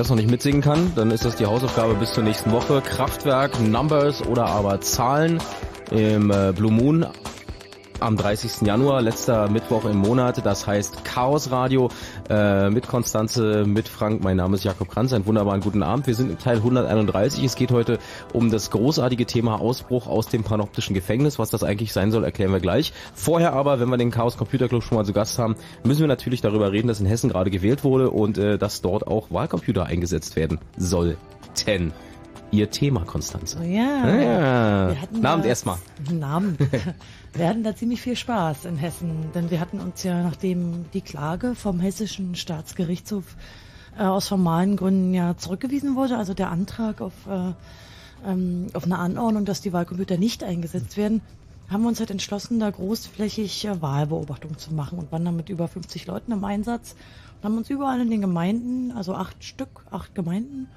wer das noch nicht mitsingen kann, dann ist das die Hausaufgabe bis zur nächsten Woche. Kraftwerk, Numbers oder aber Zahlen im äh, Blue Moon am 30. Januar, letzter Mittwoch im Monat. Das heißt Chaos Radio äh, mit Konstanze, mit Frank. Mein Name ist Jakob Kranz. Einen wunderbaren guten Abend. Wir sind im Teil 131. Es geht heute um das großartige Thema Ausbruch aus dem panoptischen Gefängnis. Was das eigentlich sein soll, erklären wir gleich. Vorher aber, wenn wir den Chaos Computer Club schon mal zu Gast haben, müssen wir natürlich darüber reden, dass in Hessen gerade gewählt wurde und äh, dass dort auch Wahlcomputer eingesetzt werden sollten. Ihr Thema, Konstanze. Oh ja. ja. Wir hatten Abend da- erstmal. Abend. Wir hatten da ziemlich viel Spaß in Hessen, denn wir hatten uns ja, nachdem die Klage vom Hessischen Staatsgerichtshof äh, aus formalen Gründen ja zurückgewiesen wurde, also der Antrag auf, äh, ähm, auf eine Anordnung, dass die Wahlcomputer nicht eingesetzt werden, haben wir uns halt entschlossen, da großflächig äh, Wahlbeobachtung zu machen und waren dann mit über 50 Leuten im Einsatz und haben uns überall in den Gemeinden, also acht Stück, acht Gemeinden,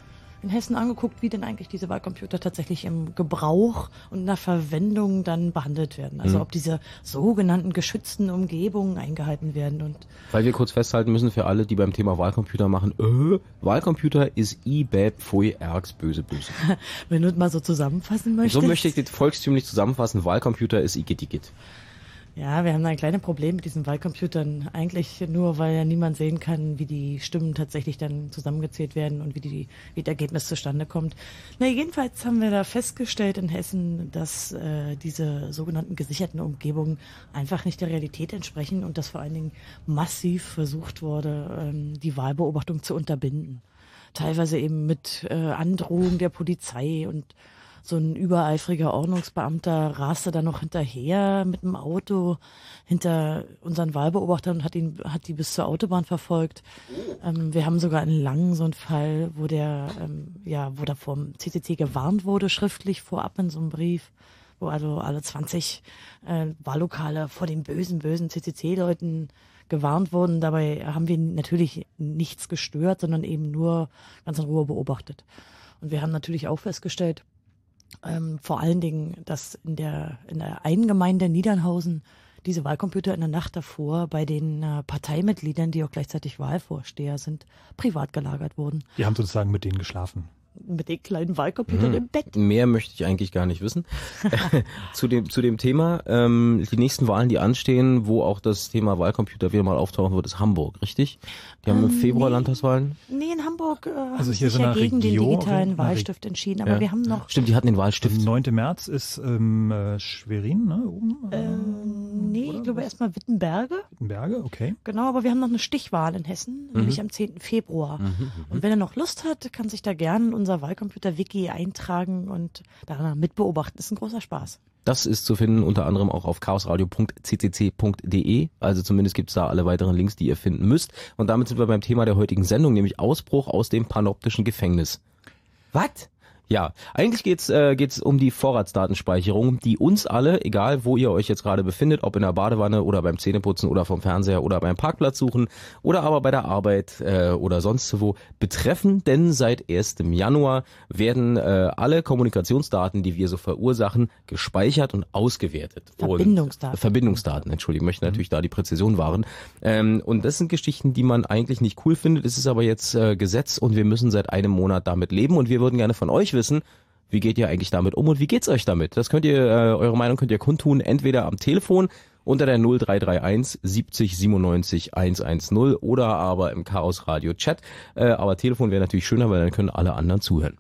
in Hessen angeguckt, wie denn eigentlich diese Wahlcomputer tatsächlich im Gebrauch und in der Verwendung dann behandelt werden. Also ob diese sogenannten geschützten Umgebungen eingehalten werden. Und Weil wir kurz festhalten müssen für alle, die beim Thema Wahlcomputer machen, äh, Wahlcomputer ist IBAB, Pfui, Ergs, böse, böse. wenn du es mal so zusammenfassen möchtest. So möchte ich das volkstümlich zusammenfassen, Wahlcomputer ist Igitt. Ja, wir haben da ein kleines Problem mit diesen Wahlcomputern. Eigentlich nur, weil ja niemand sehen kann, wie die Stimmen tatsächlich dann zusammengezählt werden und wie, die, wie das Ergebnis zustande kommt. Na, jedenfalls haben wir da festgestellt in Hessen, dass äh, diese sogenannten gesicherten Umgebungen einfach nicht der Realität entsprechen und dass vor allen Dingen massiv versucht wurde, ähm, die Wahlbeobachtung zu unterbinden. Teilweise eben mit äh, Androhung der Polizei und so ein übereifriger Ordnungsbeamter raste da noch hinterher mit dem Auto hinter unseren Wahlbeobachtern und hat ihn, hat die bis zur Autobahn verfolgt. Ähm, wir haben sogar in Langen so einen Fall, wo der, ähm, ja, wo da vom CCC gewarnt wurde, schriftlich vorab in so einem Brief, wo also alle 20 äh, Wahllokale vor den bösen, bösen CCC-Leuten gewarnt wurden. Dabei haben wir natürlich nichts gestört, sondern eben nur ganz in Ruhe beobachtet. Und wir haben natürlich auch festgestellt, ähm, vor allen Dingen, dass in der, in der einen Gemeinde Niedernhausen diese Wahlcomputer in der Nacht davor bei den äh, Parteimitgliedern, die auch gleichzeitig Wahlvorsteher sind, privat gelagert wurden. Die haben sozusagen mit denen geschlafen. Mit den kleinen Wahlcomputern im Bett. Mehr möchte ich eigentlich gar nicht wissen. zu, dem, zu dem Thema, ähm, die nächsten Wahlen, die anstehen, wo auch das Thema Wahlcomputer wieder mal auftauchen wird, ist Hamburg, richtig? Die haben im Ähm, Februar nee. Landtagswahlen. Nee, in Hamburg äh, Also haben hier sich so ja gegen Region- den digitalen Wahlstift entschieden. Aber Ja. wir haben noch Stimmt, die hatten den Wahlstift. Der 9. März ist ähm, äh, Schwerin, ne? Oben? Äh, ähm, nee, ich glaube erstmal Wittenberge. Berge, okay. Genau, aber wir haben noch eine Stichwahl in Hessen, nämlich am 10. Februar. Und wenn er noch Lust hat, kann sich da gerne unser Wahlcomputer-Wiki eintragen und daran mitbeobachten. ist ein großer Spaß. Das ist zu finden unter anderem auch auf chaosradio.ccc.de. Also zumindest gibt's da alle weiteren Links, die ihr finden müsst. Und damit sind wir beim Thema der heutigen Sendung, nämlich Ausbruch aus dem panoptischen Gefängnis. Was? Ja, eigentlich geht's äh, geht's um die Vorratsdatenspeicherung, die uns alle, egal wo ihr euch jetzt gerade befindet, ob in der Badewanne oder beim Zähneputzen oder vom Fernseher oder beim Parkplatz suchen oder aber bei der Arbeit äh, oder sonst wo betreffen, denn seit 1. Januar werden äh, alle Kommunikationsdaten, die wir so verursachen, gespeichert und ausgewertet. Verbindungsdaten. Und, Verbindungsdaten, Entschuldigung, möchte natürlich da die Präzision wahren. Ähm, und das sind Geschichten, die man eigentlich nicht cool findet. Es ist aber jetzt äh, Gesetz und wir müssen seit einem Monat damit leben und wir würden gerne von euch wissen, wie geht ihr eigentlich damit um und wie geht's euch damit? Das könnt ihr, äh, eure Meinung könnt ihr kundtun, entweder am Telefon unter der 0331 70 97 110 oder aber im Chaos Radio Chat. Äh, aber Telefon wäre natürlich schöner, weil dann können alle anderen zuhören.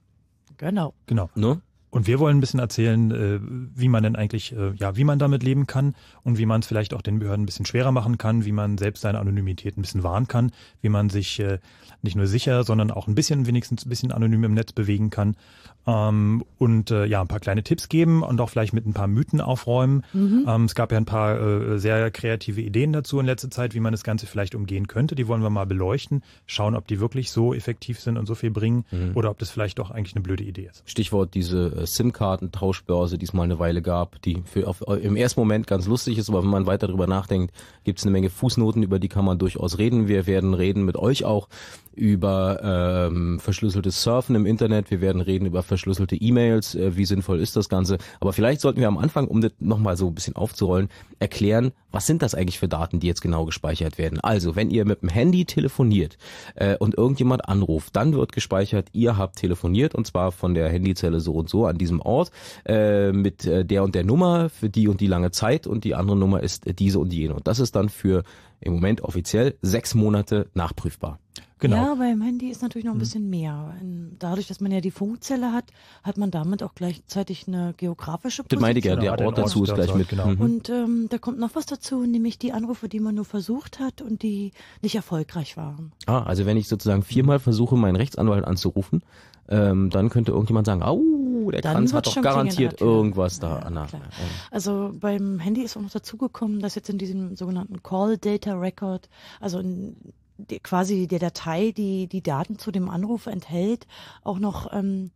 Genau. Genau. Ne? Und wir wollen ein bisschen erzählen, äh, wie man denn eigentlich, äh, ja, wie man damit leben kann und wie man es vielleicht auch den Behörden ein bisschen schwerer machen kann, wie man selbst seine Anonymität ein bisschen wahren kann, wie man sich äh, nicht nur sicher, sondern auch ein bisschen, wenigstens ein bisschen anonym im Netz bewegen kann. Ähm, und äh, ja, ein paar kleine Tipps geben und auch vielleicht mit ein paar Mythen aufräumen. Mhm. Ähm, es gab ja ein paar äh, sehr kreative Ideen dazu in letzter Zeit, wie man das Ganze vielleicht umgehen könnte. Die wollen wir mal beleuchten, schauen, ob die wirklich so effektiv sind und so viel bringen oder ob das vielleicht doch eigentlich eine blöde Idee ist. Stichwort diese äh, SIM-Karten-Tauschbörse, die es mal eine Weile gab, die für auf, im ersten Moment ganz lustig ist, aber wenn man weiter darüber nachdenkt, gibt es eine Menge Fußnoten, über die kann man durchaus reden. Wir werden reden mit euch auch über ähm, verschlüsseltes Surfen im Internet, wir werden reden über verschlüsselte E-Mails, äh, wie sinnvoll ist das Ganze. Aber vielleicht sollten wir am Anfang, um das nochmal so ein bisschen aufzurollen, erklären, was sind das eigentlich für Daten, die jetzt genau gespeichert werden. Also, wenn ihr mit dem Handy telefoniert äh, und irgendjemand anruft, dann wird gespeichert, ihr habt telefoniert und zwar von der Handyzelle so und so an diesem Ort äh, mit äh, der und der Nummer für die und die lange Zeit und die andere Nummer ist äh, diese und jene. Und das ist dann für im Moment offiziell sechs Monate nachprüfbar. Genau. Ja, beim Handy ist natürlich noch ein bisschen mehr. Dadurch, dass man ja die Funkzelle hat, hat man damit auch gleichzeitig eine geografische Das meine ich ja, Genau, der Ort dazu Ort ist gleich dazu, mit. genau. Und ähm, da kommt noch was dazu, nämlich die Anrufe, die man nur versucht hat und die nicht erfolgreich waren. Ah, also wenn ich sozusagen viermal versuche, meinen Rechtsanwalt anzurufen, ähm, dann könnte irgendjemand sagen, au, der Dann Kranz hat doch garantiert der irgendwas da. Ja, der- ähm, Also beim Handy ist auch noch dazugekommen, dass jetzt in diesem sogenannten Call Data Record, also in die, quasi der Datei, die die Daten zu dem Anruf enthält, auch noch ähm,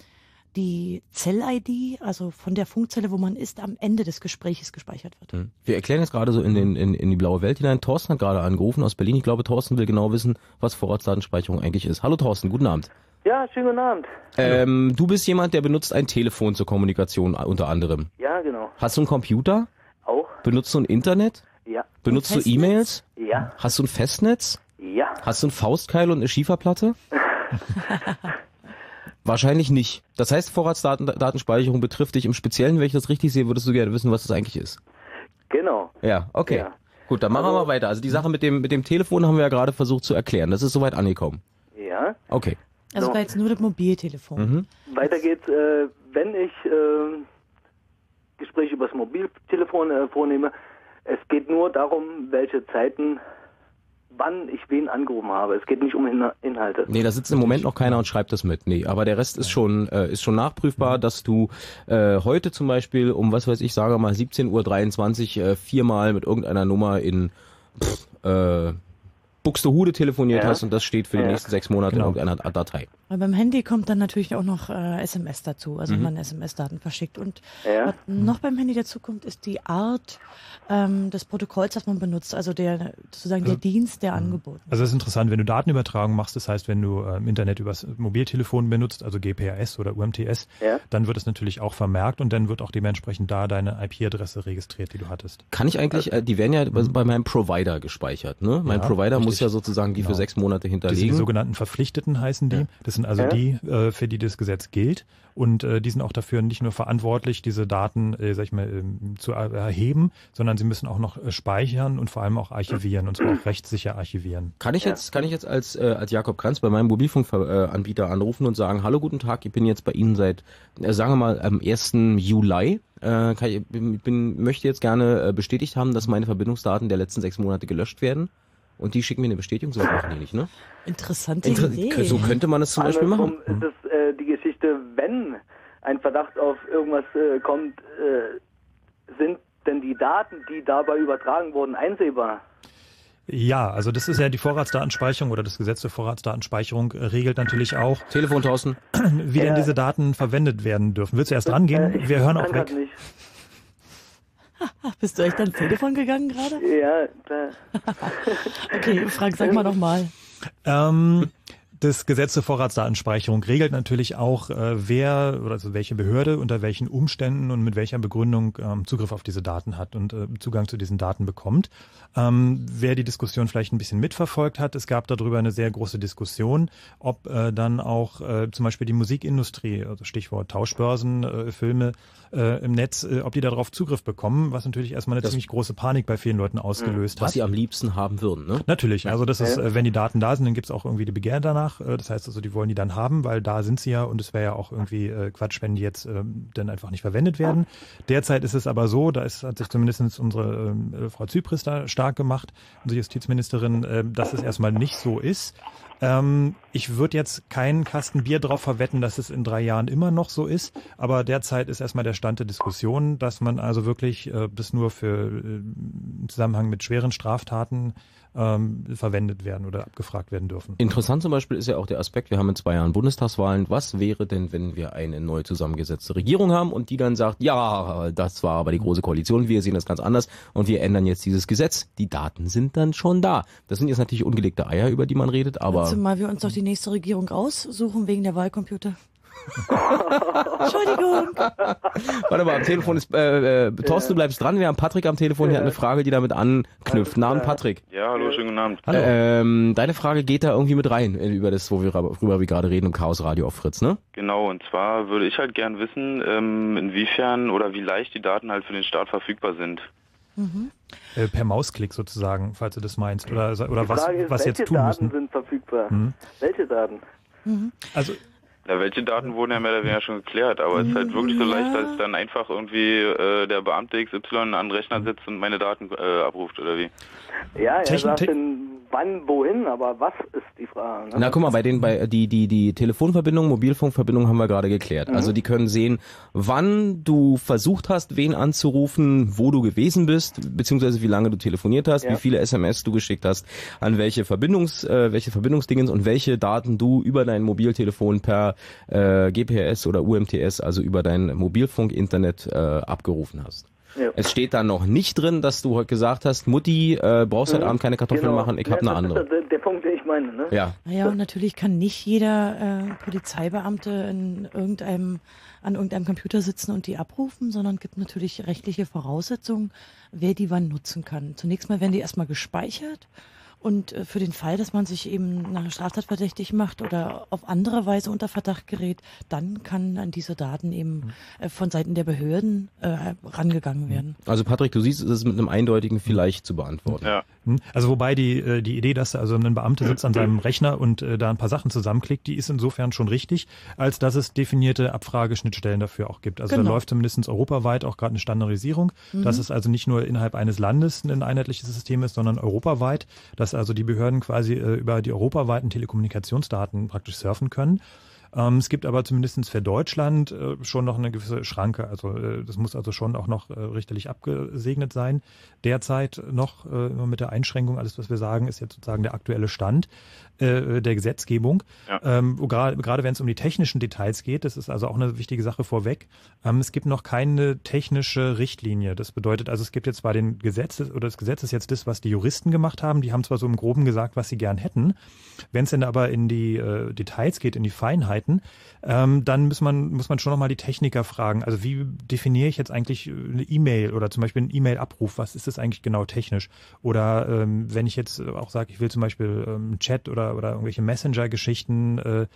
die Zell-ID, also von der Funkzelle, wo man ist, am Ende des Gespräches gespeichert wird. hm. Wir erklären jetzt gerade so in, den, in, in die blaue Welt hinein. Thorsten hat gerade angerufen aus Berlin. Ich glaube, Thorsten will genau wissen, was Vorratsdatenspeicherung eigentlich ist. Hallo Thorsten, guten Abend. Ja, schönen guten Abend. Ähm, du bist jemand, der benutzt ein Telefon zur Kommunikation äh, unter anderem. Ja, genau. Hast du einen Computer? Auch? Benutzt du ein Internet? Ja. Benutzt du? E-Mails? Ja. Hast du ein Festnetz? Ja. Hast du einen Faustkeil und eine Schieferplatte? Wahrscheinlich nicht. Das heißt, Vorratsdatenspeicherung betrifft dich im Speziellen, wenn ich das richtig sehe, würdest du gerne wissen, was das eigentlich ist. Genau. Ja, okay. Ja. Gut, dann machen wir Also- mal weiter. Also die Sache mit dem, mit dem Telefon haben wir ja gerade versucht zu erklären. Das ist soweit angekommen. Ja. Okay. Also So. war jetzt nur das Mobiltelefon. Mhm. Weiter geht's, äh, wenn ich äh, Gespräche übers Mobiltelefon äh, vornehme. Es geht nur darum, welche Zeiten, wann ich wen angerufen habe. Es geht nicht um In Inhalte. Nee, da sitzt im Moment noch keiner und schreibt das mit. Nee, aber der Rest ist schon, äh, ist schon nachprüfbar, dass du äh, heute zum Beispiel um, was weiß ich, sage mal 17.23 Uhr äh, viermal mit irgendeiner Nummer in pff, äh, Buxtehude telefoniert Ja. hast und das steht für die Ja. nächsten sechs Monate Genau. in irgendeiner Datei. Weil beim Handy kommt dann natürlich auch noch äh, SMS dazu, also Mhm. wenn man SMS-Daten verschickt. Und Ja. was noch beim Handy dazu kommt, ist die Art ähm, des Protokolls, das man benutzt, also der sozusagen der Dienst, der angeboten Also das ist interessant, wenn du Datenübertragung machst, das heißt, wenn du äh, im Internet übers Mobiltelefon benutzt, also GPRS oder UMTS, Ja. dann wird es natürlich auch vermerkt und dann wird auch dementsprechend da deine IP-Adresse registriert, die du hattest. Kann ich eigentlich, äh, die werden ja bei, bei meinem Provider gespeichert, ne? Mein Ja, Provider muss richtig. ja sozusagen die für Genau. sechs Monate Das sind die hinterlegen. sogenannten Verpflichteten heißen die. Das sind also Ja. die, äh, für die das Gesetz gilt. Und äh, die sind auch dafür nicht nur verantwortlich, diese Daten, äh, sag ich mal, ähm, zu er erheben, sondern sie müssen auch noch äh, speichern und vor allem auch archivieren und zwar auch rechtssicher archivieren. Kann ich jetzt, kann ich jetzt als, äh, als Jakob Kranz bei meinem Mobilfunkanbieter anrufen und sagen, hallo, guten Tag, ich bin jetzt bei Ihnen seit, äh, sagen wir mal, am 1. Juli. Äh, kann ich bin, bin, möchte jetzt gerne äh, bestätigt haben, dass meine Verbindungsdaten der letzten sechs Monate gelöscht werden. Und die schicken mir eine Bestätigung, so machen die nicht, ne? Interessante Inter Idee. so könnte man es zum Beispiel machen. Ist es äh, die Geschichte, wenn ein Verdacht auf irgendwas äh, kommt, äh, sind denn die Daten, die dabei übertragen wurden, einsehbar? Ja, also das ist ja die Vorratsdatenspeicherung oder das Gesetz zur Vorratsdatenspeicherung äh, regelt natürlich auch, Telefon Thorsten. wie denn diese Daten verwendet werden dürfen. Willst du erst rangehen? Äh, ich Wir hören auch weg. Nicht. Bist du echt ans Telefon gegangen gerade? Ja, klar. Okay, Frank, sag mal nochmal. Ähm, das Gesetz zur Vorratsdatenspeicherung regelt natürlich auch, äh, wer oder also welche Behörde unter welchen Umständen und mit welcher Begründung ähm, Zugriff auf diese Daten hat und äh, Zugang zu diesen Daten bekommt. Ähm, wer die Diskussion vielleicht ein bisschen mitverfolgt hat, es gab darüber eine sehr große Diskussion, ob äh, dann auch äh, zum Beispiel die Musikindustrie, also Stichwort Tauschbörsen, äh, Filme äh, im Netz, äh, ob die darauf Zugriff bekommen, was natürlich erstmal eine Das- ziemlich große Panik bei vielen Leuten ausgelöst Was hat. sie am liebsten haben würden, ne? Natürlich, also das ist, äh, wenn die Daten da sind, dann gibt's auch irgendwie die Begehr danach. Äh, Das heißt also, die wollen die dann haben, weil da sind sie ja und es wäre ja auch irgendwie äh, Quatsch, wenn die jetzt ähm, dann einfach nicht verwendet werden. Derzeit ist es aber so, da ist, hat sich zumindest unsere ähm, äh, Frau Zypris da stark gemacht, unsere Justizministerin, dass es erstmal nicht so ist. Ähm, ich würde jetzt keinen Kasten Bier drauf verwetten, dass es in drei Jahren immer noch so ist, aber derzeit ist erstmal der Stand der Diskussion, dass man also wirklich äh, das nur für im Zusammenhang mit schweren Straftaten ähm, verwendet werden oder abgefragt werden dürfen. Interessant zum Beispiel ist ja auch der Aspekt, wir haben in zwei Jahren Bundestagswahlen. Was wäre denn, wenn wir eine neu zusammengesetzte Regierung haben und die dann sagt, ja, das war aber die große Koalition, wir sehen das ganz anders und wir ändern jetzt dieses Gesetz. Die Daten sind dann schon da. Das sind jetzt natürlich ungelegte Eier, über die man redet, aber Zumal wir uns doch die nächste Regierung aussuchen wegen der Wahlcomputer. Entschuldigung. warte mal, am Telefon ist, äh, äh, Thorsten, du bleibst dran, wir haben Patrick am Telefon, der hat eine Frage, die damit anknüpft. Namen Patrick. Ja, hallo, schönen guten Abend. Hallo. Ähm, deine Frage geht da irgendwie mit rein, äh, über das, wo wir, worüber wir gerade reden, im Chaos Radio auf Fritz, ne? Genau, und zwar würde ich halt gern wissen, ähm, inwiefern oder wie leicht die Daten halt für den Staat verfügbar sind. Äh, per Mausklick sozusagen, falls du das meinst. Oder, oder Die was, Frage ist, was welche jetzt tun Daten müssen. sind verfügbar? Mhm. Welche Daten? Also Ja, welche Daten wurden ja mehr oder weniger schon geklärt, aber es ist halt wirklich so Ja. leicht, dass dann einfach irgendwie äh, der Beamte XY an den Rechner sitzt und meine Daten äh, abruft, oder wie? Ja, er Techn- sagt denn wann, wohin, aber was ist die Frage? ne? Na guck mal, bei den, bei die, die, die Telefonverbindung, Mobilfunkverbindung haben wir gerade geklärt. Also die können sehen, wann du versucht hast, wen anzurufen, wo du gewesen bist, beziehungsweise wie lange du telefoniert hast, Ja. wie viele SMS du geschickt hast, an welche Verbindungs, äh, welche Verbindungsdingens und welche Daten du über dein Mobiltelefon per äh, GPS oder UMTS, also über dein Mobilfunk-Internet äh, abgerufen hast. Ja. Es steht da noch nicht drin, dass du heute gesagt hast, Mutti, äh, brauchst heute Abend keine Kartoffeln Genau. machen, ich Ja, habe eine das andere. ist der, der Punkt, den ich meine. Ne? Ja. Naja, und natürlich kann nicht jeder äh, Polizeibeamte in irgendeinem, an irgendeinem Computer sitzen und die abrufen, sondern gibt natürlich rechtliche Voraussetzungen, wer die wann nutzen kann. Zunächst mal werden die erstmal gespeichert und äh, für den Fall, dass man sich eben nach Straftat verdächtig macht oder auf andere Weise unter Verdacht gerät, dann kann an diese Daten eben äh, von Seiten der Behörden äh, rangegangen werden. Also Patrick, du siehst, es ist mit einem eindeutigen vielleicht zu beantworten. Ja. Also wobei die, äh, die Idee, dass also ein Beamter sitzt an seinem Rechner und da ein paar Sachen zusammenklickt, die ist insofern schon richtig, als dass es definierte Abfrageschnittstellen dafür auch gibt. Also da Genau. läuft zumindest europaweit auch gerade eine Standardisierung, dass es also nicht nur innerhalb eines Landes ein einheitliches System ist, sondern europaweit, dass also die Behörden quasi äh, über die europaweiten Telekommunikationsdaten praktisch surfen können. Ähm, es gibt aber zumindest für Deutschland äh, schon noch eine gewisse Schranke. Also äh, das muss also schon auch noch äh, richterlich abgesegnet sein. Derzeit noch äh, immer mit der Einschränkung, alles was wir sagen, ist jetzt sozusagen der aktuelle Stand äh, der Gesetzgebung. Ja. Ähm, gerade gerade wenn es um die technischen Details geht, das ist also auch eine wichtige Sache vorweg. Ähm, es gibt noch keine technische Richtlinie. Das bedeutet also, es gibt jetzt bei den Gesetzen oder das Gesetz ist jetzt das, was die Juristen gemacht haben. Die haben zwar so im Groben gesagt, was sie gern hätten. Wenn es denn aber in die äh, Details geht, in die Feinheiten, ähm, dann muss man muss man schon noch mal die Techniker fragen. Also wie definiere ich jetzt eigentlich eine E-Mail oder zum Beispiel einen E-Mail-Abruf? Was ist das eigentlich genau technisch? Oder ähm, wenn ich jetzt auch sage, ich will zum Beispiel ähm, Chat oder oder irgendwelche Messenger-Geschichten äh,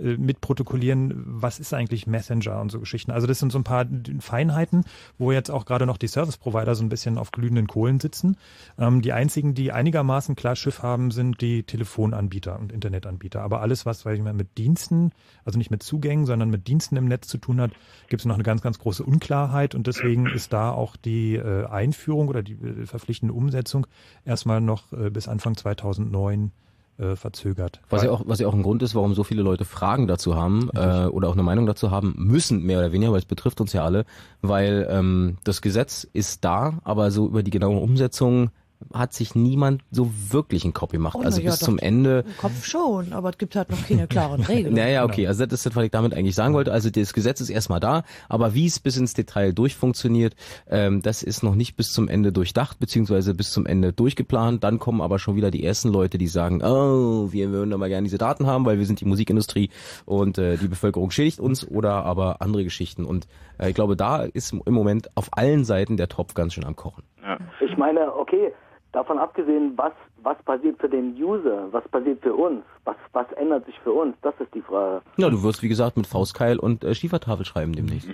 äh, mitprotokollieren, was ist eigentlich Messenger und so Geschichten. Also das sind so ein paar Feinheiten, wo jetzt auch gerade noch die Service-Provider so ein bisschen auf glühenden Kohlen sitzen. Ähm, die einzigen, die einigermaßen klar Schiff haben, sind die Telefonanbieter und Internetanbieter. Aber alles, was weil ich mal, mit Diensten, also nicht mit Zugängen, sondern mit Diensten im Netz zu tun hat, gibt es noch eine ganz, ganz große Unklarheit und deswegen ist da auch die äh, Einführung oder die äh, verpflichtende Umsetzung erstmal noch äh, bis Anfang 2009 äh, verzögert. Was ja auch, was ja auch ein Grund ist, warum so viele Leute Fragen dazu haben äh, oder auch eine Meinung dazu haben müssen, mehr oder weniger, weil es betrifft uns ja alle, weil ähm, das Gesetz ist da, aber so über die genaue Umsetzung hat sich niemand so wirklich einen Kopf gemacht. Oh, also ja, bis doch. zum Ende. Im Kopf schon, aber es gibt halt noch keine klaren Regeln. Naja, okay, also das ist das, was ich damit eigentlich sagen wollte. Also das Gesetz ist erstmal da, aber wie es bis ins Detail durchfunktioniert, ähm, das ist noch nicht bis zum Ende durchdacht, beziehungsweise bis zum Ende durchgeplant. Dann kommen aber schon wieder die ersten Leute, die sagen, oh, wir würden aber gerne diese Daten haben, weil wir sind die Musikindustrie und äh, die Bevölkerung schädigt uns oder aber andere Geschichten. Und äh, ich glaube, da ist im Moment auf allen Seiten der Topf ganz schön am Kochen. Ja. Ich meine, okay, davon abgesehen, was, was passiert für den User, was passiert für uns, was, was ändert sich für uns, das ist die Frage. Ja, du wirst wie gesagt mit Faustkeil und äh, Schiefertafel schreiben demnächst.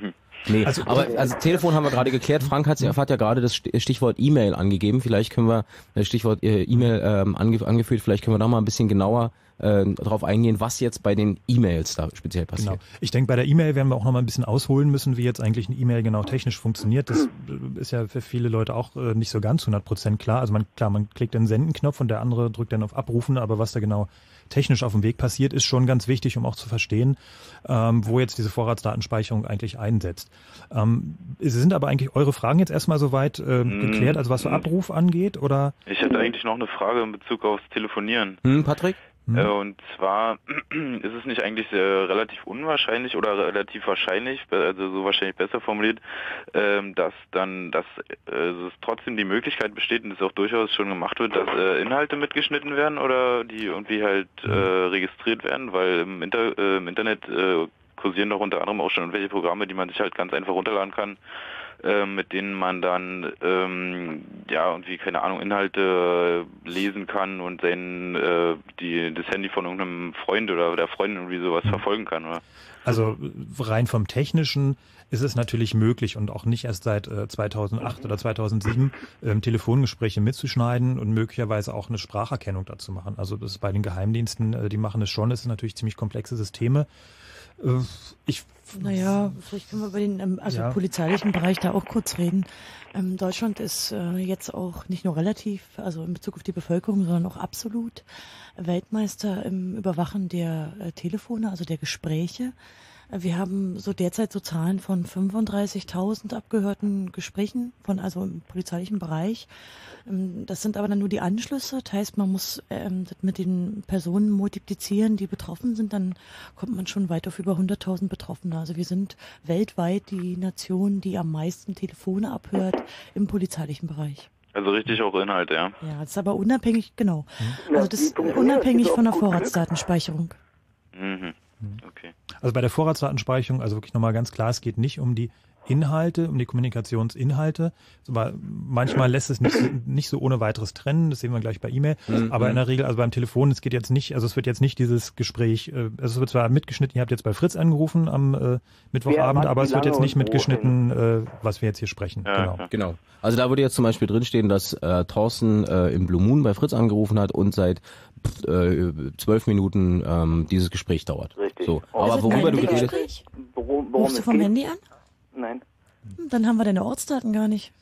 Nee, aber also Telefon haben wir gerade geklärt. Frank hat, hat ja gerade das St- Stichwort E-Mail angegeben. Vielleicht können wir das Stichwort äh, E-Mail ähm, ange angeführt. Vielleicht können wir da mal ein bisschen genauer äh, darauf eingehen, was jetzt bei den E-Mails da speziell passiert. Genau. Ich denke, bei der E-Mail werden wir auch noch mal ein bisschen ausholen müssen, wie jetzt eigentlich eine E-Mail genau technisch funktioniert. Das äh, ist ja für viele Leute auch äh, nicht so ganz 100 Prozent klar. Also man, klar, man klickt den Senden-Knopf und der andere drückt dann auf Abrufen, aber was da genau technisch auf dem Weg passiert, ist schon ganz wichtig, um auch zu verstehen, ähm, wo jetzt diese Vorratsdatenspeicherung eigentlich einsetzt. Ähm, sind aber eigentlich eure Fragen jetzt erstmal soweit äh, geklärt, also was so Abruf angeht, oder? Ich hätte eigentlich noch eine Frage in Bezug aufs Telefonieren. Hm, Patrick? Hm? Äh, und zwar ist es nicht eigentlich sehr relativ unwahrscheinlich oder relativ wahrscheinlich, also so wahrscheinlich besser formuliert, ähm, dass dann, dass äh, es trotzdem die Möglichkeit besteht und es auch durchaus schon gemacht wird, dass äh, Inhalte mitgeschnitten werden oder die irgendwie halt äh, registriert werden, weil im, Inter äh, im Internet äh, kursieren doch unter anderem auch schon irgendwelche Programme, die man sich halt ganz einfach runterladen kann, äh, mit denen man dann ähm, ja irgendwie keine Ahnung Inhalte äh, lesen kann und sein äh, die das Handy von irgendeinem Freund oder der Freundin irgendwie sowas verfolgen kann oder Also äh, rein vom Technischen ist es natürlich möglich und auch nicht erst seit äh, 2008 oder 2007 ähm, Telefongespräche mitzuschneiden und möglicherweise auch eine Spracherkennung dazu machen. Also das ist bei den Geheimdiensten, äh, die machen es schon, das sind natürlich ziemlich komplexe Systeme. Äh, ich Naja, vielleicht können wir über den ähm, also Ja. polizeilichen Bereich da auch kurz reden. Ähm, Deutschland ist äh, jetzt auch nicht nur relativ, also in Bezug auf die Bevölkerung, sondern auch absolut Weltmeister im Überwachen der äh, Telefone, also der Gespräche. Wir haben so derzeit so Zahlen von 35.000 abgehörten Gesprächen von also im polizeilichen Bereich. Ähm, Das sind aber dann nur die Anschlüsse. Das heißt, man muss ähm, das mit den Personen multiplizieren, die betroffen sind. Dann kommt man schon weit auf über 100.000 Betroffene. Also wir sind weltweit die Nation, die am meisten Telefone abhört im polizeilichen Bereich. also richtig auch Inhalte, ja. Ja, das ist aber unabhängig, genau. Ja, Also das ist unabhängig von der? Vorratsdatenspeicherung. Mhm. Okay. Also bei der Vorratsdatenspeicherung, also wirklich nochmal ganz klar, es geht nicht um die Inhalte, um die Kommunikationsinhalte. Aber manchmal lässt es nicht, nicht so ohne weiteres trennen, das sehen wir gleich bei E-Mail. Aber in der Regel, also beim Telefon, es geht jetzt nicht, also es wird jetzt nicht dieses Gespräch, äh, also es wird zwar mitgeschnitten, ihr habt jetzt bei Fritz angerufen am äh, Mittwochabend, aber es wird jetzt nicht mitgeschnitten, äh, was wir jetzt hier sprechen. Ja, genau. ja. Genau. Also da würde jetzt zum Beispiel drinstehen, dass äh, Thorsten äh, im Blue Moon bei Fritz angerufen hat und seit zwölf Minuten ähm, dieses Gespräch dauert. Richtig. So. Oh. Aber Also worüber du geredet Handy-Gespräch? Worum, worum Rufst du vom geht? Handy an? Nein. Hm, Dann haben wir deine Ortsdaten gar nicht.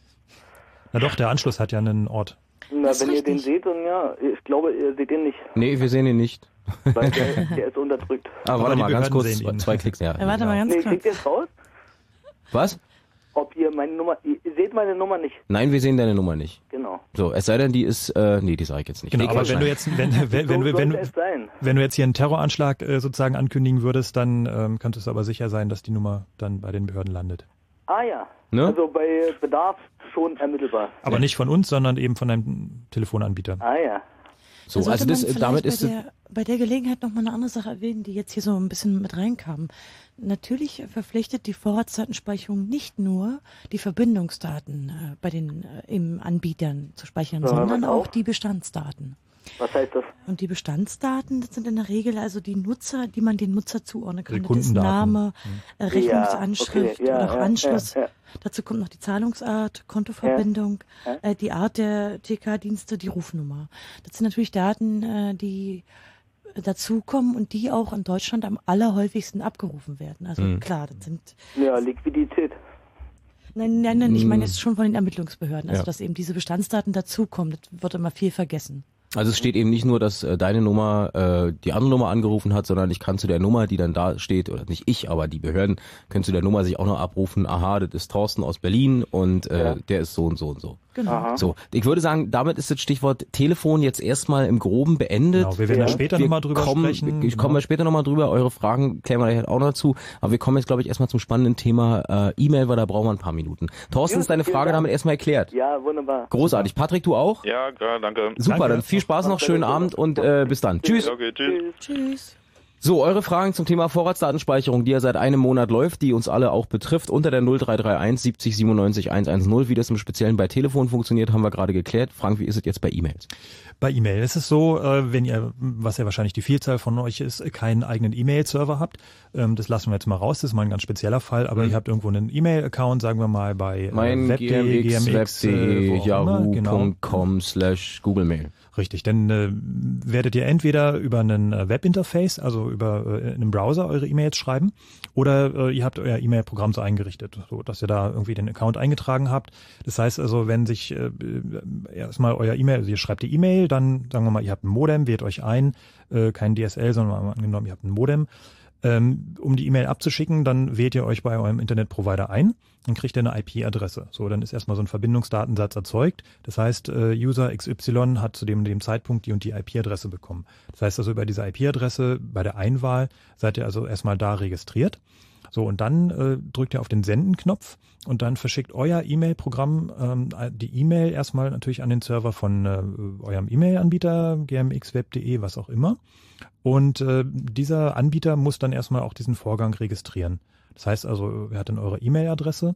Na doch, der Anschluss hat ja einen Ort. Na, Das ist wenn ihr den richtig. seht, dann ja, ich glaube, ihr seht ihn nicht, Nee, wir sehen ihn nicht. weil der, der ist unterdrückt. Ah, Aber warte mal, ganz kurz, zwei, Klicks, ja. Ja, warte mal ganz Nee, klar. kriegt ihr es raus? Was? Ob ihr meine Nummer, ihr seht meine Nummer nicht. Nein, wir sehen deine Nummer nicht. Genau. So, es sei denn, die ist, äh, nee, die sage ich jetzt nicht. Genau, aber wenn du jetzt, wenn, wenn, wenn, so wenn, es sein. wenn du jetzt hier einen Terroranschlag äh, sozusagen ankündigen würdest, dann ähm, könntest du aber sicher sein, dass die Nummer dann bei den Behörden landet. Ah ja. Ne? Also bei Bedarf schon ermittelbar. Aber nicht von uns, sondern eben von einem Telefonanbieter. Ah ja. So, Da also das, damit bei ist es, der, bei der Gelegenheit noch mal eine andere Sache erwähnen, die jetzt hier so ein bisschen mit reinkam. Natürlich verpflichtet die Vorratsdatenspeicherung nicht nur die Verbindungsdaten äh, bei den äh, im Anbietern zu speichern, Ja, sondern auch auch? die Bestandsdaten. Was heißt das? Und die Bestandsdaten, das sind in der Regel also die Nutzer, die man den Nutzer zuordnen kann. Das. Name, äh, Rechnungsanschrift Ja, okay, ja, oder auch ja, Anschluss. ja, ja. Dazu kommt noch die Zahlungsart, Kontoverbindung, Ja. Äh, die Art der TK-Dienste, die Rufnummer. Das sind natürlich Daten, äh, die dazukommen und die auch in Deutschland am allerhäufigsten abgerufen werden. Also Mhm. klar, das sind Ja, Liquidität. nein, nein, nein, ich meine Mhm. jetzt schon von den Ermittlungsbehörden, also Ja. dass eben diese Bestandsdaten dazukommen, das wird immer viel vergessen. Also es steht eben nicht nur, dass äh, deine Nummer äh, die andere Nummer angerufen hat, sondern ich kann zu der Nummer, die dann da steht, oder nicht ich, aber die Behörden können zu der Nummer sich auch noch abrufen, aha, das ist Thorsten aus Berlin und äh, ja. der ist so und so und so. Genau. So, ich würde sagen, damit ist das Stichwort Telefon jetzt erstmal im Groben beendet. Genau, wir werden ja. später nochmal drüber kommen, sprechen. Ich komme genau. später nochmal drüber, eure Fragen klären wir halt auch noch zu. Aber wir kommen jetzt, glaube ich, erstmal zum spannenden Thema äh, E-Mail, weil da brauchen wir ein paar Minuten. Thorsten, ist deine Frage damit erstmal erklärt? Ja, wunderbar. Großartig. Patrick, du auch? Ja, klar, danke. Super, danke. dann viel Spaß noch, schönen Abend und äh, bis dann. Tschüss. Okay, tschüss. Tschüss. So, eure Fragen zum Thema Vorratsdatenspeicherung, die ja seit einem Monat läuft, die uns alle auch betrifft, unter der 0331 70 97 110. Wie das im Speziellen bei Telefon funktioniert, haben wir gerade geklärt. Frank, wie ist es jetzt bei E-Mails? Bei E-Mail ist es so, äh, wenn ihr, was ja wahrscheinlich die Vielzahl von euch ist, keinen eigenen E-Mail-Server habt, ähm, das lassen wir jetzt mal raus, das ist mal ein ganz spezieller Fall, aber mhm. ihr habt irgendwo einen E-Mail-Account, sagen wir mal bei äh, mein web.de, gmx, gmx äh, yahoo.com genau. slash Google Mail. Richtig, dann äh, werdet ihr entweder über einen äh, Webinterface, also über äh, einem Browser eure E-Mails schreiben, oder äh, ihr habt euer E-Mail-Programm so eingerichtet, so dass ihr da irgendwie den Account eingetragen habt. Das heißt also, wenn sich äh, erstmal euer E-Mail, also ihr schreibt die E-Mail, dann sagen wir mal, ihr habt ein Modem, wählt euch ein, äh, kein DSL, sondern angenommen, ihr habt ein Modem ähm, um die E-Mail abzuschicken, dann wählt ihr euch bei eurem Internetprovider ein dann kriegt ihr eine IP-Adresse. So, dann ist erstmal so ein Verbindungsdatensatz erzeugt. Das heißt, äh, User XY hat zu dem, dem Zeitpunkt die und die IP-Adresse bekommen. Das heißt also, über diese IP-Adresse bei der Einwahl seid ihr also erstmal da registriert. So, und dann äh, drückt ihr auf den Senden-Knopf und dann verschickt euer E-Mail-Programm ähm, die E-Mail erstmal natürlich an den Server von äh, eurem E-Mail-Anbieter, gmxweb.de, was auch immer. Und äh, dieser Anbieter muss dann erstmal auch diesen Vorgang registrieren. Das heißt also, er hat dann eure E-Mail-Adresse,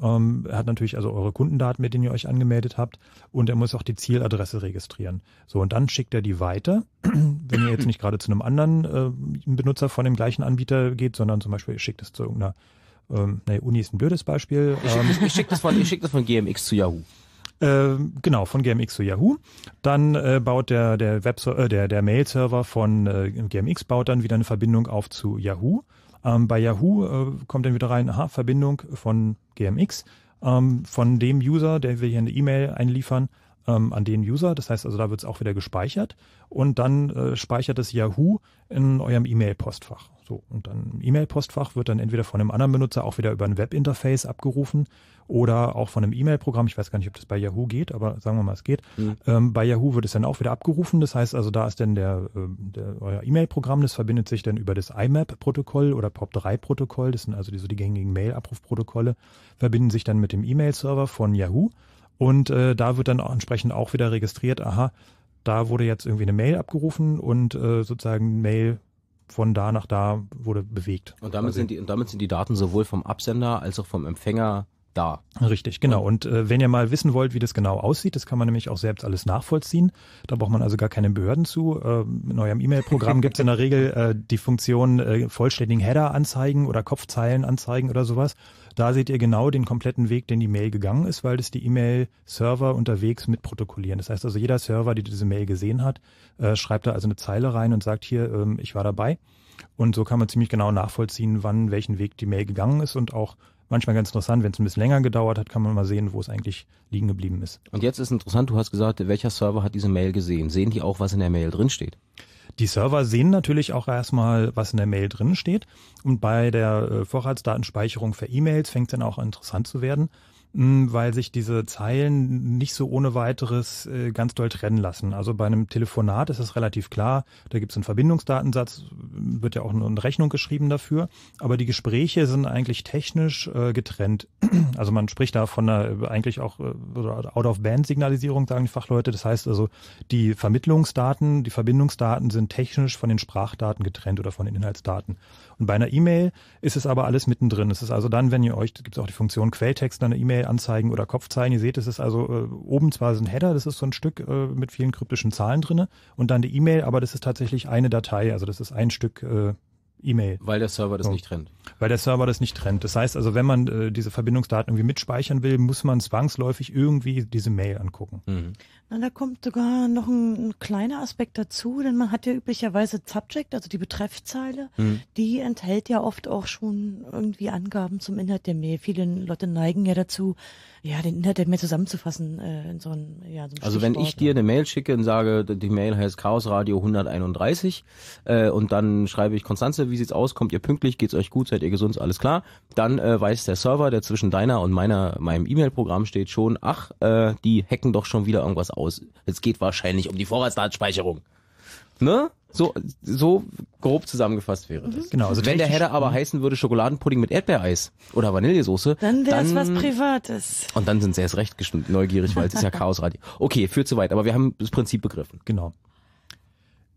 ähm, er hat natürlich also eure Kundendaten, mit denen ihr euch angemeldet habt und er muss auch die Zieladresse registrieren. So, und dann schickt er die weiter. Wenn ihr jetzt nicht gerade zu einem anderen äh, Benutzer von dem gleichen Anbieter geht, sondern zum Beispiel ihr schickt es zu irgendeiner ähm, nee, Uni ist ein blödes Beispiel. Ich, ähm, ich, ich schicke das, von, ich schick das von GMX zu Yahoo. Äh, genau, von GMX zu Yahoo. Dann äh, baut der, der, Web äh, der, der Mail-Server von äh, GMX baut dann wieder eine Verbindung auf zu Yahoo. Ähm, bei Yahoo äh, kommt dann wieder rein, aha, Verbindung von GMX, ähm, von dem User, der wir hier eine E-Mail einliefern, ähm, an den User. Das heißt also, da wird es auch wieder gespeichert und dann äh, speichert es Yahoo in eurem E-Mail-Postfach. So, und dann E-Mail-Postfach wird dann entweder von einem anderen Benutzer auch wieder über ein Webinterface abgerufen oder auch von einem E-Mail-Programm. Ich weiß gar nicht, ob das bei Yahoo geht, aber sagen wir mal, es geht. Mhm. Ähm, bei Yahoo wird es dann auch wieder abgerufen. Das heißt also, da ist dann der, äh, der euer E-Mail-Programm, das verbindet sich dann über das IMAP-Protokoll oder POP3-Protokoll. Das sind also die, so die gängigen Mail-Abrufprotokolle, verbinden sich dann mit dem E-Mail-Server von Yahoo. Und äh, da wird dann auch entsprechend auch wieder registriert, aha, da wurde jetzt irgendwie eine Mail abgerufen und äh, sozusagen Mail von da nach da wurde bewegt. Und damit, sind die, und damit sind die Daten sowohl vom Absender als auch vom Empfänger da. Richtig, genau. Und äh, wenn ihr mal wissen wollt, wie das genau aussieht, das kann man nämlich auch selbst alles nachvollziehen. Da braucht man also gar keine Behörden zu. Äh, in eurem E-Mail-Programm gibt es in der Regel äh, die Funktion äh, vollständigen Header anzeigen oder Kopfzeilen anzeigen oder sowas. Da seht ihr genau den kompletten Weg, den die Mail gegangen ist, weil das die E-Mail-Server unterwegs mitprotokollieren. Das heißt also, jeder Server, der diese Mail gesehen hat, äh, schreibt da also eine Zeile rein und sagt hier, ähm, ich war dabei. Und so kann man ziemlich genau nachvollziehen, wann welchen Weg die Mail gegangen ist und auch manchmal ganz interessant, wenn es ein bisschen länger gedauert hat, kann man mal sehen, wo es eigentlich liegen geblieben ist. Und jetzt ist interessant, du hast gesagt, welcher Server hat diese Mail gesehen? Sehen die auch, was in der Mail drinsteht? Die Server sehen natürlich auch erstmal, was in der Mail drin steht. Und bei der äh, Vorratsdatenspeicherung für E-Mails fängt es dann auch interessant zu werden. Weil sich diese Zeilen nicht so ohne weiteres äh, ganz doll trennen lassen. Also bei einem Telefonat ist es relativ klar, da gibt es einen Verbindungsdatensatz, wird ja auch eine Rechnung geschrieben dafür, aber die Gespräche sind eigentlich technisch äh, getrennt. Also man spricht da von einer eigentlich auch äh, Out-of-Band-Signalisierung, sagen die Fachleute. Das heißt also, die Vermittlungsdaten, die Verbindungsdaten sind technisch von den Sprachdaten getrennt oder von den Inhaltsdaten. Und bei einer E-Mail ist es aber alles mittendrin. Es ist also dann, wenn ihr euch, gibt es auch die Funktion Quelltext in einer E-Mail anzeigen oder Kopfzeilen. Ihr seht, es ist also äh, oben zwar so ein Header, das ist so ein Stück äh, mit vielen kryptischen Zahlen drinne und dann die E-Mail, aber das ist tatsächlich eine Datei. Also das ist ein Stück äh, E-Mail. Weil der Server das so. nicht trennt. Weil der Server das nicht trennt. Das heißt also, wenn man äh, diese Verbindungsdaten irgendwie mitspeichern will, muss man zwangsläufig irgendwie diese Mail angucken. Mhm. Na, da kommt sogar noch ein, ein, kleiner Aspekt dazu, denn man hat ja üblicherweise Subject, also die Betreffzeile, mhm. die enthält ja oft auch schon irgendwie Angaben zum Inhalt der Mail. Viele Leute neigen ja dazu, ja, den Inhalt der Mail zusammenzufassen äh, in so ein, ja, so ein Also wenn ich dir eine Mail schicke und sage, die Mail heißt Chaos Radio 131 äh, und dann schreibe ich Konstanze, wie sieht's aus, kommt ihr pünktlich, geht's euch gut, seid ihr gesund, alles klar, dann äh, weiß der Server, der zwischen deiner und meiner meinem E-Mail-Programm steht schon, ach, äh, die hacken doch schon wieder irgendwas aus. Es geht wahrscheinlich um die Vorratsdatenspeicherung. Ne? So, so grob zusammengefasst wäre das. Genau, also Wenn der Header aber heißen würde Schokoladenpudding mit Erdbeereis oder Vanillesoße, dann wäre es was Privates. Und dann sind sie erst recht neugierig, weil es ist ja Chaosradio. Okay, führt zu weit, aber wir haben das Prinzip begriffen. Genau.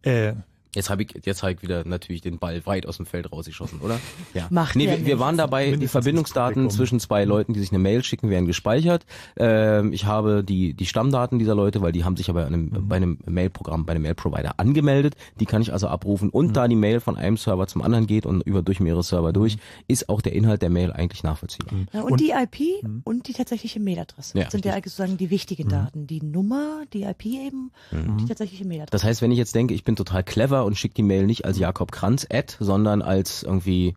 Äh, Jetzt habe ich jetzt hab ich wieder natürlich den Ball weit aus dem Feld rausgeschossen, oder? Ja. Macht nee, ja wir, wir waren dabei, die Verbindungsdaten zwischen zwei Leuten, die sich eine Mail schicken, werden gespeichert. Ähm, ich habe die die Stammdaten dieser Leute, weil die haben sich aber bei einem, mhm. bei einem Mail-Programm, bei einem Mail-Provider angemeldet. Die kann ich also abrufen. Und mhm. da die Mail von einem Server zum anderen geht und über durch mehrere Server durch, mhm. ist auch der Inhalt der Mail eigentlich nachvollziehbar. Mhm. Ja, und, und, die IP mhm. und die tatsächliche Mailadresse ja, sind ja eigentlich sozusagen die wichtigen mhm. Daten. Die Nummer, die IP eben und die tatsächliche Mailadresse. Das heißt, wenn ich jetzt denke, ich bin total clever und schicke die Mail nicht als Jakob Kranz Ad, sondern als irgendwie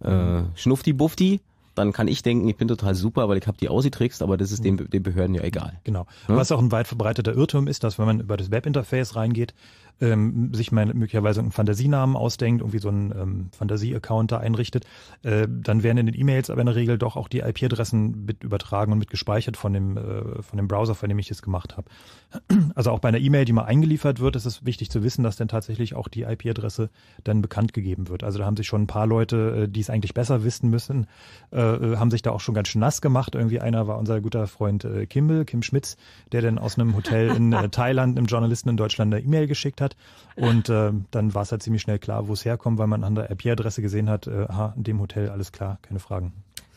äh, Schnufti Bufti, dann kann ich denken, ich bin total super, weil ich habe die Aussie-Tricks, aber das ist den, den Behörden ja egal. Genau. Ja? Was auch ein weit verbreiteter Irrtum ist, dass wenn man über das Webinterface reingeht, ähm, sich mal möglicherweise einen Fantasienamen ausdenkt, irgendwie so einen ähm, Fantasie-Account da einrichtet, äh, dann werden in den E-Mails aber in der Regel doch auch die IP-Adressen mit übertragen und mit gespeichert von dem, äh, von dem Browser, von dem ich es gemacht habe. Also auch bei einer E-Mail, die mal eingeliefert wird, ist es wichtig zu wissen, dass dann tatsächlich auch die IP-Adresse dann bekannt gegeben wird. Also da haben sich schon ein paar Leute, äh, die es eigentlich besser wissen müssen, äh, äh, haben sich da auch schon ganz schön nass gemacht. Irgendwie einer war unser guter Freund äh, Kimball, Kim Schmitz, der dann aus einem Hotel in äh, Thailand einem Journalisten in Deutschland eine E-Mail geschickt hat. Und äh, dann war es halt ziemlich schnell klar, wo es herkommt, weil man an der IP-Adresse gesehen hat, äh, aha, in dem Hotel, alles klar, keine Fragen.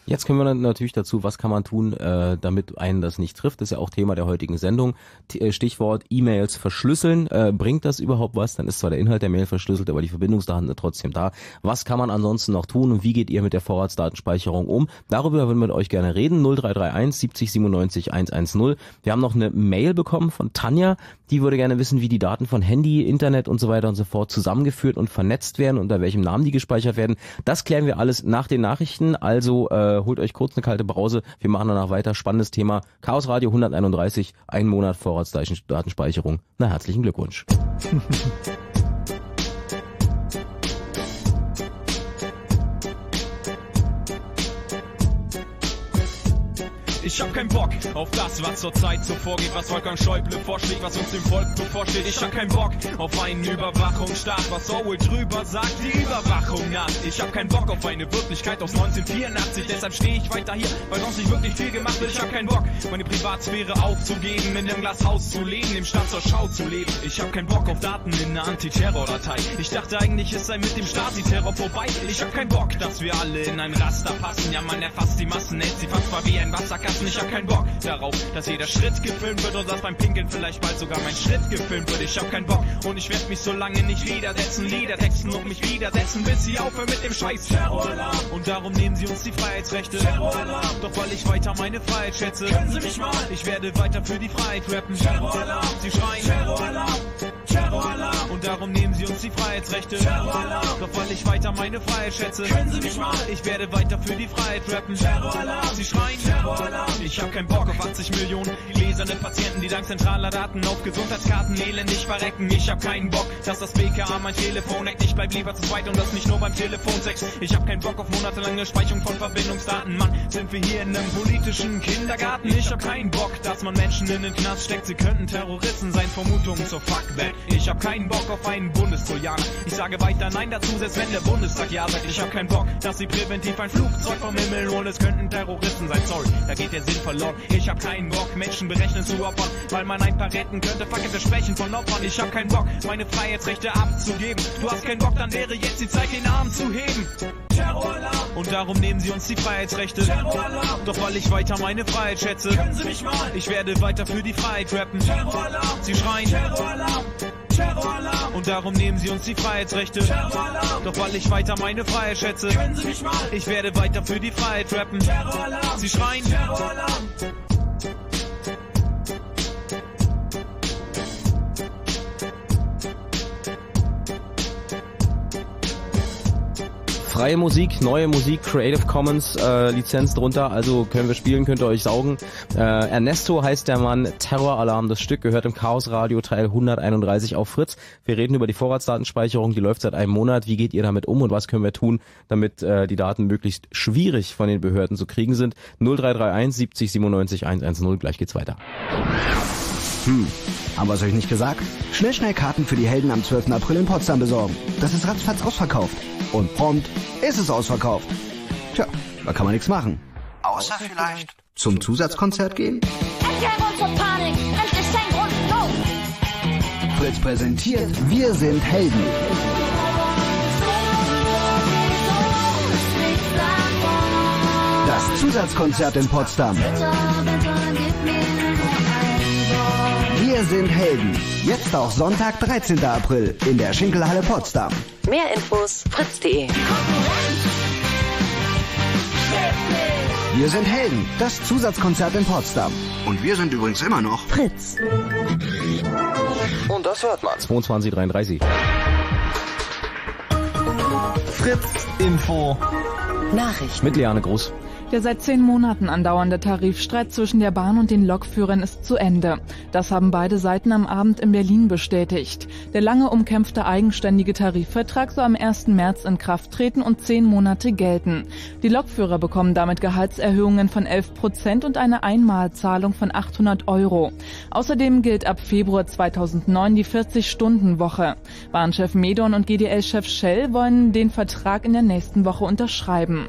Jetzt kommen wir natürlich dazu, was kann man tun, äh, damit einen das nicht trifft. Das ist ja auch Thema der heutigen Sendung. T äh, Stichwort E-Mails verschlüsseln. Äh, bringt das überhaupt was? Dann ist zwar der Inhalt der Mail verschlüsselt, aber die Verbindungsdaten sind trotzdem da. Was kann man ansonsten noch tun und wie geht ihr mit der Vorratsdatenspeicherung um? Darüber würden wir mit euch gerne reden. 0331 70 97 110. Wir haben noch eine Mail bekommen von Tanja. Die würde gerne wissen, wie die Daten von Handy, Internet und so weiter und so fort zusammengeführt und vernetzt werden, unter welchem Namen die gespeichert werden. Das klären wir alles nach den Nachrichten. Also äh, holt euch kurz eine kalte Brause. Wir machen danach weiter. Spannendes Thema. Chaos Radio 131, ein Monat Vorratsdatenspeicherung. Na, herzlichen Glückwunsch. Ich hab keinen Bock auf das, was zurzeit so vorgeht, was Wolfgang Schäuble vorschlägt, was uns dem Volk bevorsteht. Ich hab keinen Bock auf einen Überwachungsstaat, was Orwell drüber sagt, die Überwachung naht. Ich hab keinen Bock auf eine Wirklichkeit aus 1984, deshalb stehe ich weiter hier, weil sonst nicht wirklich viel gemacht wird. Ich hab keinen Bock, meine Privatsphäre aufzugeben, in einem Glashaus zu leben, im Staat zur Schau zu leben. Ich hab keinen Bock auf Daten in einer Antiterror-Datei. Ich dachte eigentlich, es sei mit dem Stasi-Terror vorbei. Ich hab keinen Bock, dass wir alle in ein Raster passen. Ja, man erfasst die Massen, hält sie fast mal wie ein Wasserkasten. Herzen, ich hab keinen Bock darauf, dass jeder Schritt gefilmt wird und dass beim Pinkeln vielleicht bald sogar mein Schritt gefilmt wird. Ich hab keinen Bock und ich werd mich so lange nicht widersetzen, Lieder texten und mich widersetzen, bis sie aufhören mit dem Scheiß Terroralarm. Und darum nehmen sie uns die Freiheitsrechte. Terroralarm. Doch weil ich weiter meine Freiheit schätze, können sie mich mal. Ich werde weiter für die Freiheit rappen. Terroralarm. Sie schreien Terroralarm. Terroralarm. Darum nehmen sie uns die Freiheitsrechte. Doch weil ich weiter meine Freiheit schätze, können sie mich mal. Ich werde weiter für die Freiheit rappen. Sie schreien. Ich hab keinen Bock auf 80 Millionen gläserne Patienten, die dank zentraler Daten auf Gesundheitskarten elendig verrecken. Ich hab keinen Bock, dass das BKA mein Telefon hackt. Ich bleib lieber zu zweit und das nicht nur beim Telefonsex. Ich hab keinen Bock auf monatelange Speicherung von Verbindungsdaten. Mann, sind wir hier in einem politischen Kindergarten? Ich hab keinen Bock, dass man Menschen in den Knast steckt. Sie könnten Terroristen sein, Vermutungen zur Fuck that. Ich hab keinen Bock auf einen Bundestrojaner. Ich sage weiter Nein dazu, selbst wenn der Bundestag ja sagt. Ich hab keinen Bock, dass sie präventiv ein Flugzeug vom Himmel holen. Es könnten Terroristen sein, sorry, da geht der Sinn verloren. Ich hab keinen Bock, Menschen berechnen zu opfern, weil man ein paar retten könnte. Fucking Versprechen von Opfern. Ich hab keinen Bock, meine Freiheitsrechte abzugeben. Du hast keinen Bock, dann wäre jetzt die Zeit, den Arm zu heben. Terroralarm. Und darum nehmen sie uns die Freiheitsrechte. Terroralarm. Doch weil ich weiter meine Freiheit schätze, können sie mich mal. Ich werde weiter für die Freiheit rappen. Terroralarm. Sie schreien Terroralarm. Terroralarm. Und darum nehmen sie uns die Freiheitsrechte. Doch weil ich weiter meine Freiheit schätze, können sie mich mal. Ich werde weiter für die Freiheit rappen. Sie schreien Terroralarm. Freie Musik, neue Musik, Creative Commons äh, Lizenz drunter, also können wir spielen, könnt ihr euch saugen. Äh, Ernesto heißt der Mann, Terroralarm, das Stück gehört im Chaos Radio Teil 131 auf Fritz. Wir reden über die Vorratsdatenspeicherung, die läuft seit einem Monat. Wie geht ihr damit um und was können wir tun, damit äh, die Daten möglichst schwierig von den Behörden zu kriegen sind? 0331 70 97 110, gleich geht's weiter. Hm, haben wir es euch nicht gesagt? Schnell, schnell Karten für die Helden am 12. April in Potsdam besorgen. Das ist ratzfatz ausverkauft. Und prompt ist es ausverkauft. Tja, da kann man nichts machen. Außer vielleicht zum Zusatzkonzert gehen? Fritz präsentiert Wir sind Helden. Das Zusatzkonzert in Potsdam. Wir sind Helden. Jetzt auch Sonntag, 13. April in der Schinkelhalle Potsdam. Mehr Infos fritz.de. Wir sind Helden. Das Zusatzkonzert in Potsdam. Und wir sind übrigens immer noch Fritz. Und das hört man. 2233. Fritz Info. Nachrichten. Mit Liane Groß. Der seit zehn Monaten andauernde Tarifstreit zwischen der Bahn und den Lokführern ist zu Ende. Das haben beide Seiten am Abend in Berlin bestätigt. Der lange umkämpfte eigenständige Tarifvertrag soll am 1. März in Kraft treten und zehn Monate gelten. Die Lokführer bekommen damit Gehaltserhöhungen von 11 Prozent und eine Einmalzahlung von 800 Euro. Außerdem gilt ab Februar 2009 die 40-Stunden-Woche. Bahnchef Medon und GDL-Chef Shell wollen den Vertrag in der nächsten Woche unterschreiben.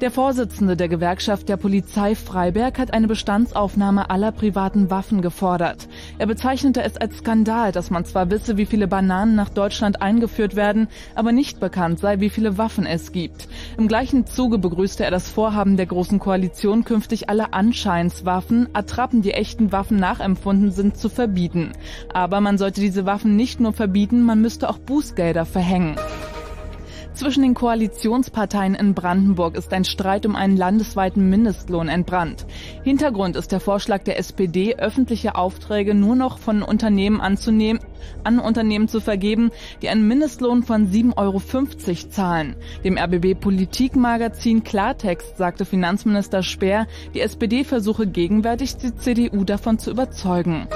Der Vorsitzende der Gewerkschaft der Polizei Freiberg hat eine Bestandsaufnahme aller privaten Waffen gefordert. Er bezeichnete es als Skandal, dass man zwar wisse, wie viele Bananen nach Deutschland eingeführt werden, aber nicht bekannt sei, wie viele Waffen es gibt. Im gleichen Zuge begrüßte er das Vorhaben der Großen Koalition, künftig alle Anscheinswaffen, Attrappen, die echten Waffen nachempfunden sind, zu verbieten. Aber man sollte diese Waffen nicht nur verbieten, man müsste auch Bußgelder verhängen. Zwischen den Koalitionsparteien in Brandenburg ist ein Streit um einen landesweiten Mindestlohn entbrannt. Hintergrund ist der Vorschlag der SPD, öffentliche Aufträge nur noch von Unternehmen anzunehmen, an Unternehmen zu vergeben, die einen Mindestlohn von 7,50 Euro zahlen. Dem RBB Politikmagazin Klartext sagte Finanzminister Speer, die SPD versuche gegenwärtig die CDU davon zu überzeugen.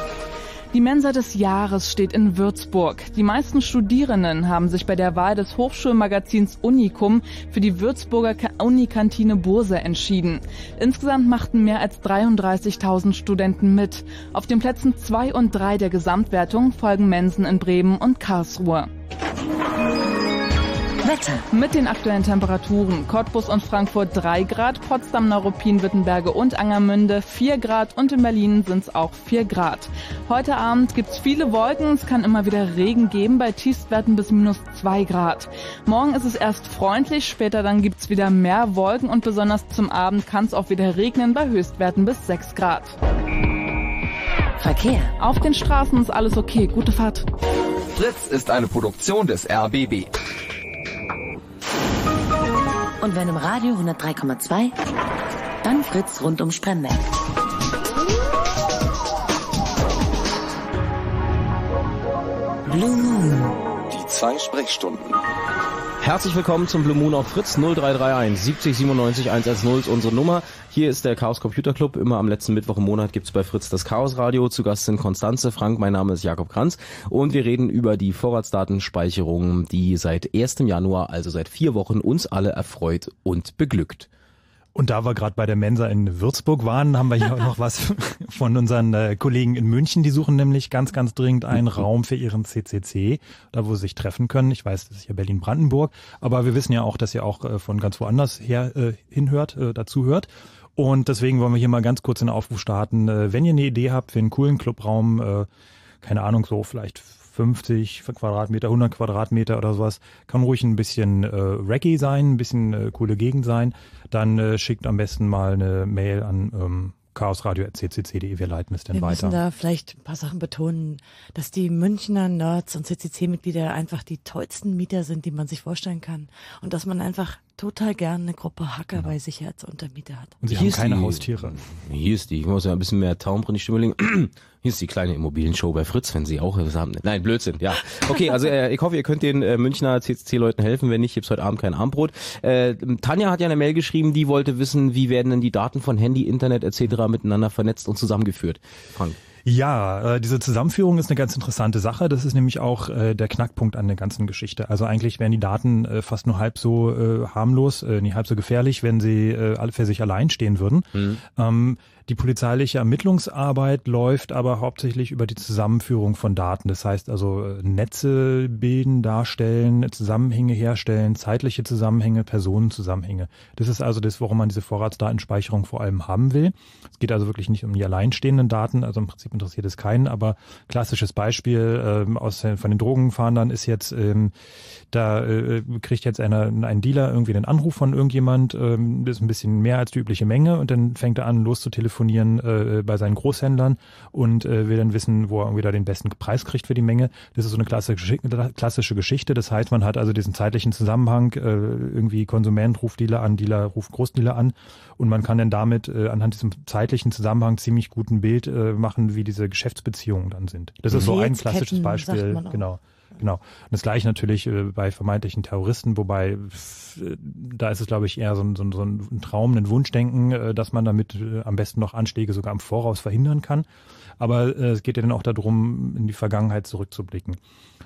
Die Mensa des Jahres steht in Würzburg. Die meisten Studierenden haben sich bei der Wahl des Hochschulmagazins Unicum für die Würzburger Unikantine Burse entschieden. Insgesamt machten mehr als 33.000 Studenten mit. Auf den Plätzen zwei und drei der Gesamtwertung folgen Mensen in Bremen und Karlsruhe. Wetter. Mit den aktuellen Temperaturen Cottbus und Frankfurt 3 Grad, Potsdam, Neuruppin, Wittenberge und Angermünde 4 Grad und in Berlin sind es auch 4 Grad. Heute Abend gibt's viele Wolken, es kann immer wieder Regen geben, bei Tiefstwerten bis minus 2 Grad. Morgen ist es erst freundlich, später dann gibt's wieder mehr Wolken und besonders zum Abend kann es auch wieder regnen bei Höchstwerten bis 6 Grad. Verkehr. Auf den Straßen ist alles okay, gute Fahrt. Fritz ist eine Produktion des RBB. Und wenn im Radio 103,2, dann Fritz rund um Spremberg. Blue Moon. Die zwei Sprechstunden. Herzlich willkommen zum Blue Moon auf Fritz 0331 70 97 110 ist unsere Nummer. Hier ist der Chaos Computer Club. Immer am letzten Mittwoch im Monat gibt's bei Fritz das Chaos Radio. Zu Gast sind Konstanze, Frank, mein Name ist Jakob Kranz und wir reden über die Vorratsdatenspeicherung, die seit 1. Januar, also seit vier Wochen, uns alle erfreut und beglückt. Und da wir gerade bei der Mensa in Würzburg waren, haben wir hier auch noch was von unseren äh, Kollegen in München. Die suchen nämlich ganz, ganz dringend einen Raum für ihren CCC, da wo sie sich treffen können. Ich weiß, das ist ja Berlin-Brandenburg, aber wir wissen ja auch, dass ihr auch äh, von ganz woanders her äh, hinhört, äh, dazu hört. Und deswegen wollen wir hier mal ganz kurz den Aufruf starten. Äh, wenn ihr eine Idee habt für einen coolen Clubraum, äh, keine Ahnung, so vielleicht 50 Quadratmeter, 100 Quadratmeter oder sowas. Kann ruhig ein bisschen äh, Reggae sein, ein bisschen äh, coole Gegend sein. Dann äh, schickt am besten mal eine Mail an ähm, chaosradio.ccc.de, wir leiten es dann wir weiter. Wir müssen da vielleicht ein paar Sachen betonen, dass die Münchner Nerds und CCC-Mitglieder einfach die tollsten Mieter sind, die man sich vorstellen kann. Und dass man einfach total gerne eine Gruppe Hacker genau. bei sich als Untermieter hat. Und sie hier haben keine die, Haustiere. Hier ist die, ich muss ja ein bisschen mehr Taumbruch in die Stimme legen. Hier ist die kleine Immobilienshow bei Fritz, wenn Sie auch was haben. Nein, Blödsinn, ja. Okay, also äh, ich hoffe, ihr könnt den äh, Münchner CCC-Leuten helfen. Wenn nicht, gibt's heute Abend kein Abendbrot. Äh, Tanja hat ja eine Mail geschrieben, die wollte wissen, wie werden denn die Daten von Handy, Internet etc. miteinander vernetzt und zusammengeführt. Frank. Ja, äh, diese Zusammenführung ist eine ganz interessante Sache. Das ist nämlich auch äh, der Knackpunkt an der ganzen Geschichte. Also eigentlich wären die Daten äh, fast nur halb so äh, harmlos, äh, nicht halb so gefährlich, wenn sie äh, alle für sich allein stehen würden. Mhm. Ähm, die polizeiliche Ermittlungsarbeit läuft aber hauptsächlich über die Zusammenführung von Daten. Das heißt also äh, Netze bilden, darstellen, Zusammenhänge herstellen, zeitliche Zusammenhänge, Personenzusammenhänge. Das ist also das, warum man diese Vorratsdatenspeicherung vor allem haben will. Es geht also wirklich nicht um die alleinstehenden Daten, also im Prinzip interessiert es keinen, aber klassisches Beispiel ähm, aus, von den Drogenfahndern ist jetzt, ähm, da äh, kriegt jetzt einer, ein Dealer irgendwie einen Anruf von irgendjemand, ähm, das ist ein bisschen mehr als die übliche Menge und dann fängt er an, loszutelefonieren telefonieren äh, bei seinen Großhändlern und äh, will dann wissen, wo er irgendwie da den besten Preis kriegt für die Menge. Das ist so eine klassische, klassische Geschichte. Das heißt, man hat also diesen zeitlichen Zusammenhang, äh, irgendwie Konsument ruft Dealer an, Dealer ruft Großdealer an und man kann dann damit äh, anhand diesem zeitlichen Zusammenhang ziemlich gut ein Bild äh, machen, wie diese Geschäftsbeziehungen dann sind. Das ist so ein klassisches Beispiel. Genau. Genau. Und das gleiche natürlich äh, bei vermeintlichen Terroristen, wobei da ist es, glaube ich, eher so ein, so ein, Traum, ein Wunschdenken, äh, dass man damit äh, am besten noch Anschläge sogar im Voraus verhindern kann. Aber äh, es geht ja dann auch darum, in die Vergangenheit zurückzublicken.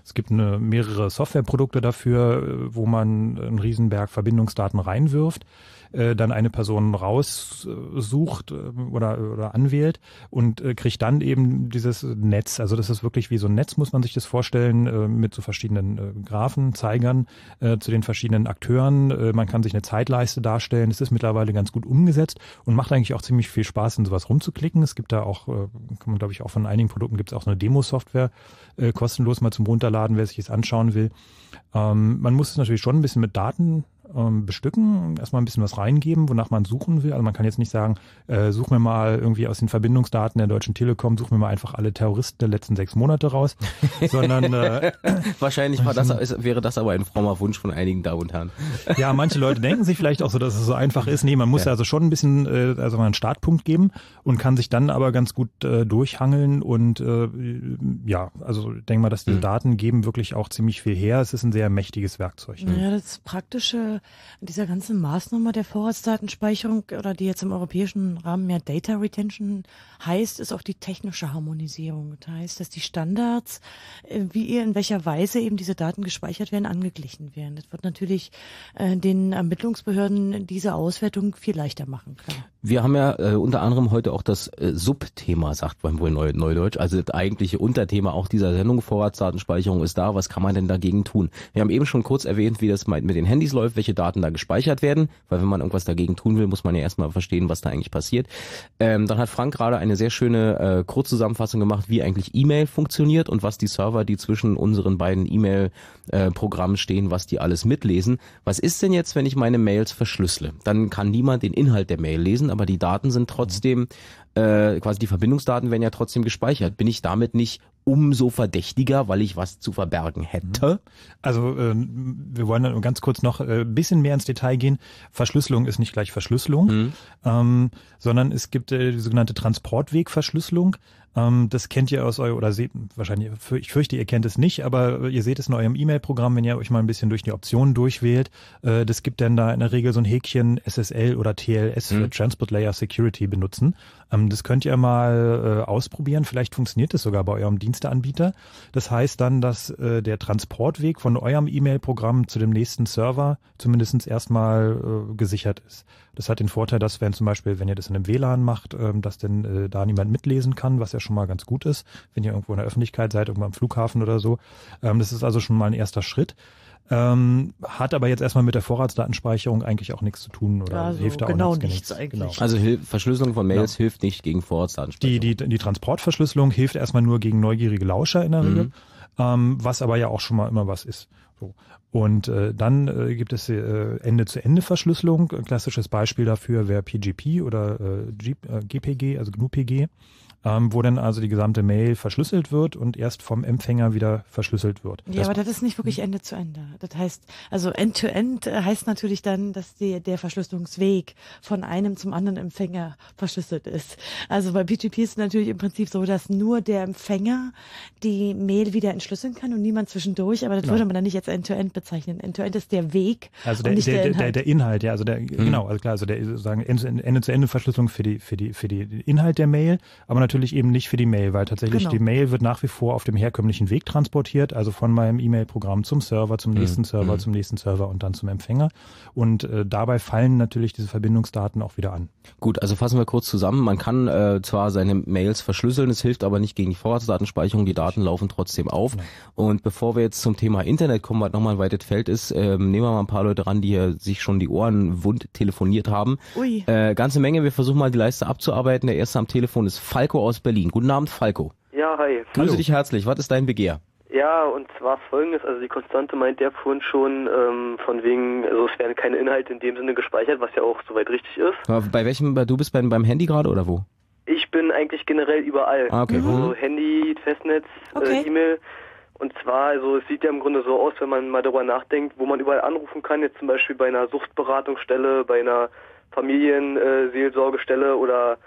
Es gibt eine, mehrere Softwareprodukte dafür, äh, wo man einen Riesenberg Verbindungsdaten reinwirft äh, dann eine Person raussucht äh, oder, oder anwählt und äh, kriegt dann eben dieses Netz. Also das ist wirklich wie so ein Netz, muss man sich das vorstellen, äh, mit so verschiedenen äh, Graphen, Zeigern äh, zu den verschiedenen Akteuren. Äh, man kann sich eine Zeitleiste darstellen. Es ist mittlerweile ganz gut umgesetzt und macht eigentlich auch ziemlich viel Spaß, in sowas rumzuklicken. Es gibt da auch, äh, kann man glaube ich auch von einigen Produkten gibt es auch so eine Demo-Software, äh, kostenlos mal zum Runterladen, wer sich das anschauen will. Ähm, man muss es natürlich schon ein bisschen mit Daten ähm, bestücken, erstmal ein bisschen was reingeben, wonach man suchen will. Also man kann jetzt nicht sagen, äh, such mir mal irgendwie aus den Verbindungsdaten der Deutschen Telekom, such mir mal einfach alle Terroristen der letzten sechs Monate raus, sondern äh, wahrscheinlich war das, wäre das aber ein frommer Wunsch von einigen Damen und Herren. Ja, manche Leute denken sich vielleicht auch so, dass es so einfach ist. Nee, man muss ja. also schon ein bisschen, äh, also mal einen Startpunkt geben und kann sich dann aber ganz gut äh, durchhangeln und äh, ja, also ich denke mal, dass diese mhm. Daten geben wirklich auch ziemlich viel her. Es ist ein sehr mächtiges Werkzeug. Ja, das praktische dieser ganzen Maßnahme der Vorratsdatenspeicherung oder die jetzt im europäischen Rahmen mehr Data Retention heißt, ist auch die technische Harmonisierung. Das heißt, dass die Standards, äh, wie ihr in welcher Weise eben diese Daten gespeichert werden, angeglichen werden. Das wird natürlich äh, den Ermittlungsbehörden diese Auswertung viel leichter machen. Klar. Wir haben ja äh, unter anderem heute auch das äh, Subthema, sagt man wohl neu, Neudeutsch, also das eigentliche Unterthema auch dieser Sendung, Vorratsdatenspeicherung ist da, was kann man denn dagegen tun? Wir haben eben schon kurz erwähnt, wie das mit den Handys läuft, welche Daten da gespeichert werden, weil wenn man irgendwas dagegen tun will, muss man ja erstmal verstehen, was da eigentlich passiert. Ähm, dann hat Frank gerade eine sehr schöne äh, Kurzzusammenfassung gemacht, wie eigentlich E-Mail funktioniert und was die Server, die zwischen unseren beiden E-Mail-Programmen äh, stehen, was die alles mitlesen. Was ist denn jetzt, wenn ich meine Mails verschlüssele? Dann kann niemand den Inhalt der Mail lesen, aber die Daten sind trotzdem, äh, quasi die Verbindungsdaten werden ja trotzdem gespeichert. Bin ich damit nicht umso verdächtiger, weil ich was zu verbergen hätte? Also äh, wir wollen dann ganz kurz noch ein äh, bisschen mehr ins Detail gehen. Verschlüsselung ist nicht gleich Verschlüsselung, mhm. ähm, sondern es gibt äh, die sogenannte Transportwegverschlüsselung. Ähm, das kennt ihr aus euer, oder seht, wahrscheinlich, ich fürchte, ihr kennt es nicht, aber ihr seht es in eurem E-Mail-Programm, wenn ihr euch mal ein bisschen durch die Optionen durchwählt. Äh, das gibt dann da in der Regel so ein Häkchen SSL oder TLS für mhm. Transport Layer Security benutzen. Ähm, das könnt ihr mal äh, ausprobieren. Vielleicht funktioniert das sogar bei eurem Diensteanbieter. Das heißt dann, dass äh, der Transportweg von eurem E-Mail-Programm zu dem nächsten Server zumindest erstmal äh, gesichert ist. Das hat den Vorteil, dass wenn zum Beispiel, wenn ihr das in einem WLAN macht, ähm, dass denn äh, da niemand mitlesen kann, was ja schon mal ganz gut ist, wenn ihr irgendwo in der Öffentlichkeit seid, irgendwo am Flughafen oder so. Ähm, das ist also schon mal ein erster Schritt. Ähm, hat aber jetzt erstmal mit der Vorratsdatenspeicherung eigentlich auch nichts zu tun oder also hilft da genau auch nichts, nichts eigentlich. Genau. Also Verschlüsselung von Mails genau. hilft nicht gegen Vorratsdatenspeicherung. Die, die, die Transportverschlüsselung hilft erstmal nur gegen neugierige Lauscher in der mhm. Regel. ähm, was aber ja auch schon mal immer was ist. So. Und äh, dann äh, gibt es äh, Ende-zu-Ende-Verschlüsselung. Ein klassisches Beispiel dafür wäre PGP oder äh, G, äh, GPG, also GNU-PG ähm, wo dann also die gesamte Mail verschlüsselt wird und erst vom Empfänger wieder verschlüsselt wird. Ja, das aber das ist nicht wirklich Ende zu Ende. Das heißt, also End-to-End -End heißt natürlich dann, dass die, der Verschlüsselungsweg von einem zum anderen Empfänger verschlüsselt ist. Also bei PGP ist es natürlich im Prinzip so, dass nur der Empfänger die Mail wieder entschlüsseln kann und niemand zwischendurch, aber das genau. würde man dann nicht als End-to-End -End bezeichnen. End-to-End -End ist der Weg. Also der, der, der, Inhalt. der, Inhalt, ja, also der, mhm. genau, also klar, also der sozusagen Ende-zu-Ende-Verschlüsselung für die, für die, für die Inhalt der Mail, aber natürlich natürlich eben nicht für die Mail, weil tatsächlich genau. die Mail wird nach wie vor auf dem herkömmlichen Weg transportiert, also von meinem E-Mail-Programm zum Server, zum mhm. nächsten mhm. Server, zum nächsten Server und dann zum Empfänger. Und äh, dabei fallen natürlich diese Verbindungsdaten auch wieder an. Gut, also fassen wir kurz zusammen. Man kann äh, zwar seine Mails verschlüsseln, es hilft aber nicht gegen die Vorratsdatenspeicherung, die Daten laufen trotzdem auf. Genau. Und bevor wir jetzt zum Thema Internet kommen, was nochmal ein weites Feld ist, äh, nehmen wir mal ein paar Leute ran, die hier sich schon die Ohren wund telefoniert haben. Ui. Äh, ganze Menge, wir versuchen mal die Leiste abzuarbeiten. Der erste am Telefon ist Falco aus Berlin. Guten Abend, Falco. Ja, hi. Grüße dich herzlich. Was ist dein Begehr? Ja, und zwar folgendes, also die Konstante meint ja vorhin schon, ähm, von wegen, also es werden keine Inhalte in dem Sinne gespeichert, was ja auch soweit richtig ist. Bei welchem, du bist beim, beim Handy gerade oder wo? Ich bin eigentlich generell überall. Ah, okay. Also Handy, Festnetz, äh, okay. äh, E-Mail. Und zwar, also es sieht ja im Grunde so aus, wenn man mal darüber nachdenkt, wo man überall anrufen kann, jetzt zum Beispiel bei einer Suchtberatungsstelle, bei einer Familienseelsorgestelle oder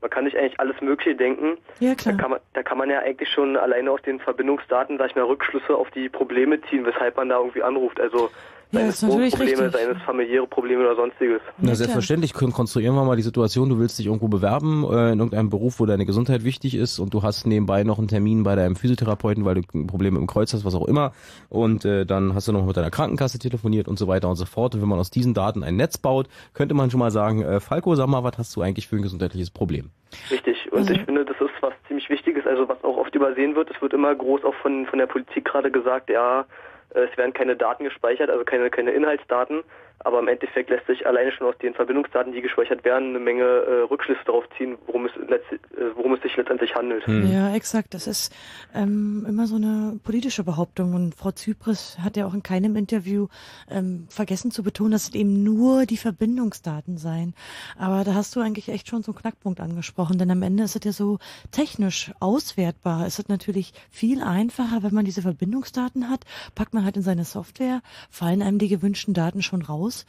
man kann sich eigentlich alles Mögliche denken. Ja, klar. Da kann, man, da kann man ja eigentlich schon alleine aus den Verbindungsdaten, sag ich mal, Rückschlüsse auf die Probleme ziehen, weshalb man da irgendwie anruft. Also ja, das ist natürlich Probleme, richtig. seines familiäre Probleme oder sonstiges. Na, selbstverständlich konstruieren wir mal die Situation, du willst dich irgendwo bewerben, äh, in irgendeinem Beruf, wo deine Gesundheit wichtig ist und du hast nebenbei noch einen Termin bei deinem Physiotherapeuten, weil du ein Problem im Kreuz hast, was auch immer. Und äh, dann hast du noch mit deiner Krankenkasse telefoniert und so weiter und so fort. Und wenn man aus diesen Daten ein Netz baut, könnte man schon mal sagen, äh, Falco, sag mal, was hast du eigentlich für ein gesundheitliches Problem? Richtig. Und mhm. ich finde, das ist was ziemlich Wichtiges, also was auch oft übersehen wird. Es wird immer groß auch von, von der Politik gerade gesagt, ja, es werden keine Daten gespeichert, also keine, keine Inhaltsdaten. Aber im Endeffekt lässt sich alleine schon aus den Verbindungsdaten, die gespeichert werden, eine Menge äh, Rückschlüsse darauf ziehen, worum es, äh, worum es sich letztendlich handelt. Hm. Ja, exakt. Das ist ähm, immer so eine politische Behauptung. Und Frau Zypris hat ja auch in keinem Interview ähm, vergessen zu betonen, dass es eben nur die Verbindungsdaten seien. Aber da hast du eigentlich echt schon so einen Knackpunkt angesprochen. Denn am Ende ist es ja so technisch auswertbar. Es ist natürlich viel einfacher, wenn man diese Verbindungsdaten hat, packt man halt in seine Software, fallen einem die gewünschten Daten schon raus aus.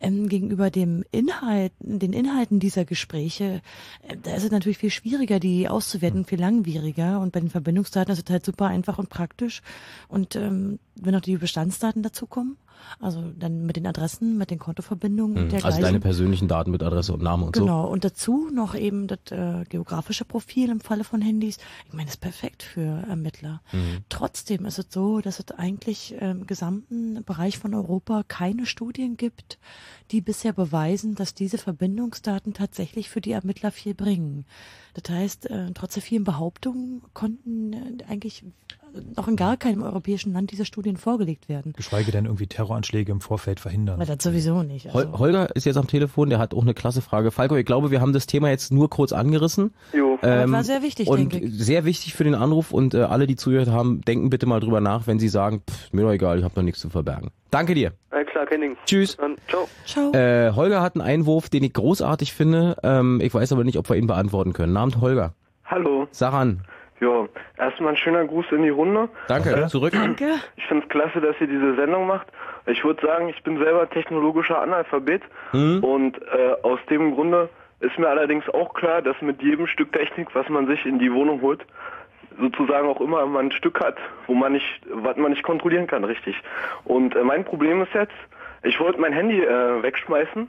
Ähm, gegenüber dem Inhalt, den Inhalten dieser Gespräche, äh, da ist es natürlich viel schwieriger, die auszuwerten, viel langwieriger. Und bei den Verbindungsdaten ist es halt super einfach und praktisch. Und ähm, wenn auch die Bestandsdaten dazukommen, also dann mit den Adressen, mit den Kontoverbindungen und mhm. dergleichen. Also deine persönlichen Daten mit Adresse und Name und genau. so. Genau. Und dazu noch eben das äh, geografische Profil im Falle von Handys. Ich meine, das ist perfekt für Ermittler. Mhm. Trotzdem ist es so, dass es eigentlich im gesamten Bereich von Europa keine Studien gibt, die bisher beweisen, dass diese Verbindungsdaten tatsächlich für die Ermittler viel bringen. Das heißt, äh, trotz der vielen Behauptungen konnten äh, eigentlich noch in gar keinem europäischen Land diese Studien vorgelegt werden. Geschweige denn irgendwie Terroranschläge im Vorfeld verhindern. Aber das sowieso nicht. Also. Holger ist jetzt am Telefon, der hat auch eine klasse Frage. Falco, ich glaube, wir haben das Thema jetzt nur kurz angerissen. Jo. Ähm, das war sehr wichtig, und denke ich. Sehr wichtig für den Anruf und äh, alle, die zugehört haben, denken bitte mal drüber nach, wenn sie sagen, pff, mir doch egal, ich habe noch nichts zu verbergen. Danke dir. Ja, klar, kein Ding. Tschüss. Dann, ciao. ciao. Äh, Holger hat einen Einwurf, den ich großartig finde. Ähm, ich weiß aber nicht, ob wir ihn beantworten können. Abend, Holger. Hallo. Sag an. Ja, erstmal ein schöner Gruß in die Runde. Danke, äh, zurück. Danke. Ich finde es klasse, dass ihr diese Sendung macht. Ich würde sagen, ich bin selber technologischer Analphabet hm? und äh, aus dem Grunde ist mir allerdings auch klar, dass mit jedem Stück Technik, was man sich in die Wohnung holt, sozusagen auch immer man ein Stück hat, wo man nicht, was man nicht kontrollieren kann, richtig. Und äh, mein Problem ist jetzt, ich wollte mein Handy äh, wegschmeißen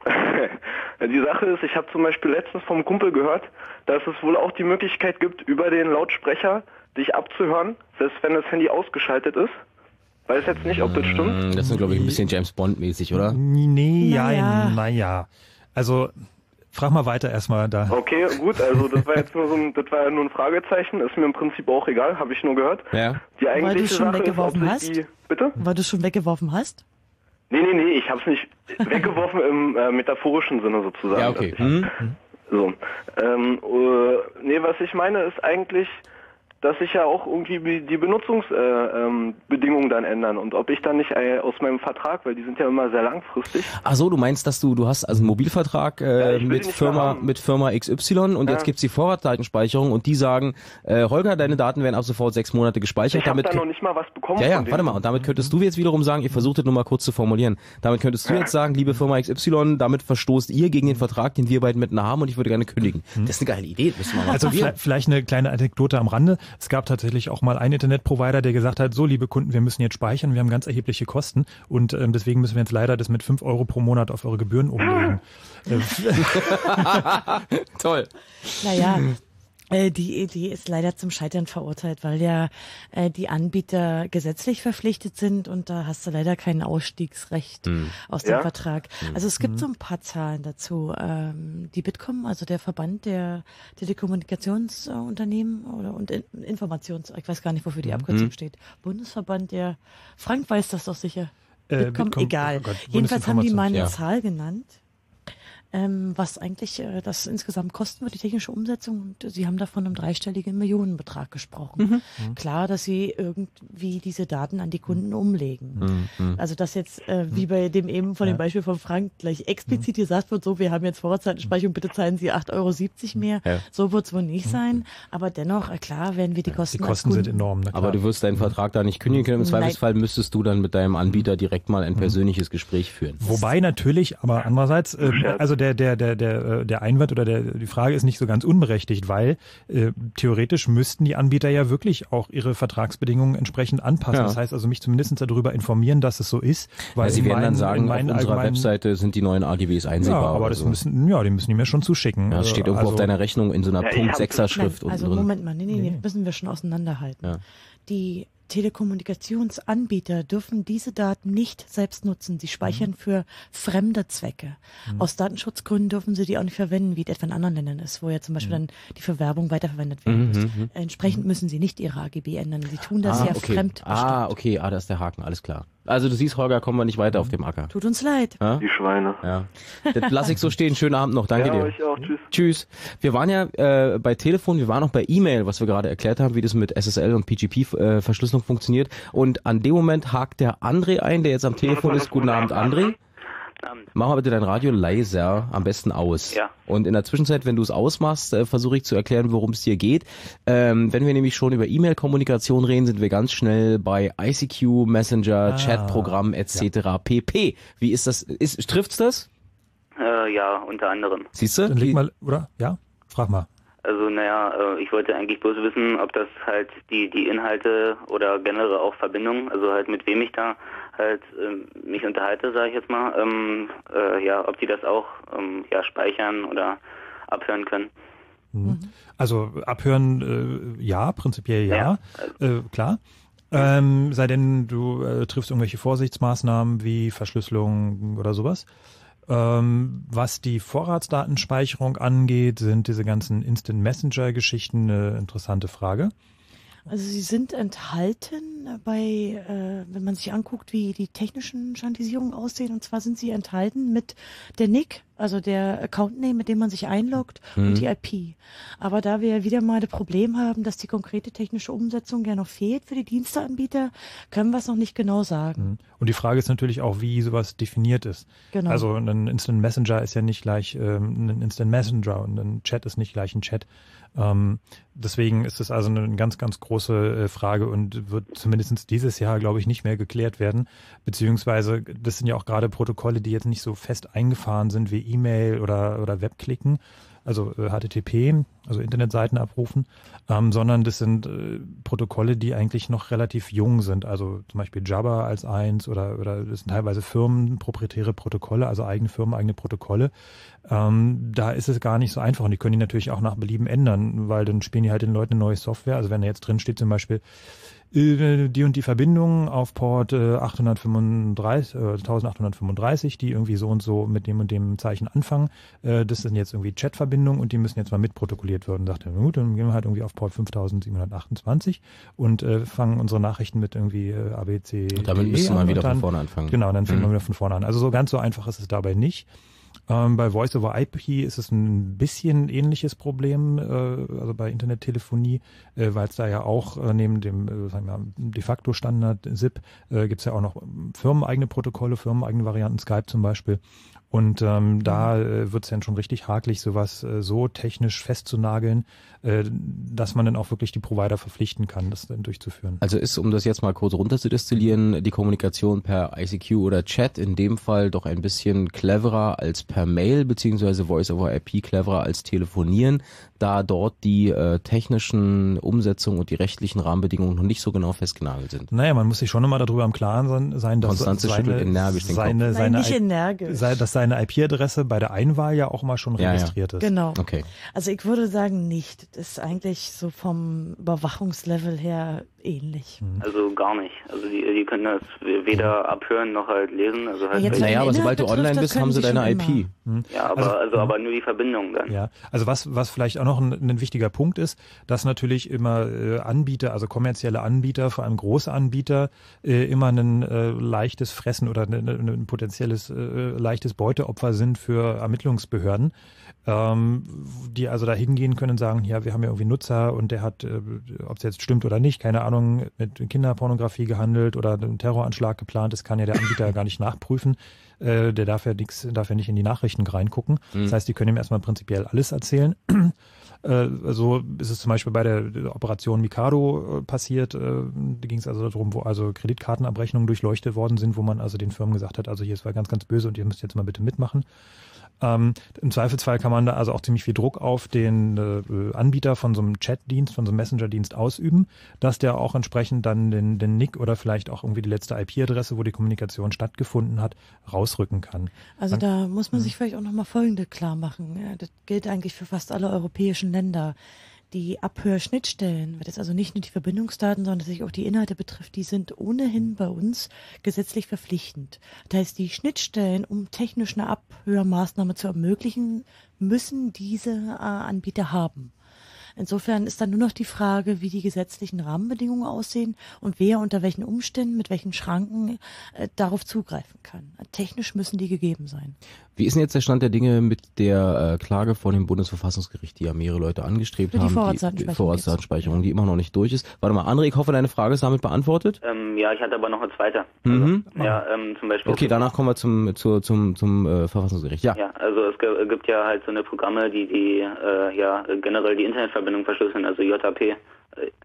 die Sache ist, ich habe zum Beispiel letztens vom Kumpel gehört, dass es wohl auch die Möglichkeit gibt, über den Lautsprecher dich abzuhören, selbst wenn das Handy ausgeschaltet ist. Weiß jetzt nicht, ob das stimmt. Mm, das ist, glaube ich, ein bisschen James Bond-mäßig, oder? Nee, naja. naja. Also, frag mal weiter erstmal da. Okay, gut, also das war jetzt nur so ein, das war ja nur ein Fragezeichen, ist mir im Prinzip auch egal, habe ich nur gehört. Ja. Die eigentliche Weil du schon Sache weggeworfen ist, hast? Die, bitte? Weil du schon weggeworfen hast? Nee, nee, nee, ich habe es nicht weggeworfen im äh, metaphorischen Sinne sozusagen. Ja, okay. Mhm. So. Ähm, äh, nee, was ich meine ist eigentlich, dass sich ja auch irgendwie die Benutzungsbedingungen äh, ähm, dann ändern und ob ich dann nicht äh, aus meinem Vertrag, weil die sind ja immer sehr langfristig. Ach so, du meinst, dass du du hast also einen Mobilvertrag äh, ja, mit Firma mit Firma XY und ja. jetzt gibt's die Vorratsdatenspeicherung und die sagen, äh, Holger, deine Daten werden ab sofort sechs Monate gespeichert. Ich habe da noch nicht mal was bekommen. Ja, ja, warte mal. Und damit könntest du jetzt wiederum sagen, ihr versucht es nur mal kurz zu formulieren. Damit könntest du jetzt sagen, liebe Firma XY, damit verstoßt ihr gegen den Vertrag, den wir beiden miteinander haben und ich würde gerne kündigen. Mhm. Das ist eine geile Idee. Müssen wir mal also vielleicht eine kleine Anekdote am Rande. Es gab tatsächlich auch mal einen Internetprovider, der gesagt hat, so liebe Kunden, wir müssen jetzt speichern, wir haben ganz erhebliche Kosten und ähm, deswegen müssen wir jetzt leider das mit fünf Euro pro Monat auf eure Gebühren umlegen. Toll. Naja, äh, die Idee ist leider zum Scheitern verurteilt, weil ja äh, die Anbieter gesetzlich verpflichtet sind und da hast du leider kein Ausstiegsrecht hm. aus dem ja? Vertrag. Hm. Also es gibt hm. so ein paar Zahlen dazu. Ähm, die Bitkom, also der Verband der Telekommunikationsunternehmen oder und Informations, ich weiß gar nicht, wofür die hm. Abkürzung hm. steht. Bundesverband der, Frank weiß das doch sicher. Äh, Bitkom, Bitkom egal. Oh Gott, Jedenfalls haben die mal eine ja. Zahl genannt ähm, was eigentlich äh, das insgesamt kosten wird, die technische Umsetzung. Und Sie haben davon einem dreistelligen Millionenbetrag gesprochen. Mhm. mhm. Klar, dass Sie irgendwie diese Daten an die Kunden umlegen. Mhm. mhm. Also dass jetzt, äh, wie bei dem eben von dem Beispiel von Frank, gleich explizit mhm. gesagt wird, so, wir haben jetzt Vorratsdatenspeicherung, bitte zahlen Sie 8,70 Euro mehr. Ja. So wird es wohl nicht sein. Aber dennoch, äh, klar, werden wir die Kosten Die Kosten sind enorm. Aber du wirst deinen Vertrag da nicht kündigen können. Im Zweifelsfall müsstest du dann mit deinem Anbieter direkt mal ein persönliches Gespräch führen. Wobei natürlich, aber andererseits, äh, also der, der, der, der, äh, der Einwand oder der, die Frage ist nicht so ganz unberechtigt, weil äh, theoretisch müssten die Anbieter ja wirklich auch ihre Vertragsbedingungen entsprechend anpassen. Ja. Das heißt also mich zumindest darüber informieren, dass es so ist. Weil ja, sie werden dann sagen, auf unserer Webseite sind die neuen AGBs einsehbar. Ja, aber das so. müssen, ja, die müssen die mir schon zuschicken. Ja, das steht irgendwo also, auf deiner Rechnung in so einer ja, Punkt 6er Schrift. Also Moment mal, nee, nee, nee, müssen wir schon auseinanderhalten. Ja. Die Telekommunikationsanbieter dürfen diese Daten nicht selbst nutzen. Sie speichern mhm. für fremde Zwecke. Mhm. Aus Datenschutzgründen dürfen sie die auch nicht verwenden, wie es etwa in anderen Ländern ist, wo ja zum Beispiel mhm. dann die Verwerbung weiterverwendet werden muss. Mhm, mhm. Entsprechend müssen sie nicht ihre AGB ändern. Sie tun das ah, ja okay. fremd. Ah, okay, ah, da ist der Haken, alles klar. Also du siehst, Holger, kommen wir nicht weiter auf dem Acker. Tut uns leid. Ja? Die Schweine. Ja. Das lasse ich so stehen. Schönen Abend noch. Danke ja, dir. Euch auch. Tschüss. Tschüss. Wir waren ja äh, bei Telefon, wir waren auch bei E-Mail, was wir gerade erklärt haben, wie das mit SSL und PGP-Verschlüsselung äh, funktioniert. Und an dem Moment hakt der André ein, der jetzt am Telefon ist. Guten Abend, André. Abend. Mach mal bitte dein Radio leiser, am besten aus. Ja. Und in der Zwischenzeit, wenn du es ausmachst, äh, versuche ich zu erklären, worum es dir geht. Ähm, wenn wir nämlich schon über E-Mail-Kommunikation reden, sind wir ganz schnell bei ICQ, Messenger, ah, Chatprogramm etc. Ja. pp. Wie ist das? Ist, trifft's das? Äh, ja, unter anderem. Siehst du? Dann leg mal, oder? Ja? Frag mal. Also naja, äh, ich wollte eigentlich bloß wissen, ob das halt die, die Inhalte oder generell auch Verbindungen, also halt mit wem ich da halt äh, mich unterhalte, sage ich jetzt mal, ähm, äh, ja, ob die das auch ähm, ja, speichern oder abhören können. Mhm. mhm. Also abhören, äh, ja, prinzipiell ja, ja. Äh, klar. Ähm, sei denn, du äh, triffst irgendwelche Vorsichtsmaßnahmen wie Verschlüsselung oder sowas. Ähm, was die Vorratsdatenspeicherung angeht, sind diese ganzen Instant Messenger Geschichten eine interessante Frage. Also sie sind enthalten bei, äh, wenn man sich anguckt, wie die technischen Standardisierungen aussehen. Und zwar sind sie enthalten mit der NIC, also der Account-Name, mit dem man sich einloggt mhm. und die IP. Aber da wir wieder mal das Problem haben, dass die konkrete technische Umsetzung ja noch fehlt für die Diensteanbieter, können wir es noch nicht genau sagen. Mhm. Und die Frage ist natürlich auch, wie sowas definiert ist. Genau. Also ein Instant Messenger ist ja nicht gleich ähm, ein Instant Messenger und ein Chat ist nicht gleich ein Chat. Ähm, deswegen ist es also eine ganz, ganz große äh, Frage und wird zumindest dieses Jahr, glaube ich, nicht mehr geklärt werden. Beziehungsweise, das sind ja auch gerade Protokolle, die jetzt nicht so fest eingefahren sind wie E-Mail oder, oder Webklicken, also äh, HTTP, also Internetseiten abrufen, ähm, sondern das sind äh, Protokolle, die eigentlich noch relativ jung sind. Also zum Beispiel Jabba als eins oder, oder das sind teilweise Firmen, proprietäre Protokolle, also eigene Firmen, eigene Protokolle. Ähm, da ist es gar nicht so einfach und die können die natürlich auch nach Belieben ändern, weil dann spielen die halt den Leuten eine neue Software. Also wenn da jetzt drin steht zum Beispiel, äh, die und die Verbindung auf Port 835, äh, 1835, die irgendwie so und so mit dem und dem Zeichen anfangen. Äh, das sind jetzt irgendwie Chat-Verbindungen und die müssen jetzt mal mitprotokolliert werden. Sagt er, gut, dann gehen wir halt irgendwie auf Port 5728 und fangen unsere Nachrichten mit irgendwie ABC. Und damit müssen wir wieder von vorne anfangen. Genau, dann fangen mhm. wir wieder von vorne an. Also so ganz so einfach ist es dabei nicht. Ähm, bei Voice over IP ist es ein bisschen ähnliches Problem, äh, also bei Internettelefonie, äh, weil es da ja auch äh, neben dem äh, sagen wir, de facto Standard SIP äh, gibt es ja auch noch firmeneigene Protokolle, firmeneigene Varianten, Skype zum Beispiel. Und ähm, da äh, wird es dann schon richtig hakelig, sowas äh, so technisch festzunageln, äh, dass man dann auch wirklich die Provider verpflichten kann, das dann durchzuführen. Also ist, um das jetzt mal kurz runterzudestillieren, die Kommunikation per ICQ oder Chat in dem Fall doch ein bisschen cleverer als per Mail, beziehungsweise Voice over IP cleverer als telefonieren, da dort die äh, technischen Umsetzungen und die rechtlichen Rahmenbedingungen noch nicht so genau festgenagelt sind. Naja, man muss sich schon immer darüber im Klaren sein, dass Konstanze seine, energisch den seine, Kopf. seine, Nein, dass seine IP-Adresse bei der Einwahl ja auch mal schon Ja, ja. registriert ist. Genau. Okay. Also ich würde sagen nicht. Das ist eigentlich so vom Überwachungslevel her ähnlich. Also gar nicht. Also die, die können das weder abhören noch halt lesen. Also halt Naja, aber sobald du online bist, haben sie deine IP. immer. ja, aber Also- also, aber nur die Verbindung dann. Ja, also was, was vielleicht auch noch ein, ein wichtiger Punkt ist, dass natürlich immer äh, Anbieter, also kommerzielle Anbieter, vor allem große Anbieter, äh, immer ein äh, leichtes Fressen oder ein, ein, potenzielles äh, leichtes Beuteopfer sind für Ermittlungsbehörden, ähm, die also da hingehen können und sagen, ja, wir haben ja irgendwie Nutzer und der hat, äh, ob es jetzt stimmt oder nicht, keine Ahnung, mit Kinderpornografie gehandelt oder einen Terroranschlag geplant, das kann ja der Anbieter gar nicht nachprüfen. Äh, der darf ja nix, darf ja nicht in die Nachrichten reingucken. Das heißt, die können ihm erstmal prinzipiell alles erzählen. Äh, so ist es zum Beispiel bei der Operation Mikado äh, passiert. Äh, da ging es also darum, wo also Kreditkartenabrechnungen durchleuchtet worden sind, wo man also den Firmen gesagt hat, also hier ist war ganz, ganz böse und ihr müsst jetzt mal bitte mitmachen. Ähm, Im Zweifelsfall kann man da also auch ziemlich viel Druck auf den äh, Anbieter von so einem Chatdienst, von so einem Messenger-Dienst ausüben, dass der auch entsprechend dann den, den Nick oder vielleicht auch irgendwie die letzte IP-Adresse, wo die Kommunikation stattgefunden hat, rausrücken kann. Also Dann- da muss man sich vielleicht auch nochmal Folgende klar machen. Ja, das gilt eigentlich für fast alle europäischen Länder. Die Abhörschnittstellen, weil das also nicht nur die Verbindungsdaten, sondern sich auch die Inhalte betrifft, die sind ohnehin bei uns gesetzlich verpflichtend. Das heißt, die Schnittstellen, um technisch eine Abhörmaßnahme zu ermöglichen, müssen diese äh, Anbieter haben. Insofern ist dann nur noch die Frage, wie die gesetzlichen Rahmenbedingungen aussehen und wer unter welchen Umständen, mit welchen Schranken äh, darauf zugreifen kann. Technisch müssen die gegeben sein. Wie ist denn jetzt der Stand der Dinge mit der äh, Klage vor dem Bundesverfassungsgericht, die ja mehrere Leute angestrebt die haben, Vorratsdatenspeicherung die Vorratsdatenspeicherung, die immer noch nicht durch ist? Warte mal, André, ich hoffe, deine Frage ist damit beantwortet. Ähm, ja, ich hatte aber noch eine zweite. Mhm. Ja, ähm, zum Beispiel. Okay, danach kommen wir zum, zur, zum, zum äh, Verfassungsgericht. Ja. Ja, also es gibt ja halt so eine Programme, die die äh, ja generell die Internetverbindung verschlüsseln, also JAP, äh,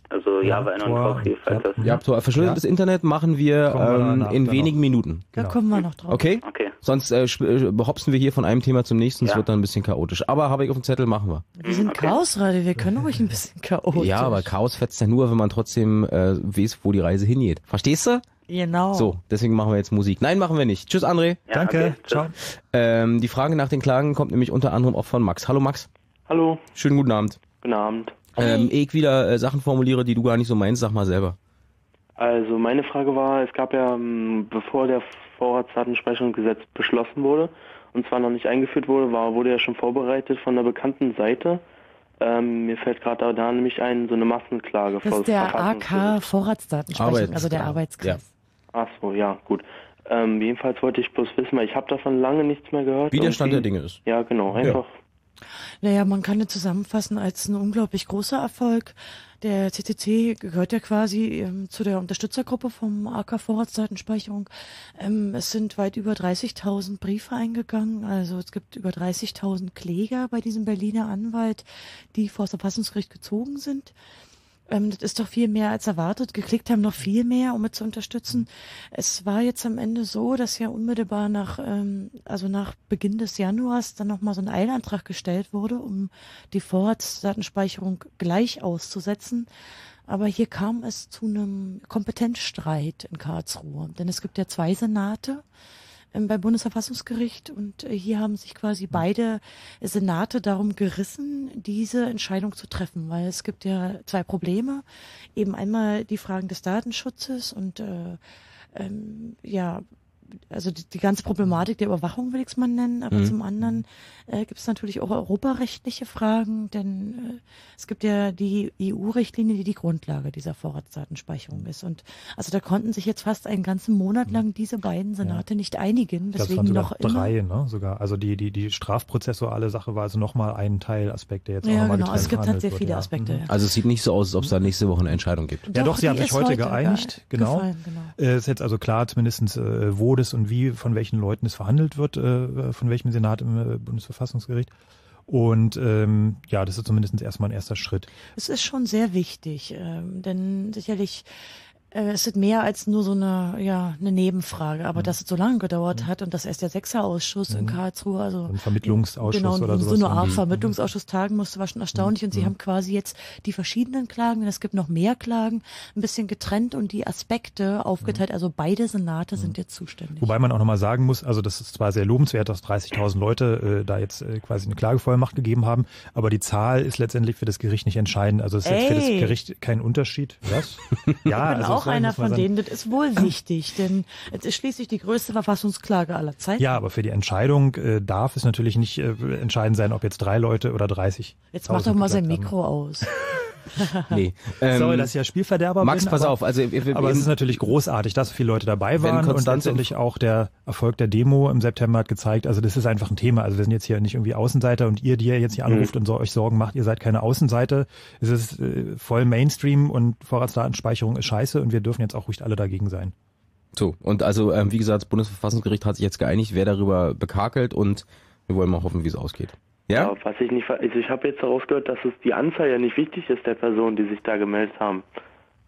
also Java und Tor, Proxy, falls das. Ja, so, verschlüsseltes Internet machen wir ähm, in wenigen Minuten. Da Genau. kommen wir noch drauf. Okay? Okay. Sonst äh, äh, behopsen wir hier von einem Thema zum nächsten, es Ja. wird dann ein bisschen chaotisch. Aber habe ich auf dem Zettel, machen wir. Wir sind Chaosradio, wir können ruhig ein bisschen chaotisch. Ja, aber Chaos fetzt ja nur, wenn man trotzdem äh, weiß, wo die Reise hingeht. Verstehst du? Genau. So, deswegen machen wir jetzt Musik. Nein, machen wir nicht. Tschüss, André. Ja, Danke, okay, ciao. Ähm, die Frage nach den Klagen kommt nämlich unter anderem auch von Max. Hallo Max. Hallo, Schönen guten Abend. Guten Abend. Ähm, ehe ich wieder äh, Sachen formuliere, die du gar nicht so meinst, sag mal selber. Also meine Frage war, es gab ja, ähm, bevor der Vorratsdatenspeicherungsgesetz beschlossen wurde, und zwar noch nicht eingeführt wurde, war, wurde ja schon vorbereitet von einer bekannten Seite. Ähm, mir fällt gerade da nämlich ein, so eine Massenklage Das vor ist der. AK Vorratsdatenspeicherung, also der. Arbeitskreis. Ach so, ja, gut. Ähm, jedenfalls wollte ich bloß wissen, weil ich habe davon lange nichts mehr gehört. Wie der Stand der Dinge ist. Ja, genau, einfach. Naja, man kann es zusammenfassen als ein unglaublich großer Erfolg. Der CCC gehört ja quasi ähm, zu der Unterstützergruppe vom AK Vorratsdatenspeicherung. Ähm, es sind weit über 30.000 Briefe eingegangen. Also es gibt über 30.000 Kläger bei diesem Berliner Anwalt, die vor das Verfassungsgericht gezogen sind. Ähm, das ist doch viel mehr als erwartet. Geklickt haben noch viel mehr, um es zu unterstützen. Es war jetzt am Ende so, dass ja unmittelbar nach, ähm, also nach Beginn des Januars dann nochmal so ein Eilantrag gestellt wurde, um die Vorratsdatenspeicherung gleich auszusetzen. Aber hier kam es zu einem Kompetenzstreit in Karlsruhe. Denn es gibt ja zwei Senate beim Bundesverfassungsgericht und äh, hier haben sich quasi beide Senate darum gerissen, diese Entscheidung zu treffen, weil es gibt ja zwei Probleme. Eben einmal die Fragen des Datenschutzes und äh, ähm, ja, also die, die ganze Problematik der Überwachung will ich es mal nennen, aber Mhm. zum anderen äh, gibt es natürlich auch europarechtliche Fragen, denn äh, es gibt ja die EU-Richtlinie, die die Grundlage dieser Vorratsdatenspeicherung ist. Und also da konnten sich jetzt fast einen ganzen Monat lang diese beiden Senate nicht einigen, Das deswegen waren sogar noch drei, ne? Sogar. Also die, die, die strafprozessuale Sache war also nochmal ein Teilaspekt, der jetzt auch Ja, nochmal genau. getrennt Es gibt halt sehr wird, viele ja. Aspekte. Mhm. ja. Also es sieht nicht so aus, als ob es da nächste Woche eine Entscheidung gibt. Ja, doch, Doch, sie haben sich heute geeinigt, ge- genau. gefallen, genau. Äh, ist jetzt also klar, zumindestens äh, wo das und wie, von welchen Leuten es verhandelt wird, äh, von welchem Senat im äh, Bundesverfassungsgericht. Und ähm, ja, das ist zumindest erstmal ein erster Schritt. Es ist schon sehr wichtig, ähm, denn sicherlich äh, es ist mehr als nur so eine, ja, eine Nebenfrage, Mhm. aber dass es so lange gedauert hat und dass erst der Sechserausschuss in Karlsruhe, also Ein Vermittlungsausschuss genau, oder so eine Art Mhm. Vermittlungsausschuss tagen musste, war schon erstaunlich und sie haben quasi jetzt die verschiedenen Klagen, und es gibt noch mehr Klagen, ein bisschen getrennt und die Aspekte aufgeteilt, also beide Senate sind jetzt zuständig. Wobei man auch nochmal sagen muss, also das ist zwar sehr lobenswert, dass 30.000 Leute äh, da jetzt äh, quasi eine Klagevollmacht gegeben haben, aber die Zahl ist letztendlich für das Gericht nicht entscheidend. Also es ist jetzt für das Ey. Gericht kein Unterschied. Was? Ja, also auch einer von sagen. denen, das ist wohl wichtig, denn es ist schließlich die größte Verfassungsklage aller Zeiten. Ja, aber für die Entscheidung äh, darf es natürlich nicht äh, entscheidend sein, ob jetzt drei Leute oder 30. Jetzt mach doch mal sein geklagt haben. Mikro aus. Nee. Ähm, Sorry, dass ich ja Spielverderber Max, bin. pass aber, auf, also wir- wir- aber es ist natürlich großartig, dass so viele Leute dabei waren und letztendlich auch der Erfolg der Demo im September hat gezeigt, also das ist einfach ein Thema. Also wir sind jetzt hier nicht irgendwie Außenseiter und ihr, die ihr jetzt hier anruft und so euch Sorgen macht, ihr seid keine Außenseite. Es ist äh, voll Mainstream und Vorratsdatenspeicherung ist scheiße und wir dürfen jetzt auch ruhig alle dagegen sein. So, und also, ähm, wie gesagt, das Bundesverfassungsgericht hat sich jetzt geeinigt, wer darüber bekakelt und wir wollen mal hoffen, wie es ausgeht. Ja? was ich nicht, also ich habe jetzt herausgehört, dass es die Anzahl ja nicht wichtig ist der Personen, die sich da gemeldet haben.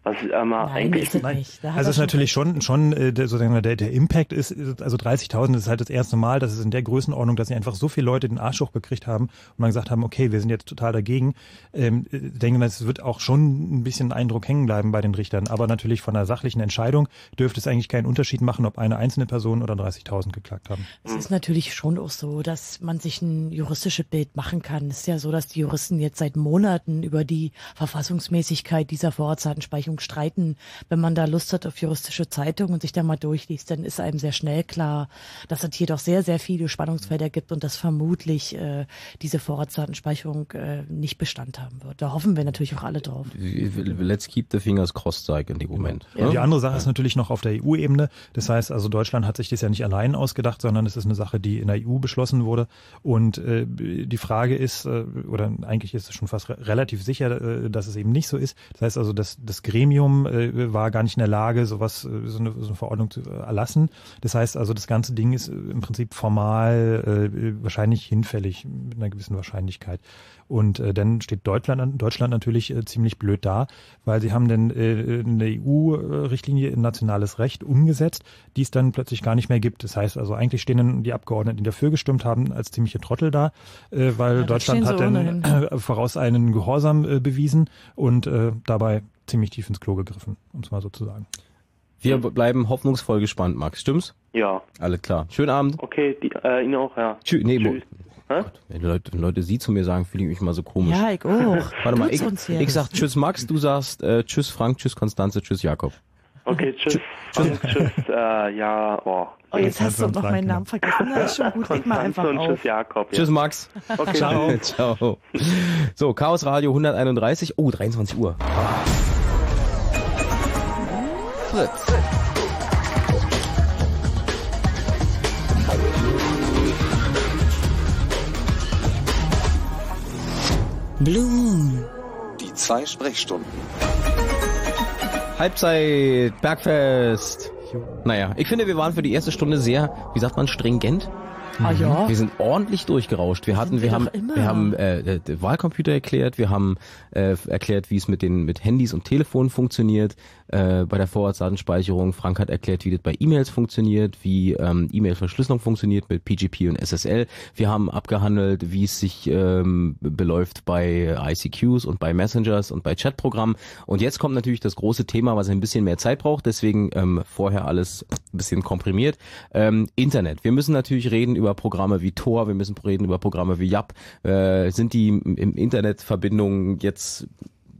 Was ähm, eigentlich Also es ist natürlich schon, schon äh, der, sozusagen der, der Impact ist, ist also 30.000 ist halt das erste Mal, dass es in der Größenordnung, dass sie einfach so viele Leute den Arsch hochgekriegt haben und man gesagt haben, okay, wir sind jetzt total dagegen. Ähm, äh, denke, es wird auch schon ein bisschen Eindruck hängen bleiben bei den Richtern. Aber natürlich von der sachlichen Entscheidung dürfte es eigentlich keinen Unterschied machen, ob eine einzelne Person oder 30.000 geklagt haben. Es ist natürlich schon auch so, dass man sich ein juristisches Bild machen kann. Es ist ja so, dass die Juristen jetzt seit Monaten über die Verfassungsmäßigkeit dieser Vorratsdatenspeicherung streiten. Wenn man da Lust hat auf juristische Zeitung und sich da mal durchliest, dann ist einem sehr schnell klar, dass es hier doch sehr, sehr viele Spannungsfelder gibt und dass vermutlich äh, diese Vorratsdatenspeicherung äh, nicht Bestand haben wird. Da hoffen wir natürlich auch alle drauf. Let's keep the fingers crossed, sag ich in dem Moment. Ja, ne? die andere Sache ist natürlich noch auf der EU-Ebene. Das heißt also, Deutschland hat sich das ja nicht allein ausgedacht, sondern es ist eine Sache, die in der EU beschlossen wurde. Und äh, die Frage ist, äh, oder eigentlich ist es schon fast re relativ sicher, äh, dass es eben nicht so ist. Das heißt also, das, das Gremium äh, war gar nicht in der Lage, sowas, äh, so eine, so eine Verordnung zu erlassen. Das heißt also, das ganze Ding ist äh, im Prinzip formal äh, wahrscheinlich hinfällig, mit einer gewissen Wahrscheinlichkeit. Und äh, dann steht Deutschland, Deutschland natürlich äh, ziemlich blöd da, weil sie haben dann äh, eine EU-Richtlinie in nationales Recht umgesetzt, die es dann plötzlich gar nicht mehr gibt. Das heißt also, eigentlich stehen dann die Abgeordneten, die dafür gestimmt haben, als ziemliche Trottel da, äh, weil Ja, Deutschland hat sie dann äh, voraus einen Gehorsam äh, bewiesen und äh, dabei ziemlich tief ins Klo gegriffen, um es mal so zu sagen. Wir bleiben hoffnungsvoll gespannt, Max. Stimmt's? Ja. Alles klar. Schönen Abend. Okay, die, äh, Ihnen auch, ja. Tschüss. Nee, Tschüss. Hä? Wenn Leute, wenn Leute sie zu mir sagen, fühle ich mich mal so komisch. Ja, ich auch. Warte mal, ich, jetzt. ich sag Tschüss Max, du sagst äh, Tschüss Frank, Tschüss Konstanze, Tschüss Jakob. Okay, tschüss. Tschüss. tschüss, äh, ja, oh. Oh, jetzt hast du noch meinen Namen vergessen. Na, ist schon gut. Leg mal einfach auf. tschüss, Jakob. Tschüss Max. Okay, Ciao. Ciao. So, Chaos Radio 131. Oh, 23 Uhr. Fritz. Blue Moon. Die zwei Sprechstunden. Halbzeit, Bergfest. Naja, ich finde, wir waren für die erste Stunde sehr, wie sagt man, stringent. Ah ja. Wir sind ordentlich durchgerauscht. Wir hatten, wir, wir haben, wir haben äh, den Wahlcomputer erklärt, wir haben äh, erklärt, wie es mit den mit Handys und Telefonen funktioniert äh, bei der Vorratsdatenspeicherung. Frank hat erklärt, wie das bei E-Mails funktioniert, wie ähm, E-Mail-Verschlüsselung funktioniert mit PGP und SSL. Wir haben abgehandelt, wie es sich ähm, beläuft bei ICQs und bei Messengers und bei Chatprogrammen. Und jetzt kommt natürlich das große Thema, was ein bisschen mehr Zeit braucht. Deswegen ähm, vorher alles ein bisschen komprimiert. Ähm, Internet. Wir müssen natürlich reden über Programme wie Tor, wir müssen reden über Programme wie Yap. Äh, sind die im im Internet Verbindungen jetzt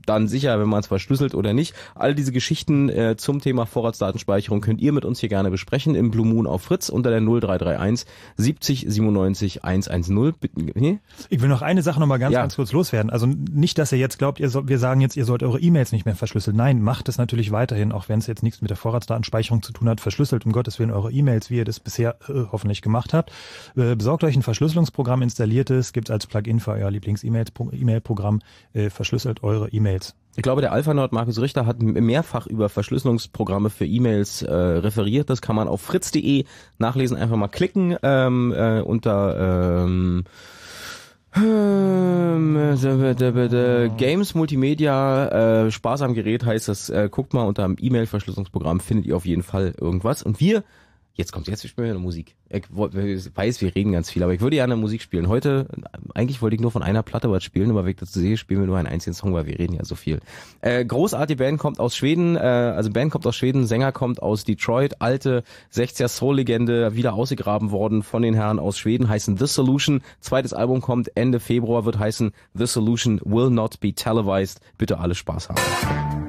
dann sicher, wenn man es verschlüsselt oder nicht. All diese Geschichten äh, zum Thema Vorratsdatenspeicherung könnt ihr mit uns hier gerne besprechen im Blue Moon auf Fritz unter der 0331 70 97 110. Nee? Ich will noch eine Sache noch mal ganz, ja. ganz kurz loswerden. Also nicht, dass ihr jetzt glaubt, ihr so, wir sagen jetzt, ihr sollt eure E-Mails nicht mehr verschlüsseln. Nein, macht es natürlich weiterhin, auch wenn es jetzt nichts mit der Vorratsdatenspeicherung zu tun hat, verschlüsselt um Gottes Willen eure E-Mails, wie ihr das bisher äh, hoffentlich gemacht habt. Äh, besorgt euch ein Verschlüsselungsprogramm, installiert es, gibt als Plugin für euer Lieblings-E-Mail-Programm, äh, verschlüsselt eure E-Mails. Ich glaube, der Alpha-Nord Markus Richter hat mehrfach über Verschlüsselungsprogramme für E-Mails äh, referiert. Das kann man auf fritz.de nachlesen. Einfach mal klicken ähm, äh, unter ähm, ähm Games Multimedia äh, Spaß am Gerät heißt das. Äh, guckt mal unter dem E-Mail-Verschlüsselungsprogramm findet ihr auf jeden Fall irgendwas. Und wir Jetzt kommt jetzt spielen wir eine Musik. Ich weiß, wir reden ganz viel, aber ich würde gerne Musik spielen. Heute, eigentlich wollte ich nur von einer Platte was spielen, aber ich dazu sehe, spielen wir nur einen einzigen Song, weil wir reden ja so viel. Äh, großartige Band kommt aus Schweden, äh, also Band kommt aus Schweden, Sänger kommt aus Detroit, alte 60er Soul-Legende, wieder ausgegraben worden von den Herren aus Schweden, heißen The Solution. Zweites Album kommt Ende Februar, wird heißen The Solution Will Not Be Televised. Bitte alle Spaß haben.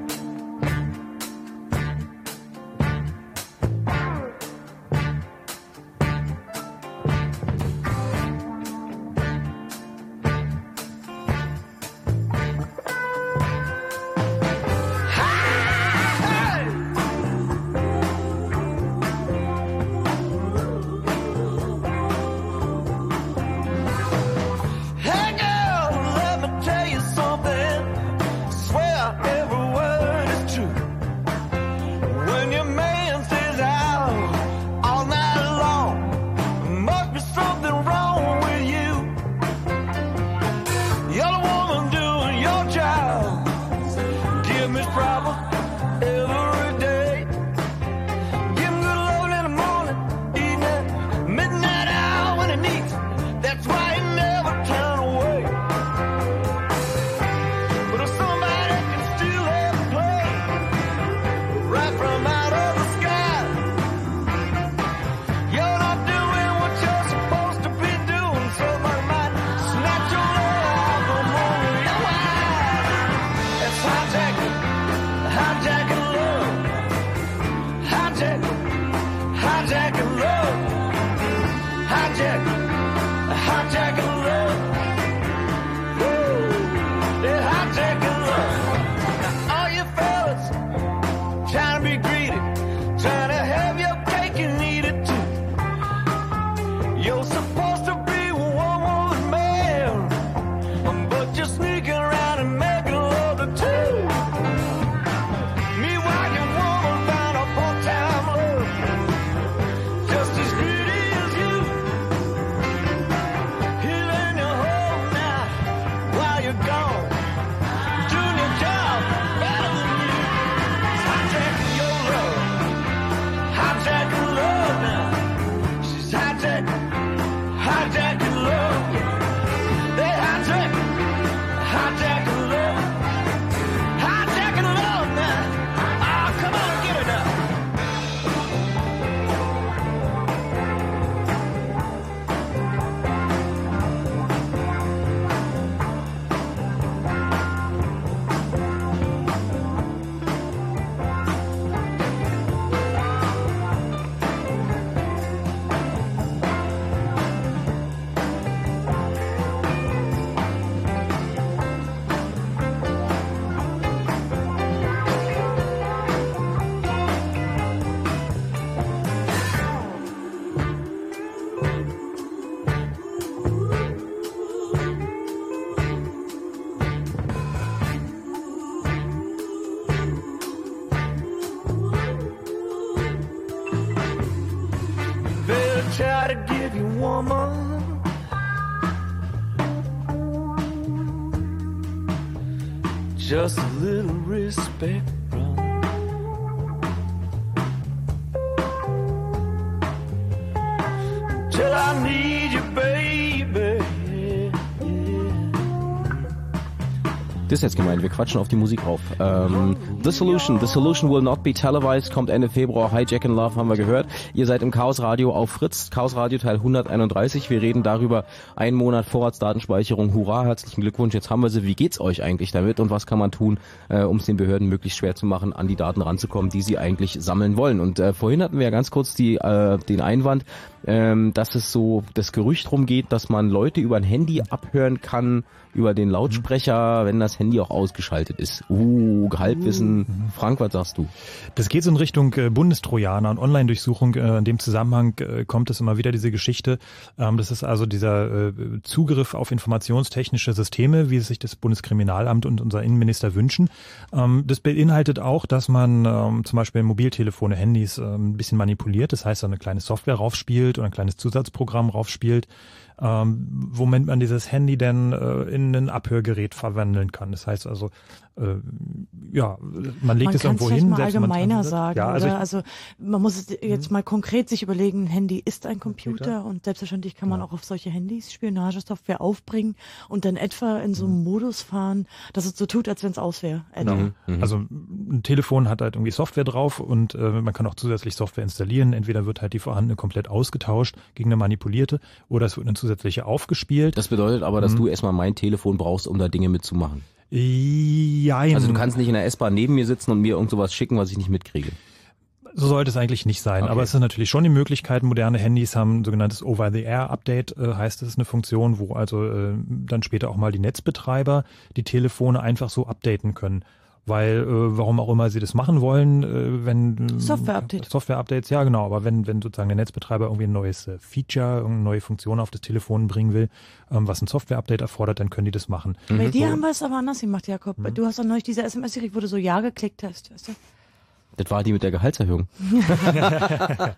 Respect. Till I need you, baby. Das ist jetzt gemeint, wir quatschen auf die Musik rauf. Ähm, The Solution, The Solution will not be televised, kommt Ende Februar. Hijack and Love haben wir gehört. Ihr seid im Chaos Radio auf Fritz, Chaos Radio Teil 131. Wir reden darüber, ein Monat Vorratsdatenspeicherung, hurra, herzlichen Glückwunsch, jetzt haben wir sie. Wie geht's euch eigentlich damit und was kann man tun, äh, um es den Behörden möglichst schwer zu machen, an die Daten ranzukommen, die sie eigentlich sammeln wollen? Und äh, vorhin hatten wir ja ganz kurz die, äh, den Einwand, ähm, dass es so das Gerücht rumgeht, dass man Leute über ein Handy abhören kann, über den Lautsprecher, wenn das Handy auch ausgeschaltet ist. Uh, Halbwissen. Frank, was sagst du? Das geht so in Richtung äh, Bundestrojaner und Online-Durchsuchung. Äh, in dem Zusammenhang äh, kommt es immer wieder diese Geschichte. Ähm, das ist also dieser äh, Zugriff auf informationstechnische Systeme, wie es sich das Bundeskriminalamt und unser Innenminister wünschen. Ähm, das beinhaltet auch, dass man ähm, zum Beispiel Mobiltelefone, Handys ein bisschen manipuliert. Das heißt, eine kleine Software raufspielt oder ein kleines Zusatzprogramm raufspielt ähm, womit man dieses Handy dann äh, in ein Abhörgerät verwandeln kann. Das heißt also, äh, ja, man legt man es irgendwo hin. Mal allgemeiner man sagen, ja, also, oder? also man muss jetzt mal konkret sich überlegen, ein Handy ist ein Computer, Computer. und selbstverständlich kann man ja. auch auf solche Handys Spionagesoftware aufbringen und dann etwa in so einem mhm. Modus fahren, dass es so tut, als wenn es aus wäre. Genau. Mhm. Also ein Telefon hat halt irgendwie Software drauf und äh, man kann auch zusätzlich Software installieren. Entweder wird halt die vorhandene komplett ausgetauscht gegen eine manipulierte oder es wird eine zusätzliche aufgespielt. Das bedeutet aber, dass mhm. du erstmal mein Telefon brauchst, um da Dinge mitzumachen. Ja, also du kannst nicht in der S-Bahn neben mir sitzen und mir irgend sowas schicken, was ich nicht mitkriege. So sollte es eigentlich nicht sein. Okay. Aber es ist natürlich schon die Möglichkeit, moderne Handys haben ein sogenanntes Over-the-Air-Update, äh, heißt es, eine Funktion, wo also äh, dann später auch mal die Netzbetreiber die Telefone einfach so updaten können weil äh, warum auch immer sie das machen wollen, äh, wenn Software-Update. Software-Updates, ja genau, aber wenn, wenn sozusagen der Netzbetreiber irgendwie ein neues äh, Feature, irgendeine neue Funktion auf das Telefon bringen will, ähm, was ein Software-Update erfordert, dann können die das machen. Bei mhm. dir haben wir es aber anders gemacht, Jakob. Mhm. Du hast doch neulich diese SMS gekriegt, wo du so Ja geklickt hast, weißt du? Das war die mit der Gehaltserhöhung.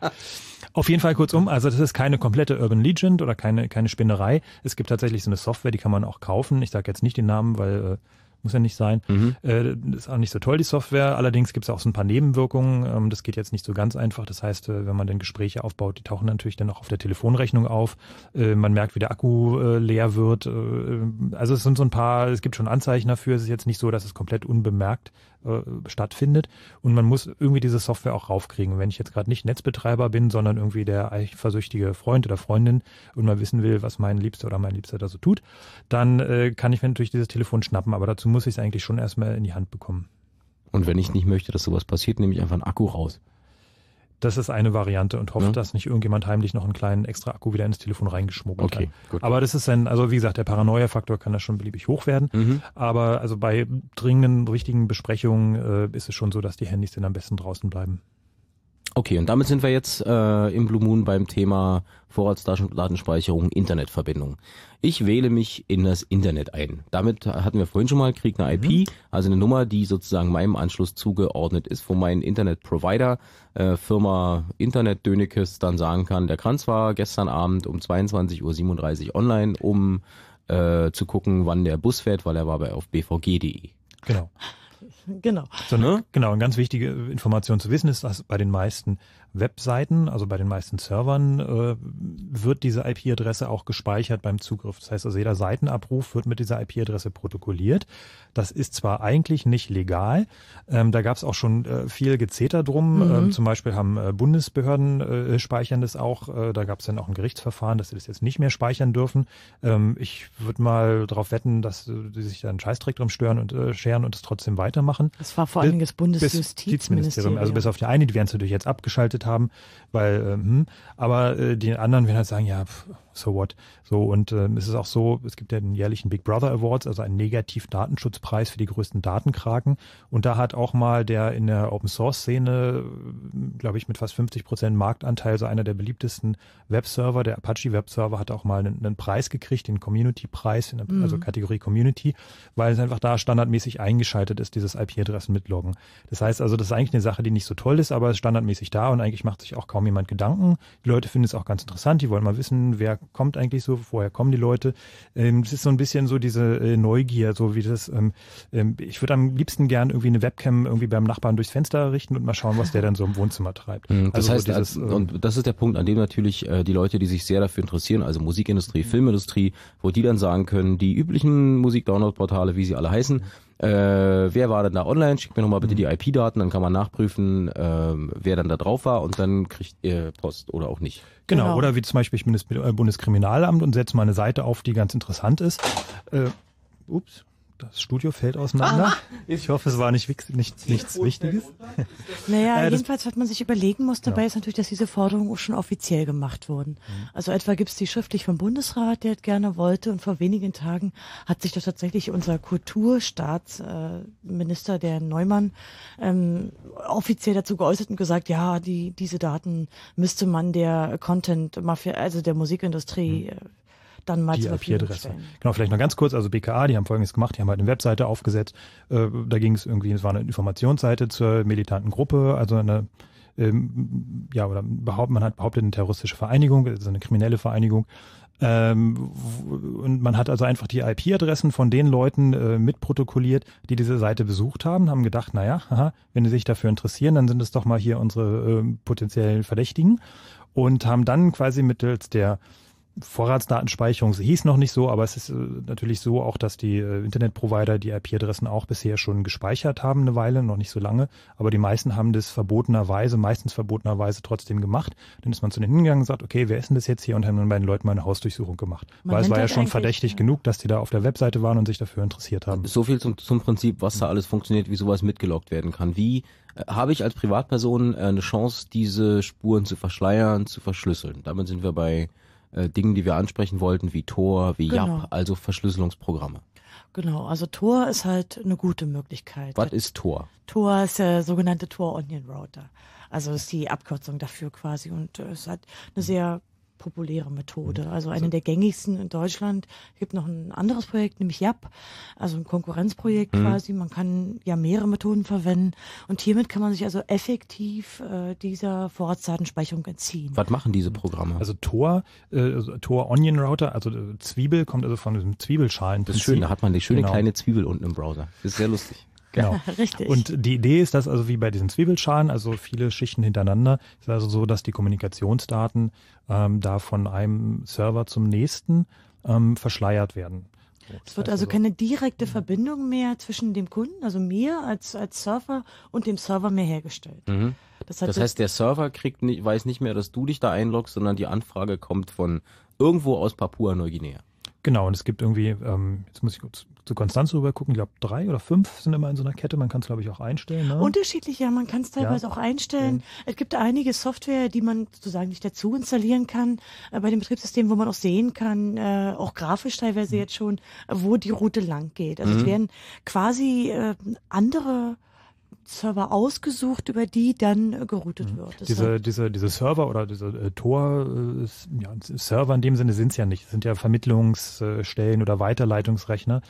Auf jeden Fall kurzum, also das ist keine komplette Urban Legend oder keine, keine Spinnerei. Es gibt tatsächlich so eine Software, die kann man auch kaufen. Ich sage jetzt nicht den Namen, weil äh, muss ja nicht sein. Mhm. Äh, ist auch nicht so toll, die Software. Allerdings gibt es auch so ein paar Nebenwirkungen. Ähm, das geht jetzt nicht so ganz einfach. Das heißt, äh, wenn man dann Gespräche aufbaut, die tauchen natürlich dann auch auf der Telefonrechnung auf. Äh, man merkt, wie der Akku äh, leer wird. Äh, also es sind so ein paar, es gibt schon Anzeichen dafür. Es ist jetzt nicht so, dass es komplett unbemerkt äh, stattfindet. Und man muss irgendwie diese Software auch raufkriegen. Wenn ich jetzt gerade nicht Netzbetreiber bin, sondern irgendwie der eifersüchtige Freund oder Freundin und mal wissen will, was mein Liebster oder mein Liebster da so tut, dann äh, kann ich mir natürlich dieses Telefon schnappen. Aber dazu muss ich es eigentlich schon erstmal in die Hand bekommen. Und wenn ich nicht möchte, dass sowas passiert, nehme ich einfach einen Akku raus. Das ist eine Variante und hofft, ja. dass nicht irgendjemand heimlich noch einen kleinen extra Akku wieder ins Telefon reingeschmuggelt okay, hat. Gut. Aber das ist ein, also wie gesagt, der Paranoia-Faktor kann da schon beliebig hoch werden. Mhm. Aber also bei dringenden, wichtigen Besprechungen äh, ist es schon so, dass die Handys dann am besten draußen bleiben. Okay, und damit sind wir jetzt äh, im Blue Moon beim Thema Vorratsdatenspeicherung, Internetverbindung. Ich wähle mich in das Internet ein. Damit hatten wir vorhin schon mal, krieg eine IP, mhm. also eine Nummer, die sozusagen meinem Anschluss zugeordnet ist, wo mein Internetprovider, äh, Firma Internet Dönekes, dann sagen kann, der Kranz war gestern Abend um 22.37 Uhr online, um äh, zu gucken, wann der Bus fährt, weil er war bei auf bvg.de. Genau. Genau. So, ne? Genau, eine ganz wichtige Information zu wissen ist, dass bei den meisten Webseiten, also bei den meisten Servern, äh, wird diese IP-Adresse auch gespeichert beim Zugriff. Das heißt also, jeder Seitenabruf wird mit dieser IP-Adresse protokolliert. Das ist zwar eigentlich nicht legal, ähm, da gab es auch schon äh, viel Gezeter drum. Mhm. Ähm, zum Beispiel haben äh, Bundesbehörden äh, speichern das auch. Äh, da gab es dann auch ein Gerichtsverfahren, dass sie das jetzt nicht mehr speichern dürfen. Ähm, ich würde mal darauf wetten, dass äh, die sich da einen Scheißdreck drum stören und äh, scheren und es trotzdem weitermachen. Das war vor Dingen das Bundesjustizministerium. Also bis auf die eine, die werden es natürlich jetzt abgeschaltet haben, weil, äh, hm, aber äh, die anderen werden halt sagen, ja, pff, so what. So, und äh, es ist auch so, es gibt ja den jährlichen Big Brother Awards, also einen Negativ-Datenschutzpreis für die größten Datenkraken. Und da hat auch mal der in der Open Source Szene, glaube ich, mit fast 50 Prozent Marktanteil, so einer der beliebtesten Webserver, der Apache Webserver, hat auch mal einen, einen Preis gekriegt, den Community-Preis, mhm. also Kategorie Community, weil es einfach da standardmäßig eingeschaltet ist, dieses IP-Adressen mitloggen. Das heißt also, das ist eigentlich eine Sache, die nicht so toll ist, aber es ist standardmäßig da und eigentlich macht sich auch kaum jemand Gedanken. Die Leute finden es auch ganz interessant, die wollen mal wissen, wer kommt eigentlich so, woher kommen die Leute. Ähm, es ist so ein bisschen so diese äh, Neugier, so wie das, ähm, ähm, ich würde am liebsten gern irgendwie eine Webcam irgendwie beim Nachbarn durchs Fenster richten und mal schauen, was der dann so im Wohnzimmer treibt. Mhm, Das Also heißt, so dieses, als, und das ist der Punkt, an dem natürlich äh, die Leute, die sich sehr dafür interessieren, also Musikindustrie, Filmindustrie, wo die dann sagen können, die üblichen Musik-Download-Portale, wie sie alle heißen, äh, wer war denn da online? Schickt mir nochmal bitte die IP-Daten, dann kann man nachprüfen, ähm, wer dann da drauf war und dann kriegt ihr Post oder auch nicht. Genau, oder wie zum Beispiel ich bin das äh, Bundeskriminalamt und setze mal eine Seite auf, die ganz interessant ist. Äh, ups, das Studio fällt auseinander. Ah. ich hoffe, es war nicht, nicht nichts Wichtiges. Naja, Äh, jedenfalls, was man sich überlegen muss dabei, ist natürlich, dass diese Forderungen auch schon offiziell gemacht wurden. Mhm. Also etwa gibt es die schriftlich vom Bundesrat, der es gerne wollte, und vor wenigen Tagen hat sich doch tatsächlich unser Kulturstaatsminister, äh, der Neumann, ähm, offiziell dazu geäußert und gesagt, ja, die, diese Daten müsste man der Content-Mafia, also der Musikindustrie, äh, dann mal die zur Verfügung IP-Adresse. stellen. Genau, vielleicht noch ganz kurz, also BKA, die haben folgendes gemacht, die haben halt eine Webseite aufgesetzt, äh, da ging es irgendwie, es war eine Informationsseite zur militanten Gruppe, also eine ähm, ja, oder behaupt, man hat behauptet, eine terroristische Vereinigung, also eine kriminelle Vereinigung. Ähm, und man hat also einfach die IP-Adressen von den Leuten äh, mitprotokolliert, die diese Seite besucht haben, haben gedacht, naja, haha, wenn sie sich dafür interessieren, dann sind es doch mal hier unsere äh, potenziellen Verdächtigen und haben dann quasi mittels der Vorratsdatenspeicherung, es hieß noch nicht so, aber es ist äh, natürlich so auch, dass die äh, Internetprovider die IP-Adressen auch bisher schon gespeichert haben eine Weile, noch nicht so lange, aber die meisten haben das verbotenerweise, meistens verbotenerweise trotzdem gemacht. Dann ist man zu denen hingegangen und sagt, okay, wer ist denn das jetzt hier und haben dann bei den Leuten mal eine Hausdurchsuchung gemacht. Man Weil es war ja schon verdächtig genug, dass die da auf der Webseite waren und sich dafür interessiert haben. So viel zum, zum Prinzip, was da alles funktioniert, wie sowas mitgelockt werden kann. Wie äh, habe ich als Privatperson äh, eine Chance, diese Spuren zu verschleiern, zu verschlüsseln? Damit sind wir bei äh, Dingen, die wir ansprechen wollten, wie Tor, wie Genau. YAP, also Verschlüsselungsprogramme. Genau, also Tor ist halt eine gute Möglichkeit. Was ist Tor? Tor ist der sogenannte Tor Onion Router. Also ist die Abkürzung dafür quasi und äh, es hat eine sehr populäre Methode. Also eine der gängigsten in Deutschland. Es gibt noch ein anderes Projekt, nämlich YAP, also ein Konkurrenzprojekt Mhm. quasi. Man kann ja mehrere Methoden verwenden und hiermit kann man sich also effektiv äh, dieser Vorratsdatenspeicherung entziehen. Was machen diese Programme? Also Tor, äh, also Tor Onion Router, also äh, Zwiebel kommt also von diesem Zwiebelschalen. Das ist schön, da hat man die schöne Genau. kleine Zwiebel unten im Browser. Das ist sehr lustig. Genau. Richtig. Und die Idee ist, dass also wie bei diesen Zwiebelschalen, also viele Schichten hintereinander, ist also so, dass die Kommunikationsdaten ähm, da von einem Server zum nächsten ähm, verschleiert werden. Es wird also keine direkte Verbindung mehr zwischen dem Kunden, also mir als, als Surfer und dem Server mehr hergestellt. Mhm. Das Das, heißt, der Server kriegt nicht, weiß nicht mehr, dass du dich da einloggst, sondern die Anfrage kommt von irgendwo aus Papua-Neuguinea. Genau, und es gibt irgendwie, ähm, jetzt muss ich kurz zu Konstanz rüber gucken, ich glaube drei oder fünf sind immer in so einer Kette, man kann es glaube ich auch einstellen. Ne? Unterschiedlich, ja, man kann es teilweise Ja. auch einstellen. Es gibt einige Software, die man sozusagen nicht dazu installieren kann äh, bei dem Betriebssystem, wo man auch sehen kann, äh, auch grafisch teilweise jetzt schon, wo die Route lang geht. Also es Mhm. werden quasi äh, andere Server ausgesucht, über die dann äh, geroutet wird. Das diese, diese, diese Server oder diese äh, Tor, äh, ja, Server in dem Sinne sind es ja nicht. Es sind ja Vermittlungsstellen oder Weiterleitungsrechner.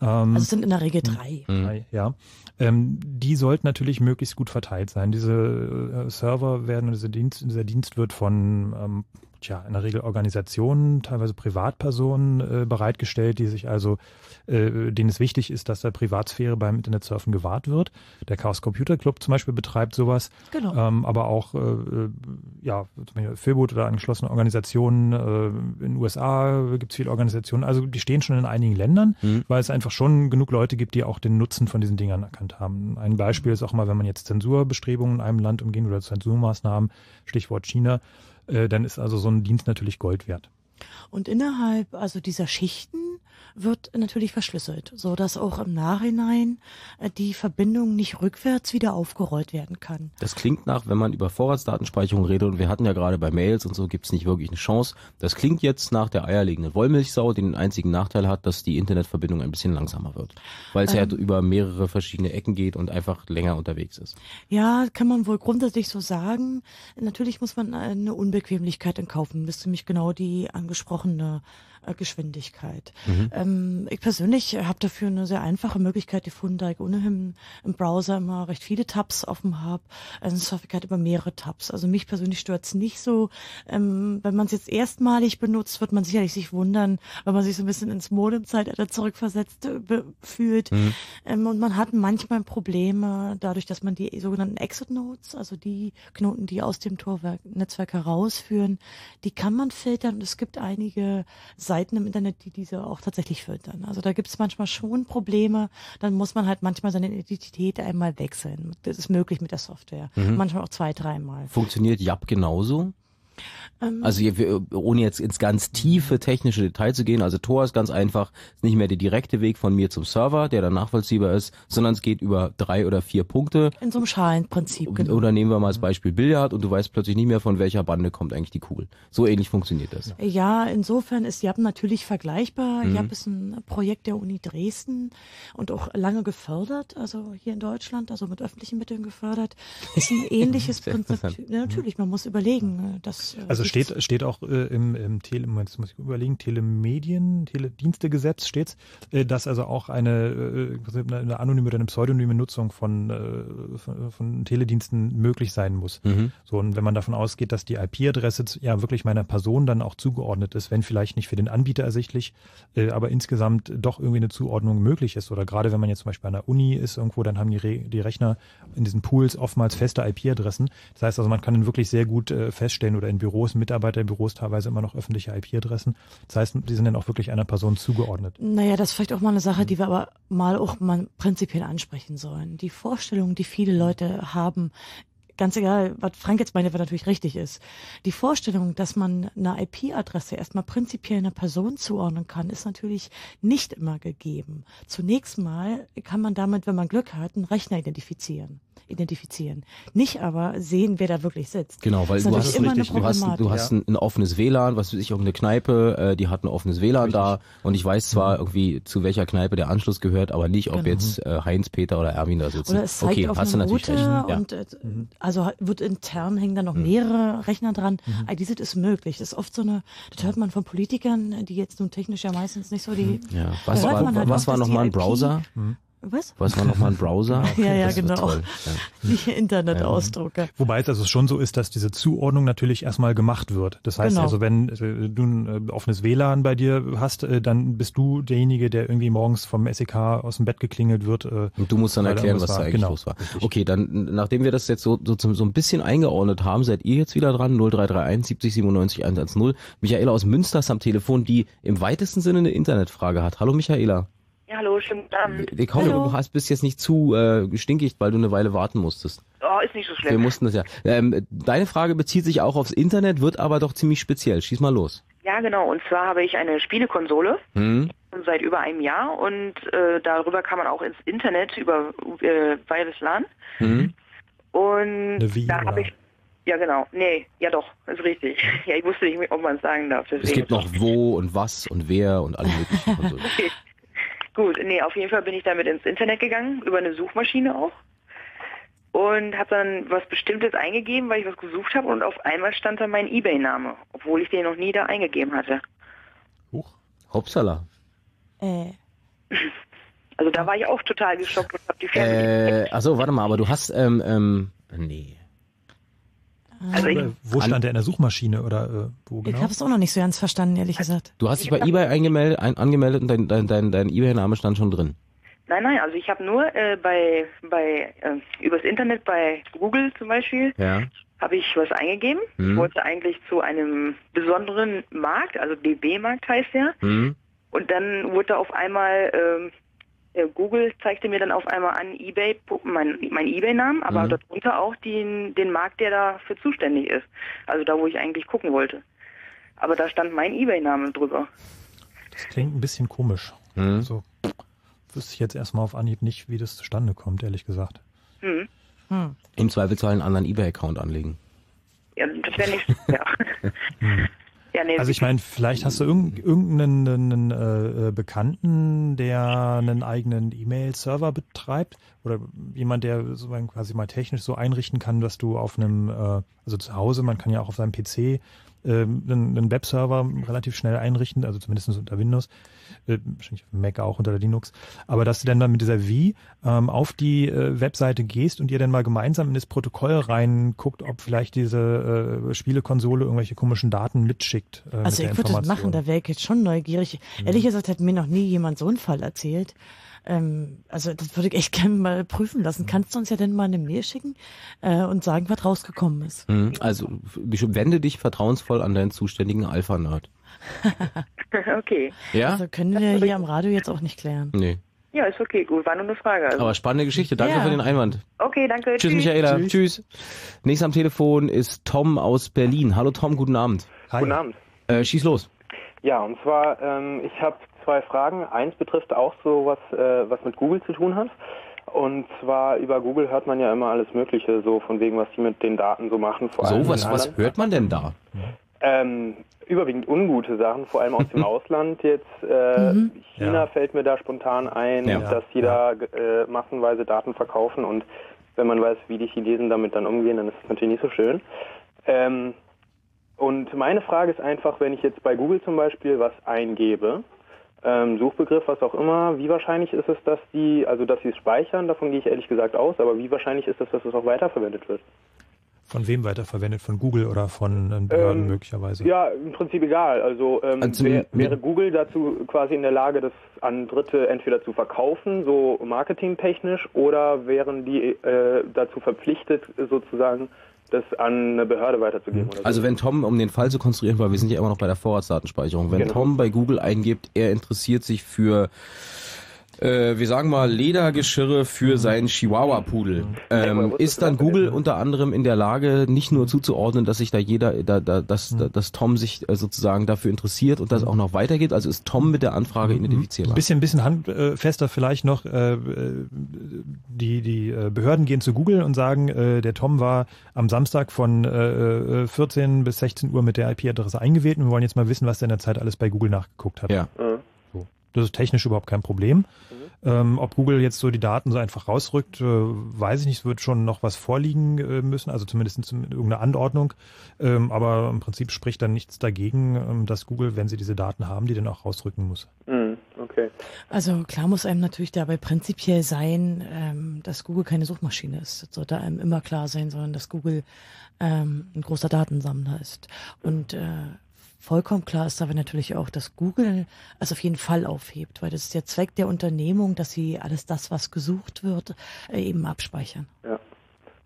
Ähm, Also es sind in der Regel drei. drei ja. Ähm, die sollten natürlich möglichst gut verteilt sein. Diese äh, Server werden, diese Dienst, dieser Dienst wird von ähm, tja, in der Regel Organisationen, teilweise Privatpersonen äh, bereitgestellt, die sich also, äh, denen es wichtig ist, dass der Privatsphäre beim Internetsurfen gewahrt wird. Der Chaos Computer Club zum Beispiel betreibt sowas. Genau. Ähm, aber auch äh, äh, ja, zum Beispiel Philbot oder angeschlossene Organisationen. Äh, in den USA gibt es viele Organisationen. Also die stehen schon in einigen Ländern, weil es einfach schon genug Leute gibt, die auch den Nutzen von diesen Dingern erkannt haben. Ein Beispiel ist auch mal, wenn man jetzt Zensurbestrebungen in einem Land umgehen oder Zensurmaßnahmen, Stichwort China, dann ist also so ein Dienst natürlich Gold wert. Und innerhalb also dieser Schichten wird natürlich verschlüsselt, so dass auch im Nachhinein äh, die Verbindung nicht rückwärts wieder aufgerollt werden kann. Das klingt nach, wenn man über Vorratsdatenspeicherung redet, und wir hatten ja gerade bei Mails und so, gibt's nicht wirklich eine Chance. Das klingt jetzt nach der eierlegenden Wollmilchsau, die den einzigen Nachteil hat, dass die Internetverbindung ein bisschen langsamer wird. Weil es ja Ähm. über mehrere verschiedene Ecken geht und einfach länger unterwegs ist. Ja, kann man wohl grundsätzlich so sagen. Natürlich muss man eine Unbequemlichkeit in Kauf. Das ist nämlich genau die angesprochene äh, Geschwindigkeit. Mhm. Ähm, ich persönlich habe dafür eine sehr einfache Möglichkeit gefunden, da ich ohnehin im Browser immer recht viele Tabs offen habe. Also surfe ich halt über mehrere Tabs. Also mich persönlich stört's nicht so. Ähm, wenn man es jetzt erstmalig benutzt, wird man sicherlich sich wundern, weil man sich so ein bisschen ins Modem-Zeitalter zurückversetzt äh, fühlt. Mhm. Ähm, und man hat manchmal Probleme dadurch, dass man die sogenannten Exit Nodes, also die Knoten, die aus dem Tor-Netzwerk herausführen, die kann man filtern und es gibt einige Seiten im Internet, die diese auch tatsächlich filtern. Also da gibt es manchmal schon Probleme, dann muss man halt manchmal seine Identität einmal wechseln. Das ist möglich mit der Software. Mhm. Manchmal auch zwei, dreimal. Funktioniert Yap genauso? Ähm, Also wir- ohne jetzt ins ganz tiefe technische Detail zu gehen, also Tor ist ganz einfach, ist nicht mehr der direkte Weg von mir zum Server, der dann nachvollziehbar ist, sondern es geht über drei oder vier Punkte. in so einem Schalenprinzip, genau. Oder nehmen wir mal als Beispiel Billard und du weißt plötzlich nicht mehr, von welcher Bande kommt eigentlich die Kugel. So ähnlich funktioniert das. Ja, insofern ist JAP natürlich vergleichbar. Mhm. JAP ist ein Projekt der Uni Dresden und auch lange gefördert, also hier in Deutschland, also mit öffentlichen Mitteln gefördert. Ist ein ähnliches Prinzip. Ja, natürlich, man muss überlegen, äh, dass. Äh, Also steht, steht auch äh, im, im Tele, Moment, jetzt muss ich überlegen, Telemedien, Teledienstegesetz steht's, äh, dass also auch eine, äh, eine, eine anonyme oder eine pseudonyme Nutzung von, äh, von, von Telediensten möglich sein muss. Mhm. So, und wenn man davon ausgeht, dass die IP-Adresse ja wirklich meiner Person dann auch zugeordnet ist, wenn vielleicht nicht für den Anbieter ersichtlich, äh, aber insgesamt doch irgendwie eine Zuordnung möglich ist. Oder gerade wenn man jetzt zum Beispiel an der Uni ist irgendwo, dann haben die, Re die Rechner in diesen Pools oftmals feste IP-Adressen. Das heißt also, man kann dann wirklich sehr gut äh, feststellen oder in Büros, Mitarbeiterbüros teilweise immer noch öffentliche IP-Adressen. Das heißt, die sind dann auch wirklich einer Person zugeordnet. Naja, das ist vielleicht auch mal eine Mhm. Sache, die wir aber mal auch mal prinzipiell ansprechen sollen. Die Vorstellung, die viele Leute haben, ganz egal, was Frank jetzt meinte, was natürlich richtig ist. Die Vorstellung, dass man eine IP-Adresse erstmal prinzipiell einer Person zuordnen kann, ist natürlich nicht immer gegeben. Zunächst mal kann man damit, wenn man Glück hat, einen Rechner identifizieren. Identifizieren. Nicht aber sehen, wer da wirklich sitzt. Genau, weil du hast, immer eine du hast, Problematik. du hast ein, ein offenes WLAN, was weiß ich, irgendeine Kneipe, äh, die hat ein offenes WLAN da und ich weiß zwar irgendwie, zu welcher Kneipe der Anschluss gehört, aber nicht, ob Genau. jetzt äh, Heinz, Peter oder Erwin da sitzen. Oder es zeigt okay, auf hast du eine natürlich Route. Ja. und äh, also hat- wird intern hängen da noch mehrere Rechner dran. Mhm. Dieses ist möglich. Das ist oft so eine, das hört man von Politikern, die jetzt nun technisch ja meistens nicht so die. Ja. Was war, man halt was oft, war dass noch die mal ein IP Browser? Was? Was war noch mal ein Browser? Ja, ja, Das genau. toll. Ja. Die Internetausdrucke. Wobei es also schon so ist, dass diese Zuordnung natürlich erstmal gemacht wird. Das heißt Genau. also, wenn äh, du ein äh, offenes WLAN bei dir hast, äh, dann bist du derjenige, der irgendwie morgens vom SEK aus dem Bett geklingelt wird. Und du musst dann erklären, was irgendwas da eigentlich genau. los war. Okay, dann, nachdem wir das jetzt so, so, so ein bisschen eingeordnet haben, seid ihr jetzt wieder dran, 0331 70 97 110. Michaela aus Münster ist am Telefon, die im weitesten Sinne eine Internetfrage hat. Hallo Michaela. Ja, hallo, schönen guten Abend. Ich hoffe, du hast bist jetzt nicht zu äh, stinkig, weil du eine Weile warten musstest. Oh, ist nicht so Wir schlimm. mussten das ja. Ähm, deine Frage bezieht sich auch aufs Internet, wird aber doch ziemlich speziell. Schieß mal los. Ja, genau. Und zwar habe ich eine Spielekonsole Hm? schon seit über einem Jahr und äh, darüber kann man auch ins Internet über äh, Wireless LAN. Hm? Und da habe ich ja genau. Nee, ja doch, ist richtig. Ja, ich wusste nicht, ob man es sagen darf. Deswegen. Es gibt noch wo und was und wer und alle möglichen Konsolen. Okay. Gut, nee, auf jeden Fall bin ich damit ins Internet gegangen, über eine Suchmaschine auch. Und habe dann was Bestimmtes eingegeben, weil ich was gesucht habe und auf einmal stand da mein Ebay-Name, obwohl ich den noch nie da eingegeben hatte. Hopsala. Äh, Also da war ich auch total geschockt und habe die Ferne. Äh, achso, warte mal, aber du hast, ähm, ähm, nee. Also ich, Oder wo stand der in der Suchmaschine oder äh, wo ich genau? habe es auch noch nicht so ganz verstanden, ehrlich gesagt. Du hast dich bei eBay eingemeldet, ein, angemeldet und dein, dein, dein, dein eBay-Name stand schon drin. nein, nein, also ich habe nur äh, bei, bei äh, übers Internet bei Google zum Beispiel Ja. habe ich was eingegeben. Hm. Ich wollte eigentlich zu einem besonderen Markt, also DB-Markt heißt der. Hm? Und dann wurde auf einmal, ähm, äh, Google zeigte mir dann auf einmal an eBay mein, mein eBay-Namen, aber Mhm. darunter auch den, den Markt, der dafür zuständig ist. Also da, wo ich eigentlich gucken wollte. Aber da stand mein eBay-Name drüber. Das klingt ein bisschen komisch. Hm? Also wüsste ich jetzt erstmal auf Anhieb nicht, wie das zustande kommt, ehrlich gesagt. Hm. Hm. Im Zweifelsfall einen anderen eBay-Account anlegen. Ja, das wäre nicht. ja. Ja, nee, Also ich meine, vielleicht hast du irgend- irgendeinen einen, äh, äh, Bekannten, der einen eigenen E-Mail-Server betreibt oder jemand, der sozusagen quasi mal technisch so einrichten kann, dass du auf einem, äh, also zu Hause, man kann ja auch auf seinem PC ähm, einen, einen Webserver relativ schnell einrichten, also zumindest unter Windows, äh, wahrscheinlich Mac auch unter Linux, aber dass du dann, dann mit dieser V ähm, auf die äh, Webseite gehst und ihr dann mal gemeinsam in das Protokoll reinguckt, ob vielleicht diese äh, Spielekonsole irgendwelche komischen Daten mitschickt. Äh, also mit ich würde das machen, da wäre ich jetzt schon neugierig. Mhm. Ehrlich gesagt hat mir noch nie jemand so einen Fall erzählt. Ähm, also das würde ich echt gerne mal prüfen lassen. Kannst du uns ja dann mal eine Mail schicken äh, und sagen, was rausgekommen ist? Mhm. Also wende dich vertrauensvoll an deinen zuständigen Alpha-Nerd. okay. Ja? Also können wir hier am Radio jetzt auch nicht klären. Nee. Ja, ist okay, gut. War nur eine Frage. Also. Aber spannende Geschichte. Danke Ja. für den Einwand. Okay, danke. Tschüss, Michaela. Tschüss. Nächster am Telefon ist Tom aus Berlin. Hallo Tom, guten Abend. Guten Abend. Äh, schieß los. Ja, und zwar, ähm, ich habe zwei Fragen. Eins betrifft auch so was, äh, was mit Google zu tun hat. Und zwar über Google hört man ja immer alles Mögliche, so von wegen, was die mit den Daten so machen. Vor allem So, was, in was anderen- hört man denn da? Ähm, überwiegend ungute Sachen, vor allem aus dem Ausland jetzt. Äh, Mhm. China Ja. fällt mir da spontan ein, Ja. dass die da äh, massenweise Daten verkaufen und wenn man weiß, wie die Chinesen damit dann umgehen, dann ist es natürlich nicht so schön. Ähm, und meine Frage ist einfach, wenn ich jetzt bei Google zum Beispiel was eingebe, ähm, Suchbegriff, was auch immer, wie wahrscheinlich ist es, dass die, also dass sie es speichern, davon gehe ich ehrlich gesagt aus, aber wie wahrscheinlich ist es, dass es auch weiterverwendet wird? Von wem weiterverwendet? Von Google oder von äh, Behörden Ähm, möglicherweise? Ja, im Prinzip egal. Also, ähm, Also wär, wäre Google dazu quasi in der Lage, das an Dritte entweder zu verkaufen, so marketingtechnisch, oder wären die äh, dazu verpflichtet, sozusagen das an eine Behörde weiterzugeben? Oder so? Also wenn Tom, um den Fall zu konstruieren, weil wir sind ja immer noch bei der Vorratsdatenspeicherung, wenn Genau. Tom bei Google eingibt, er interessiert sich für äh, wir sagen mal Ledergeschirre für seinen Chihuahua-Pudel. Ähm, ist dann Google unter anderem in der Lage, nicht nur zuzuordnen, dass sich da jeder, da, da, dass, da, dass Tom sich äh, sozusagen dafür interessiert und das auch noch weitergeht? Also ist Tom mit der Anfrage Ein identifizierbar? bisschen, bisschen handfester vielleicht noch. Äh, äh, die, die äh, Behörden gehen zu Google und sagen, äh, der Tom war am Samstag von äh, äh, 14 bis 16 Uhr mit der IP-Adresse eingewählt und wir wollen jetzt mal wissen, was der in der Zeit alles bei Google nachgeguckt hat. Ja. So. Das ist technisch überhaupt kein Problem. Ähm, ob Google jetzt so die Daten so einfach rausrückt, äh, weiß ich nicht. Es wird schon noch was vorliegen äh, müssen, also zumindest zum- irgendeine Anordnung. Ähm, aber im Prinzip spricht dann nichts dagegen, ähm, dass Google, wenn sie diese Daten haben, die dann auch rausrücken muss. Hm, okay. Also klar muss einem natürlich dabei prinzipiell sein, ähm, dass Google keine Suchmaschine ist. Das sollte einem immer klar sein, sondern dass Google ähm, ein großer Datensammler ist. Und äh, vollkommen klar ist aber natürlich auch, dass Google es auf jeden Fall aufhebt, weil das ist der Zweck der Unternehmung, dass sie alles das, was gesucht wird, äh, eben abspeichern. Ja.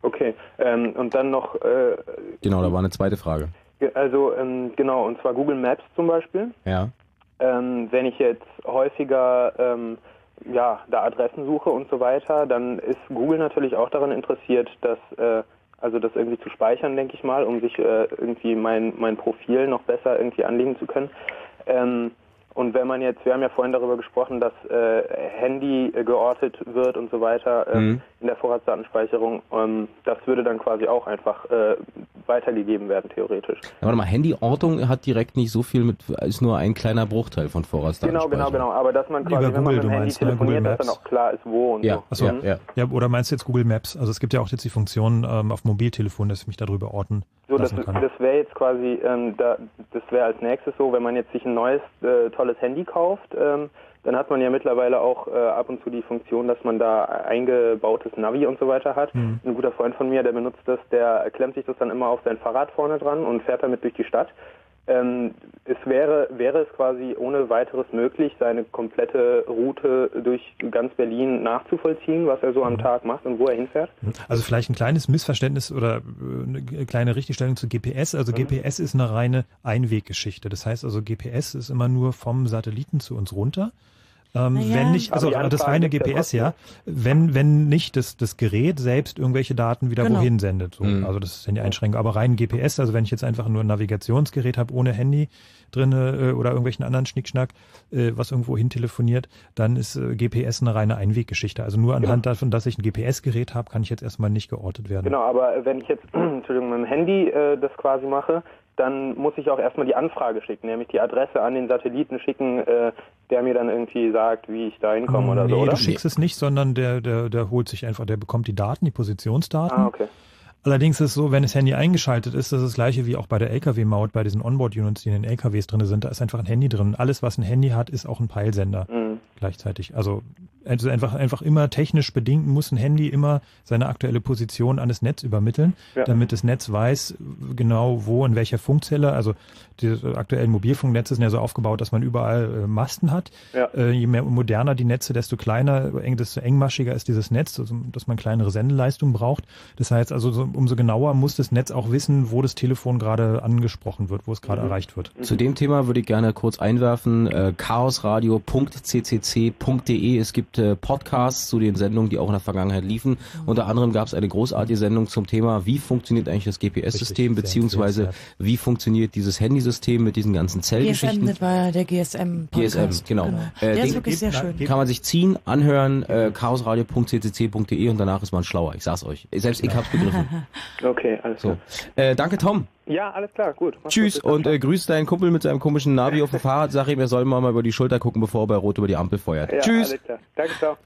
Okay. Ähm, und dann noch, äh, Genau, da war eine zweite Frage. also ähm, genau, und zwar Google Maps zum Beispiel. Ja. Ähm, wenn ich jetzt häufiger ähm, ja, da Adressen suche und so weiter, dann ist Google natürlich auch daran interessiert, dass äh, also das irgendwie zu speichern, denke ich mal, um sich äh, irgendwie mein mein Profil noch besser irgendwie anlegen zu können. Ähm, und wenn man jetzt, wir haben ja vorhin darüber gesprochen, dass äh, Handy äh, geortet wird und so weiter ähm, Mhm. in der Vorratsdatenspeicherung, ähm, das würde dann quasi auch einfach äh, weitergegeben werden, theoretisch. Ja, warte mal, Handyortung hat direkt nicht so viel mit, ist nur ein kleiner Bruchteil von Genau, Vorratsdatenspeicherung. genau, genau. Aber dass man quasi, Über wenn man Google, mit du dem Handy meinst, telefoniert, Google dass dann Maps. auch klar ist, wo und Ja, so. Achso, Mhm. ja. ja. Oder meinst du jetzt Google Maps? Also es gibt ja auch jetzt die Funktion ähm, auf Mobiltelefon, dass ich mich darüber orten So, das, kann. das wäre jetzt quasi, ähm, da, das wäre als nächstes so, wenn man jetzt sich ein neues, äh, tolles Handy kauft, ähm, dann hat man ja mittlerweile auch äh, ab und zu die Funktion, dass man da eingebautes Navi und so weiter hat. Mhm. Ein guter Freund von mir, der benutzt das, der klemmt sich das dann immer auf sein Fahrrad vorne dran und fährt damit durch die Stadt. Ähm, es wäre, wäre es quasi ohne weiteres möglich, seine komplette Route durch ganz Berlin nachzuvollziehen, was er so am Tag macht und wo er hinfährt? Also vielleicht ein kleines Missverständnis oder äh, eine kleine Richtigstellung zu GPS. Also GPS ist eine reine Einweggeschichte. Das heißt also GPS ist immer nur vom Satelliten zu uns runter. Ähm, Naja. Wenn nicht, also das reine ja GPS ja, wenn, wenn nicht das, das Gerät selbst irgendwelche Daten wieder Genau. wohin sendet. So. Mhm. Also das ist dann die Einschränkung. Aber rein GPS, also wenn ich jetzt einfach nur ein Navigationsgerät habe ohne Handy drinne äh, oder irgendwelchen anderen Schnickschnack, äh, was irgendwo hin telefoniert, dann ist äh, GPS eine reine Einweggeschichte. Also nur anhand davon, dass ich ein GPS-Gerät habe, kann ich jetzt erstmal nicht geortet werden. Genau, aber wenn ich jetzt, Entschuldigung, mit dem Handy äh, das quasi mache, dann muss ich auch erstmal die Anfrage schicken, nämlich die Adresse an den Satelliten schicken, äh, der mir dann irgendwie sagt, wie ich da hinkomme oder nee, so, oder? du schickst es nicht, sondern der, der, der holt sich einfach, der bekommt die Daten, die Positionsdaten. Ah, okay. Allerdings ist es so, wenn das Handy eingeschaltet ist, das ist das gleiche wie auch bei der LKW-Maut, bei diesen Onboard-Units, die in den LKWs drin sind. Da ist einfach ein Handy drin. Alles, was ein Handy hat, ist auch ein Peilsender Mhm. Gleichzeitig. Also, also einfach, einfach immer technisch bedingt muss ein Handy immer seine aktuelle Position an das Netz übermitteln, Ja. damit das Netz weiß genau wo, in welcher Funkzelle. Also die aktuellen Mobilfunknetze sind ja so aufgebaut, dass man überall äh, Masten hat. Ja. Äh, je mehr moderner die Netze, desto kleiner, eng, desto engmaschiger ist dieses Netz, also, dass man kleinere Sendeleistung braucht. Das heißt also, so, umso genauer muss das Netz auch wissen, wo das Telefon gerade angesprochen wird, wo es gerade Mhm. erreicht wird. Zu dem Thema würde ich gerne kurz einwerfen, äh, chaosradio.ccc.de. Es gibt äh, Podcasts zu den Sendungen, die auch in der Vergangenheit liefen. Unter anderem gab es eine großartige Sendung zum Thema, wie funktioniert eigentlich das GPS-System, beziehungsweise wie funktioniert dieses Handysystem mit diesen ganzen GSM, Zellgeschichten. das war der GSM. GSM, Podcast. genau. Äh, Der ist wirklich sehr schön. Kann man sich ziehen, anhören, äh, chaosradio.ccc.de und danach ist man schlauer. Ich sag's euch. Selbst ich hab's begriffen. Okay, alles So. Äh, danke, Tom. Ja, alles klar, gut. Mach's Tschüss gut, und äh, grüß deinen Kumpel mit seinem komischen Navi auf dem Fahrrad. Sag ihm, er soll mal über die Schulter gucken, bevor er bei Rot über die Ampel feuert. Ja, Tschüss. Alles klar. Danke, ciao.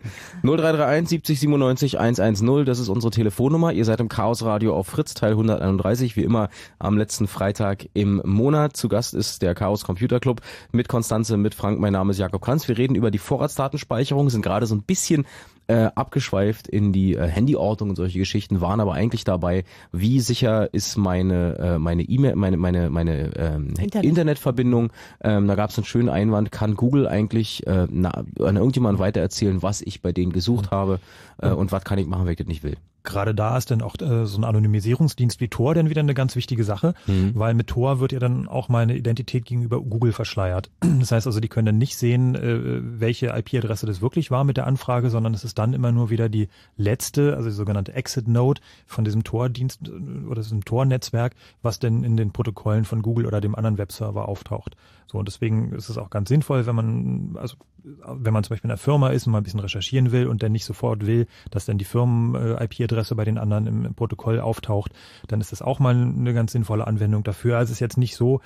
0331 70 97 110, das ist unsere Telefonnummer. Ihr seid im Chaos Radio auf Fritz, Teil 131, wie immer am letzten Freitag im Monat. Zu Gast ist der Chaos Computer Club mit Konstanze, mit Frank. Mein Name ist Jakob Kranz. Wir reden über die Vorratsdatenspeicherung, sind gerade so ein bisschen äh, abgeschweift in die äh, Handyortung und solche Geschichten, waren aber eigentlich dabei, wie sicher ist meine äh, meine E-Mail, meine meine meine ähm, Internet. Internetverbindung. Ähm, da gab es einen schönen Einwand, kann Google eigentlich äh, na, an irgendjemanden weitererzählen, was ich bei denen gesucht habe äh, und was kann ich machen, wenn ich das nicht will. Gerade da ist dann auch äh, so ein Anonymisierungsdienst wie Tor dann wieder eine ganz wichtige Sache, Mhm. weil mit Tor wird ja dann auch meine Identität gegenüber Google verschleiert. Das heißt also, die können dann nicht sehen, äh, welche IP-Adresse das wirklich war mit der Anfrage, sondern es ist dann immer nur wieder die letzte, also die sogenannte Exit-Node von diesem Tor-Dienst äh, oder diesem Tor-Netzwerk, was denn in den Protokollen von Google oder dem anderen Webserver auftaucht. So, und deswegen ist es auch ganz sinnvoll, wenn man, also wenn man zum Beispiel in einer Firma ist und mal ein bisschen recherchieren will und dann nicht sofort will, dass dann die Firmen-IP-Adresse bei den anderen im, im Protokoll auftaucht, dann ist das auch mal eine ganz sinnvolle Anwendung dafür. Also es ist jetzt nicht so,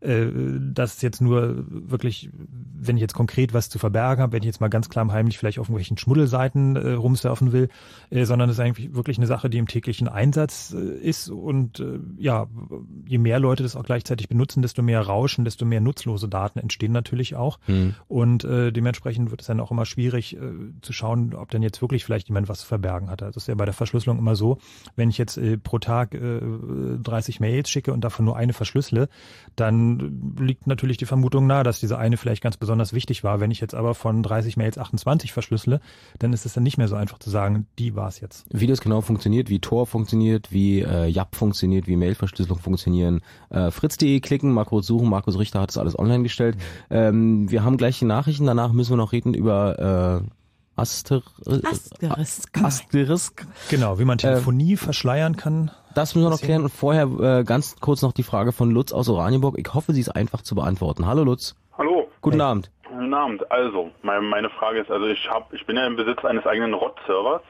äh, dass es jetzt nur wirklich, wenn ich jetzt konkret was zu verbergen habe, wenn ich jetzt mal ganz klar und heimlich vielleicht auf irgendwelchen Schmuddelseiten äh, rumsurfen will, äh, sondern es ist eigentlich wirklich eine Sache, die im täglichen Einsatz äh, ist und äh, ja, je mehr Leute das auch gleichzeitig benutzen, desto mehr Rauschen, desto mehr nutzlose Daten entstehen natürlich auch. Mhm. Und äh, dementsprechend wird es dann auch immer schwierig äh, zu schauen, ob denn jetzt wirklich vielleicht jemand was zu verbergen hat. Also Das ist ja bei der Verschlüsselung immer so, wenn ich jetzt äh, pro Tag äh, 30 Mails schicke und davon nur eine verschlüssele, dann liegt natürlich die Vermutung nahe, dass diese eine vielleicht ganz besonders wichtig war. Wenn ich jetzt aber von 30 Mails 28 verschlüssele, dann ist es dann nicht mehr so einfach zu sagen, die war es jetzt. Wie das genau funktioniert, wie Tor funktioniert, wie äh, YAP funktioniert, wie Mailverschlüsselung funktionieren. Äh, Fritz.de klicken, mal kurz suchen. Markus Richter hat das alles online gestellt. Ähm, wir haben gleich die Nachrichten. Danach müssen wir noch reden über äh, Aster Asterisk. Asterisk. Genau, wie man Telefonie verschleiern kann. Das müssen wir noch klären. Und vorher äh, ganz kurz noch die Frage von Lutz aus Oranienburg. Ich hoffe, sie ist einfach zu beantworten. Hallo Lutz. Hallo. Guten Abend. Guten Abend. Also, meine, meine Frage ist, also ich hab, ich bin ja im Besitz eines eigenen ROT-Servers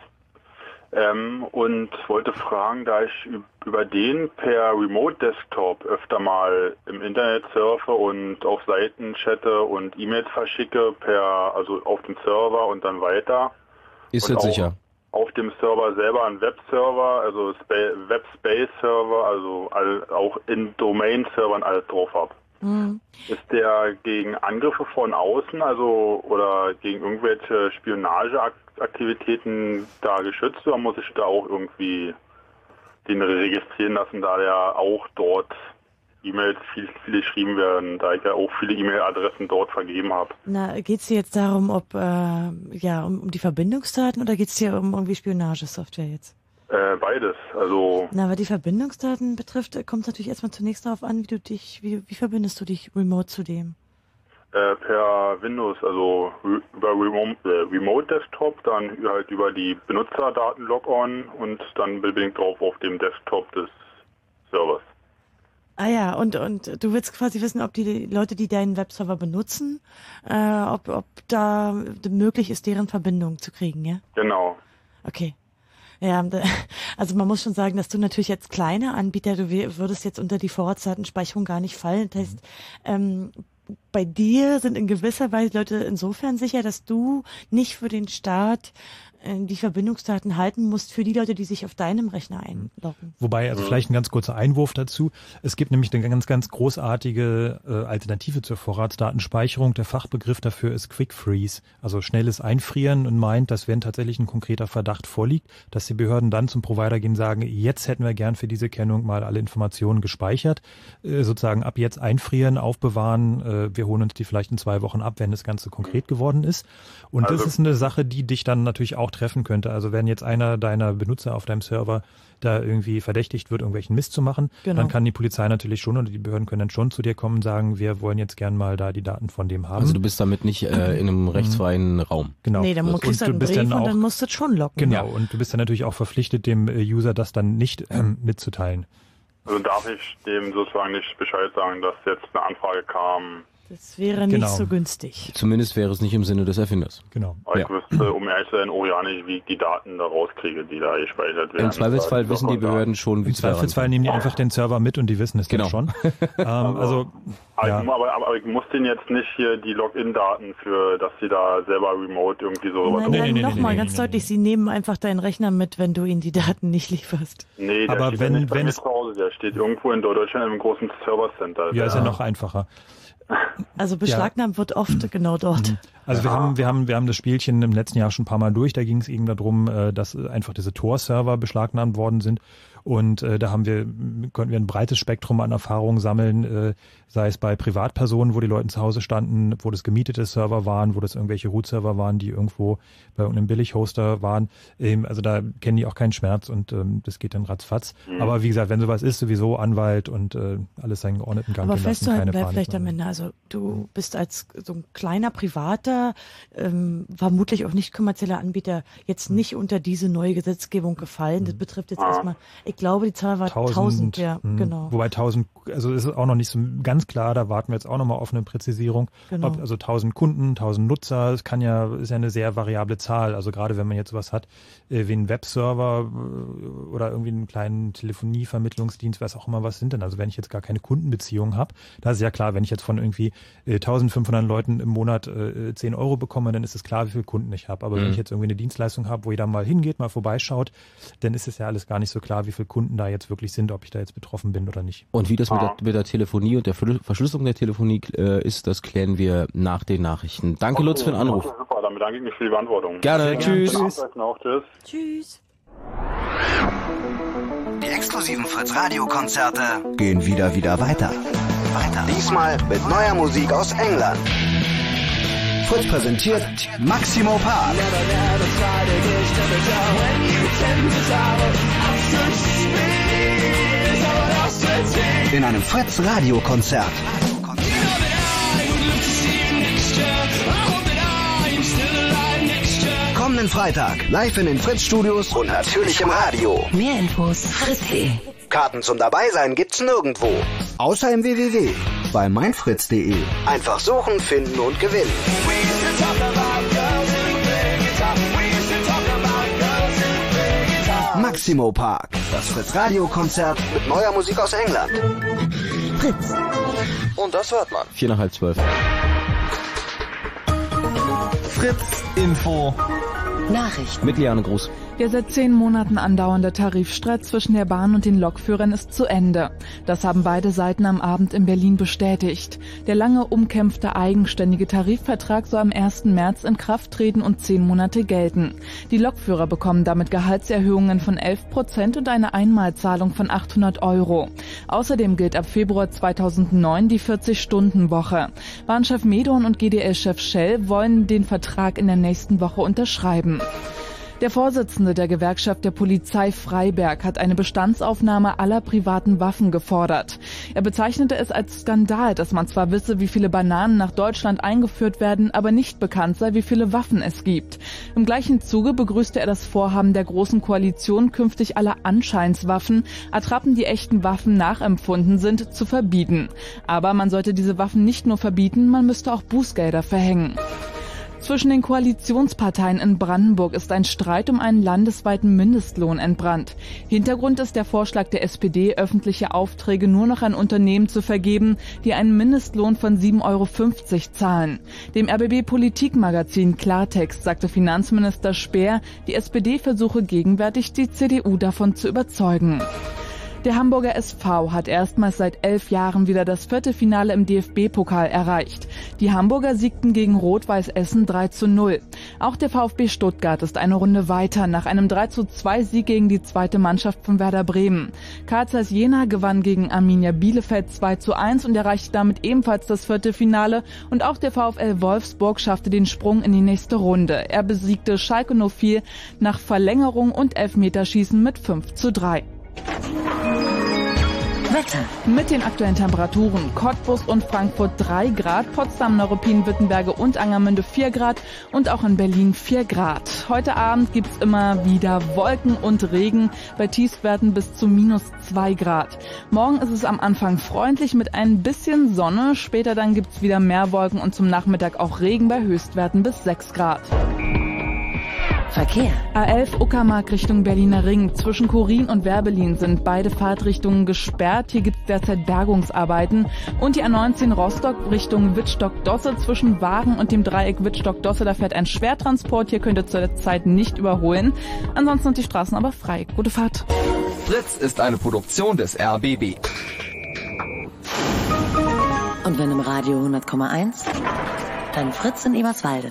ähm, und wollte fragen, da ich üb- über den per Remote Desktop öfter mal im Internet surfe und auf Seiten chatte und E-Mails verschicke per, also auf dem Server und dann weiter. Ist jetzt auch sicher. Auf dem Server selber ein Webserver, also Spa Web-Space-Server, also all, auch in Domain-Servern alles drauf habe. Mhm. Ist der gegen Angriffe von außen, also oder gegen irgendwelche Spionageaktivitäten da geschützt oder muss ich da auch irgendwie den registrieren lassen, da der auch dort E-Mails viel, viele geschrieben werden, da ich ja auch viele E-Mail-Adressen dort vergeben habe. Na, geht's dir jetzt darum, ob äh, ja um, um die Verbindungsdaten oder geht's dir um irgendwie Spionagesoftware jetzt? Äh, beides. Also Na, was die Verbindungsdaten betrifft, äh, kommt natürlich erstmal zunächst darauf an, wie du dich, wie, wie verbindest du dich remote zu dem? äh, per Windows, also re über Remote, äh, Remote Desktop, dann halt über die Benutzerdaten Log-on und dann ich drauf auf dem Desktop des Servers. Ah ja, und, und du willst quasi wissen, ob die Leute, die deinen Webserver benutzen, äh, ob, ob da möglich ist, deren Verbindung zu kriegen, ja? Genau. Okay. Ja, da- also man muss schon sagen, dass du natürlich als kleiner Anbieter, du würdest jetzt unter die Vorratsdatenspeicherung gar nicht fallen. Das heißt, ähm, bei dir sind in gewisser Weise Leute insofern sicher, dass du nicht für den Staat die Verbindungsdaten halten musst für die Leute, die sich auf deinem Rechner einloggen. Wobei, also vielleicht ein ganz kurzer Einwurf dazu. Es gibt nämlich eine ganz, ganz großartige äh, Alternative zur Vorratsdatenspeicherung. Der Fachbegriff dafür ist Quick Freeze, also schnelles Einfrieren und meint, dass wenn tatsächlich ein konkreter Verdacht vorliegt, dass die Behörden dann zum Provider gehen und sagen, jetzt hätten wir gern für diese Kennung mal alle Informationen gespeichert, äh, sozusagen ab jetzt einfrieren, aufbewahren, äh, wir holen uns die vielleicht in zwei Wochen ab, wenn das Ganze konkret geworden ist. Und Also- das ist eine Sache, die dich dann natürlich auch treffen könnte. Also wenn jetzt einer deiner Benutzer auf deinem Server da irgendwie verdächtigt wird, irgendwelchen Mist zu machen, Genau. dann kann die Polizei natürlich schon oder die Behörden können dann schon zu dir kommen und sagen, wir wollen jetzt gern mal da die Daten von dem haben. Also du bist damit nicht äh, in einem rechtsfreien Raum. Genau. Nee, dann Und kriegst du einen bist Brief dann und auch- dann musst du es schon locken. Genau, und du bist dann natürlich auch verpflichtet, dem äh, User das dann nicht ähm, mitzuteilen. Also darf ich dem sozusagen nicht Bescheid sagen, dass jetzt eine Anfrage kam. Das wäre nicht Genau. so günstig. Zumindest wäre es nicht im Sinne des Erfinders. Genau. Aber ich wüsste, um ehrlich zu sein, auch ja nicht, wie ich die Daten da rauskriege, die da gespeichert werden. Im Zweifelsfall wissen die Behörden schon, wie Im Zweifelsfall nehmen die einfach den Server mit und die wissen es Genau. dann schon. ähm, also, Aber, ja. ich, aber, aber ich muss denen jetzt nicht hier die Login-Daten für, dass sie da selber remote irgendwie so Nein, nein, nochmal ganz deutlich, sie nehmen einfach deinen Rechner mit, wenn du ihnen die Daten nicht lieferst. Nee, der Aber steht wenn- ja nicht bei wenn mir es- zu Hause, der steht irgendwo in Deutschland im großen Server-Center. ja, ist ja noch einfacher. Also beschlagnahmt wird oft genau dort. Also wir haben, wir haben, wir haben das Spielchen im letzten Jahr schon ein paar Mal durch. Da ging es eben darum, äh, dass einfach diese Tor-Server beschlagnahmt worden sind. Und äh, da haben wir, konnten wir ein breites Spektrum an Erfahrungen sammeln, äh, sei es bei Privatpersonen, wo die Leute zu Hause standen, wo das gemietete Server waren, wo das irgendwelche Root-Server waren, die irgendwo bei irgendeinem Billig-Hoster waren. Ähm, also da kennen die auch keinen Schmerz und ähm, das geht dann ratzfatz. Mhm. Aber wie gesagt, wenn sowas ist, sowieso Anwalt und äh, alles seinen geordneten Gang Aber festzuhalten bleibt vielleicht am Ende, also du bist als so ein kleiner Privater, ähm, vermutlich auch nicht kommerzieller Anbieter, jetzt Hm. nicht unter diese neue Gesetzgebung gefallen. Das betrifft jetzt erstmal, ich glaube, die Zahl war 1000, ja, hm. genau. Wobei 1000, also ist es auch noch nicht so ganz klar, da warten wir jetzt auch nochmal auf eine Präzisierung. Genau. Ob, also 1000 Kunden, 1000 Nutzer, es kann ja, ist ja eine sehr variable Zahl. Also gerade wenn man jetzt was hat, äh, wie einen Webserver äh, oder irgendwie einen kleinen Telefonievermittlungsdienst, was auch immer was sind denn. Also wenn ich jetzt gar keine Kundenbeziehung habe, da ist ja klar, wenn ich jetzt von irgendwie äh, 1500 Leuten im Monat äh, 10 Euro bekomme, dann ist es klar, wie viele Kunden ich habe. Aber wenn Mhm. ich jetzt irgendwie eine Dienstleistung habe, wo jeder mal hingeht, mal vorbeischaut, dann ist es ja alles gar nicht so klar, wie viele Kunden da jetzt wirklich sind, ob ich da jetzt betroffen bin oder nicht. Und wie das mit, Ah. der, mit der Telefonie und der Verschlü- Verschlüsselung der Telefonie äh, ist, das klären wir nach den Nachrichten. Danke, Lutz, für den Anruf. Okay, super, dann bedanke ich mich für die Beantwortung. Gerne, tschüss. Tschüss. Noch, tschüss. Tschüss. Die exklusiven Fritz Radio Konzerte gehen wieder wieder weiter. Weiter. Diesmal mit neuer Musik aus England. Fritz präsentiert Maximo Park. In einem Fritz Radio Konzert. Kommenden Freitag live in den Fritz Studios und natürlich im Radio. Mehr Infos fritz.de. Karten zum Dabeisein gibt's nirgendwo. Außer im www. Bei meinfritz.de. Einfach suchen, finden und gewinnen. Maximo Park. Das Fritz Radio Konzert mit neuer Musik aus England. Fritz. Und das hört man. Vier nach halb zwölf. Fritz Info. Nachrichten. Mit Liane Gruß. Der seit zehn Monaten andauernde Tarifstreit zwischen der Bahn und den Lokführern ist zu Ende. Das haben beide Seiten am Abend in Berlin bestätigt. Der lange umkämpfte eigenständige Tarifvertrag soll am 1. März in Kraft treten und zehn Monate gelten. Die Lokführer bekommen damit Gehaltserhöhungen von 11 Prozent und eine Einmalzahlung von 800 Euro. Außerdem gilt ab Februar 2009 die 40-Stunden-Woche. Bahnchef Medorn und GDL-Chef Shell wollen den Vertrag in der nächsten Woche unterschreiben. Der Vorsitzende der Gewerkschaft der Polizei Freiberg hat eine Bestandsaufnahme aller privaten Waffen gefordert. Er bezeichnete es als Skandal, dass man zwar wisse, wie viele Bananen nach Deutschland eingeführt werden, aber nicht bekannt sei, wie viele Waffen es gibt. Im gleichen Zuge begrüßte er das Vorhaben der Großen Koalition, künftig alle Anscheinswaffen, Attrappen, die echten Waffen nachempfunden sind, zu verbieten. Aber man sollte diese Waffen nicht nur verbieten, man müsste auch Bußgelder verhängen. Zwischen den Koalitionsparteien in Brandenburg ist ein Streit um einen landesweiten Mindestlohn entbrannt. Hintergrund ist der Vorschlag der SPD, öffentliche Aufträge nur noch an Unternehmen zu vergeben, die einen Mindestlohn von 7,50 Euro zahlen. Dem RBB Politikmagazin Klartext sagte Finanzminister Speer, die SPD versuche gegenwärtig die CDU davon zu überzeugen. Der Hamburger SV hat erstmals seit elf Jahren wieder das vierte Finale im DFB-Pokal erreicht. Die Hamburger siegten gegen Rot-Weiß Essen 3 zu 0. Auch der VfB Stuttgart ist eine Runde weiter nach einem 3 zu 2 Sieg gegen die zweite Mannschaft von Werder Bremen. Karl Zeiss Jena gewann gegen Arminia Bielefeld 2 zu 1 und erreichte damit ebenfalls das vierte Finale. Und auch der VfL Wolfsburg schaffte den Sprung in die nächste Runde. Er besiegte Schalke 04 nach Verlängerung und Elfmeterschießen mit 5 zu 3. Wetter. Mit den aktuellen Temperaturen Cottbus und Frankfurt 3 Grad, Potsdam, Neuruppin, Wittenberge und Angermünde 4 Grad und auch in Berlin 4 Grad. Heute Abend gibt's immer wieder Wolken und Regen bei Tiefstwerten bis zu minus 2 Grad. Morgen ist es am Anfang freundlich mit ein bisschen Sonne, später dann gibt's wieder mehr Wolken und zum Nachmittag auch Regen bei Höchstwerten bis 6 Grad. Verkehr. A11 Uckermark Richtung Berliner Ring. Zwischen Korin und Werbelin sind beide Fahrtrichtungen gesperrt. Hier gibt es derzeit Bergungsarbeiten. Und die A19 Rostock Richtung Wittstock-Dosse. Zwischen Wagen und dem Dreieck Wittstock-Dosse, da fährt ein Schwertransport. Hier könnt ihr zur Zeit nicht überholen. Ansonsten sind die Straßen aber frei. Gute Fahrt. Fritz ist eine Produktion des RBB. Und wenn im Radio 100,1, dann Fritz in Eberswalde.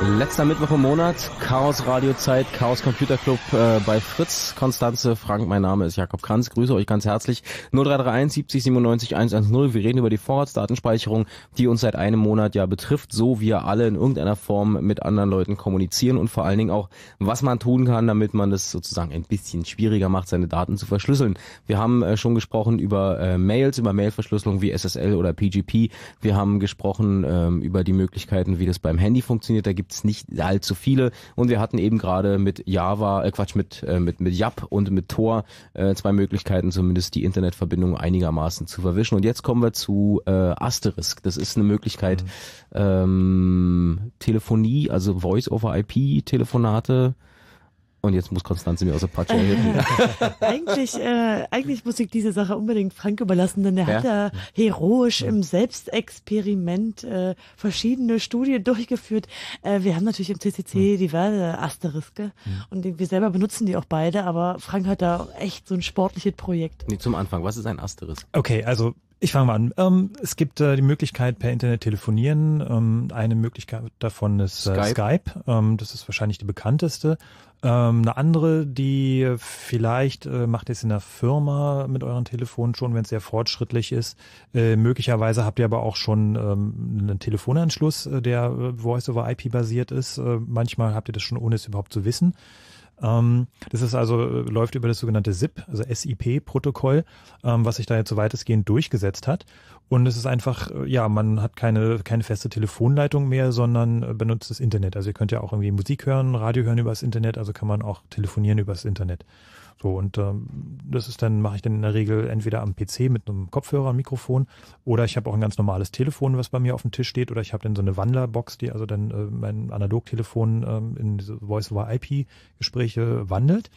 Letzter Mittwoch im Monat, Chaos Radiozeit, Chaos Computer Club äh, bei Fritz, Konstanze, Frank, mein Name ist Jakob Kranz, grüße euch ganz herzlich. 0331 70 97 110, wir reden über die Vorratsdatenspeicherung, die uns seit einem Monat ja betrifft, so wir alle in irgendeiner Form mit anderen Leuten kommunizieren und vor allen Dingen auch, was man tun kann, damit man es sozusagen ein bisschen schwieriger macht, seine Daten zu verschlüsseln. Wir haben äh, schon gesprochen über äh, Mails, über Mailverschlüsselung wie SSL oder PGP. Wir haben gesprochen ähm, über die Möglichkeiten, wie das beim Handy funktioniert. Da gibt es nicht allzu viele. Und wir hatten eben gerade mit Java, äh Quatsch, mit, äh, mit, mit Yap und mit Tor äh, zwei Möglichkeiten, zumindest die Internetverbindung einigermaßen zu verwischen. Und jetzt kommen wir zu äh, Asterisk. Das ist eine Möglichkeit, mhm. ähm, Telefonie, also Voice-over-IP-Telefonate und jetzt muss Konstanze mir aus der Patsche helfen. eigentlich, äh, eigentlich muss ich diese Sache unbedingt Frank überlassen, denn er ja? hat da heroisch im Selbstexperiment äh, verschiedene Studien durchgeführt. Äh, wir haben natürlich im CCC mhm. diverse Asteriske mhm. und wir selber benutzen die auch beide, aber Frank hat da echt so ein sportliches Projekt. Nee, zum Anfang, was ist ein Asterisk? Okay, also ich fange mal an. Ähm, es gibt äh, die Möglichkeit per Internet telefonieren. Ähm, eine Möglichkeit davon ist äh, Skype. Skype. Ähm, das ist wahrscheinlich die bekannteste. Ähm, eine andere, die vielleicht äh, macht es in der Firma mit euren Telefonen schon, wenn es sehr fortschrittlich ist. Äh, möglicherweise habt ihr aber auch schon ähm, einen Telefonanschluss, äh, der äh, Voice over IP basiert ist. Äh, manchmal habt ihr das schon, ohne es überhaupt zu wissen. Ähm, das ist also, äh, läuft über das sogenannte SIP, also SIP-Protokoll, ähm, was sich da jetzt so weitestgehend durchgesetzt hat. Und es ist einfach, äh, ja, man hat keine, keine feste Telefonleitung mehr, sondern äh, benutzt das Internet. Also ihr könnt ja auch irgendwie Musik hören, Radio hören übers Internet, also kann man auch telefonieren übers Internet. So, und ähm, das ist dann, mache ich dann in der Regel entweder am PC mit einem Kopfhörer, einem Mikrofon, oder ich habe auch ein ganz normales Telefon, was bei mir auf dem Tisch steht, oder ich habe dann so eine Wandlerbox, die also dann äh, mein Analogtelefon ähm, in diese Voice-over-IP-Gespräche wandelt.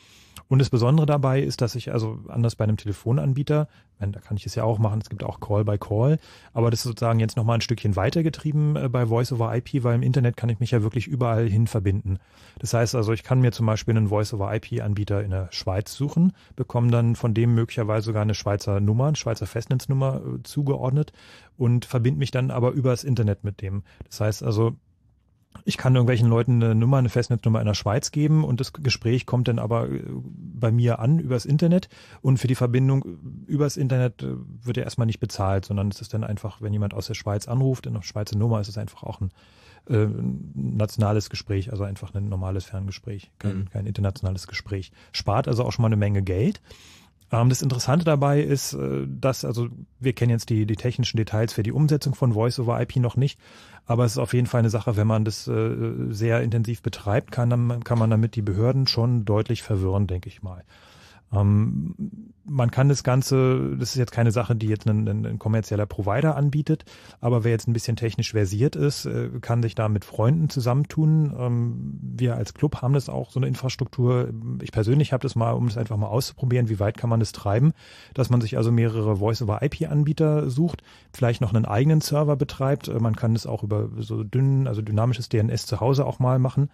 Und das Besondere dabei ist, dass ich also anders bei einem Telefonanbieter, da kann ich es ja auch machen, es gibt auch Call by Call, aber das ist sozusagen jetzt nochmal ein Stückchen weitergetrieben äh, bei Voice over IP, weil im Internet kann ich mich ja wirklich überall hin verbinden. Das heißt also, ich kann mir zum Beispiel einen Voice over IP Anbieter in der Schweiz suchen, bekomme dann von dem möglicherweise sogar eine Schweizer Nummer, eine Schweizer Festnetznummer äh, zugeordnet und verbinde mich dann aber übers Internet mit dem. Das heißt also, ich kann irgendwelchen Leuten eine Nummer, eine Festnetznummer in der Schweiz geben und das Gespräch kommt dann aber äh, bei mir an übers Internet und für die Verbindung übers Internet äh, wird ja erstmal nicht bezahlt, sondern es ist dann einfach, wenn jemand aus der Schweiz anruft, in der Schweizer Nummer ist es einfach auch ein äh, nationales Gespräch, also einfach ein normales Ferngespräch, kein, mhm. kein internationales Gespräch. Spart also auch schon mal eine Menge Geld. Ähm, das Interessante dabei ist, äh, dass, also wir kennen jetzt die, die technischen Details für die Umsetzung von Voice over IP noch nicht, aber es ist auf jeden Fall eine Sache, wenn man das äh, sehr intensiv betreibt, kann, dann, kann man damit die Behörden schon deutlich verwirren, denke ich mal. Ähm, man kann das Ganze, das ist jetzt keine Sache, die jetzt ein, ein, kommerzieller Provider anbietet, aber wer jetzt ein bisschen technisch versiert ist, äh, kann sich da mit Freunden zusammentun. Ähm, wir als Club haben das auch, so eine Infrastruktur. Ich persönlich habe das mal, um das einfach mal auszuprobieren, wie weit kann man das treiben, dass man sich also mehrere Voice-over-IP-Anbieter sucht, vielleicht noch einen eigenen Server betreibt. Äh, man kann das auch über so dünn, also dynamisches DNS zu Hause auch mal machen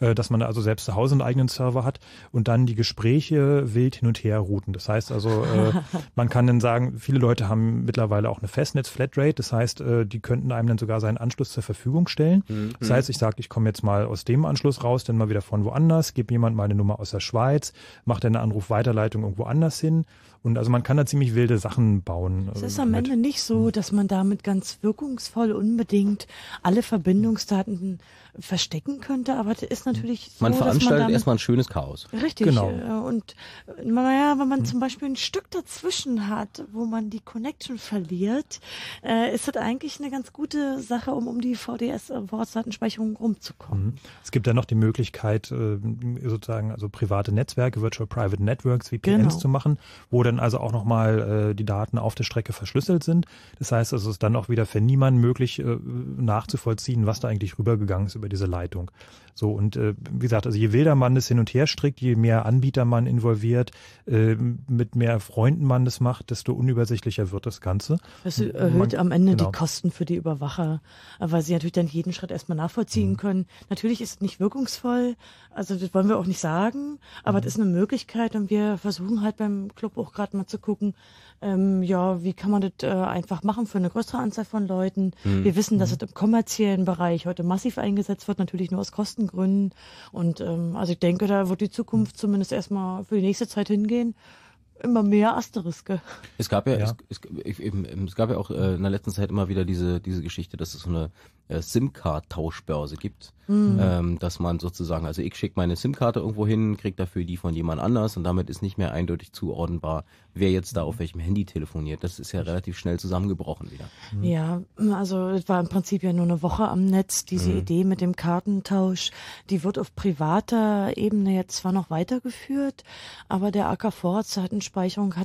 dass man also selbst zu Hause einen eigenen Server hat und dann die Gespräche wild hin und her routen. Das heißt also, äh, man kann dann sagen, viele Leute haben mittlerweile auch eine Festnetz-Flatrate. Das heißt, äh, die könnten einem dann sogar seinen Anschluss zur Verfügung stellen. Mhm. Das heißt, ich sage, ich komme jetzt mal aus dem Anschluss raus, dann mal wieder von woanders, gebe jemand mal eine Nummer aus der Schweiz, macht dann eine Anrufweiterleitung irgendwo anders hin und also man kann da ziemlich wilde Sachen bauen. Es ist am Ende nicht so, dass man damit ganz wirkungsvoll unbedingt alle Verbindungsdaten verstecken könnte, aber das ist natürlich so, Man veranstaltet man erstmal ein schönes Chaos. Richtig. Genau. Äh, und naja, wenn man hm. zum Beispiel ein Stück dazwischen hat, wo man die Connection verliert, äh, ist das eigentlich eine ganz gute Sache, um um die VDS-Wortdatenspeicherung rumzukommen. Mhm. Es gibt ja noch die Möglichkeit, äh, sozusagen also private Netzwerke, Virtual Private Networks, VPNs genau. zu machen, wo dann also auch nochmal äh, die Daten auf der Strecke verschlüsselt sind. Das heißt, also es ist dann auch wieder für niemanden möglich äh, nachzuvollziehen, was da eigentlich rübergegangen ist über diese Leitung. So, und äh, wie gesagt, also je wilder man das hin und her strickt, je mehr Anbieter man involviert, äh, mit mehr Freunden man das macht, desto unübersichtlicher wird das Ganze. Das erhöht man, am Ende genau. die Kosten für die Überwacher, weil sie natürlich dann jeden Schritt erstmal nachvollziehen mhm. können. Natürlich ist es nicht wirkungsvoll, also das wollen wir auch nicht sagen, aber mhm. das ist eine Möglichkeit und wir versuchen halt beim Club auch gerade mal zu gucken, ähm, ja, wie kann man das äh, einfach machen für eine größere Anzahl von Leuten. Mhm. Wir wissen, dass mhm. es im kommerziellen Bereich heute massiv eingesetzt wird, natürlich nur aus Kostengründen. Und ähm, also ich denke, da wird die Zukunft zumindest erstmal für die nächste Zeit hingehen immer mehr Asteriske. Es gab ja, ja. Es, es, es, gab ja auch äh, in der letzten Zeit immer wieder diese diese Geschichte, dass es so eine äh, SIM-Card-Tauschbörse gibt, mhm. ähm, dass man sozusagen, also ich schicke meine SIM-Karte irgendwo hin, kriege dafür die von jemand anders und damit ist nicht mehr eindeutig zuordnenbar, wer jetzt da auf welchem Handy telefoniert. Das ist ja relativ schnell zusammengebrochen wieder. Mhm. Ja, also es war im Prinzip ja nur eine Woche am Netz, diese mhm. Idee mit dem Kartentausch, die wird auf privater Ebene jetzt zwar noch weitergeführt, aber der AKV Zeitenspeicherung hat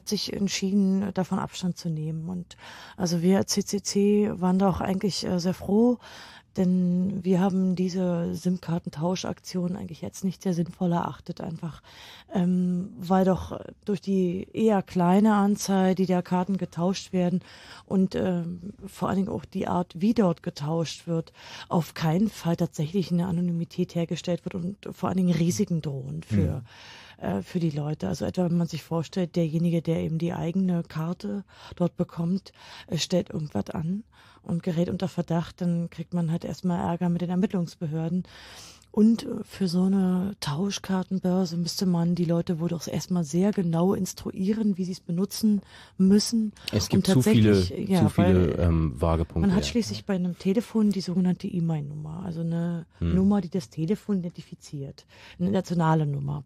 sich entschieden, davon Abstand zu nehmen. Und also wir als CCC waren da auch eigentlich äh, sehr froh, denn wir haben diese SIM-Kartentauschaktion eigentlich jetzt nicht sehr sinnvoll erachtet, einfach ähm, weil doch durch die eher kleine Anzahl, die der Karten getauscht werden und ähm, vor allen Dingen auch die Art, wie dort getauscht wird, auf keinen Fall tatsächlich eine Anonymität hergestellt wird und vor allen Dingen Risiken drohen für. Mhm für die Leute. Also etwa, wenn man sich vorstellt, derjenige, der eben die eigene Karte dort bekommt, stellt irgendwas an und gerät unter Verdacht, dann kriegt man halt erstmal Ärger mit den Ermittlungsbehörden. Und äh, für so eine Tauschkartenbörse müsste man die Leute wohl doch erstmal sehr genau instruieren, wie sie es benutzen müssen. Es gibt zu viele, ja, zu viele ähm, Vagepunkte. Man hat schließlich ja. bei einem Telefon die sogenannte E-Mail-Nummer, also eine hm. Nummer, die das Telefon identifiziert, eine nationale Nummer.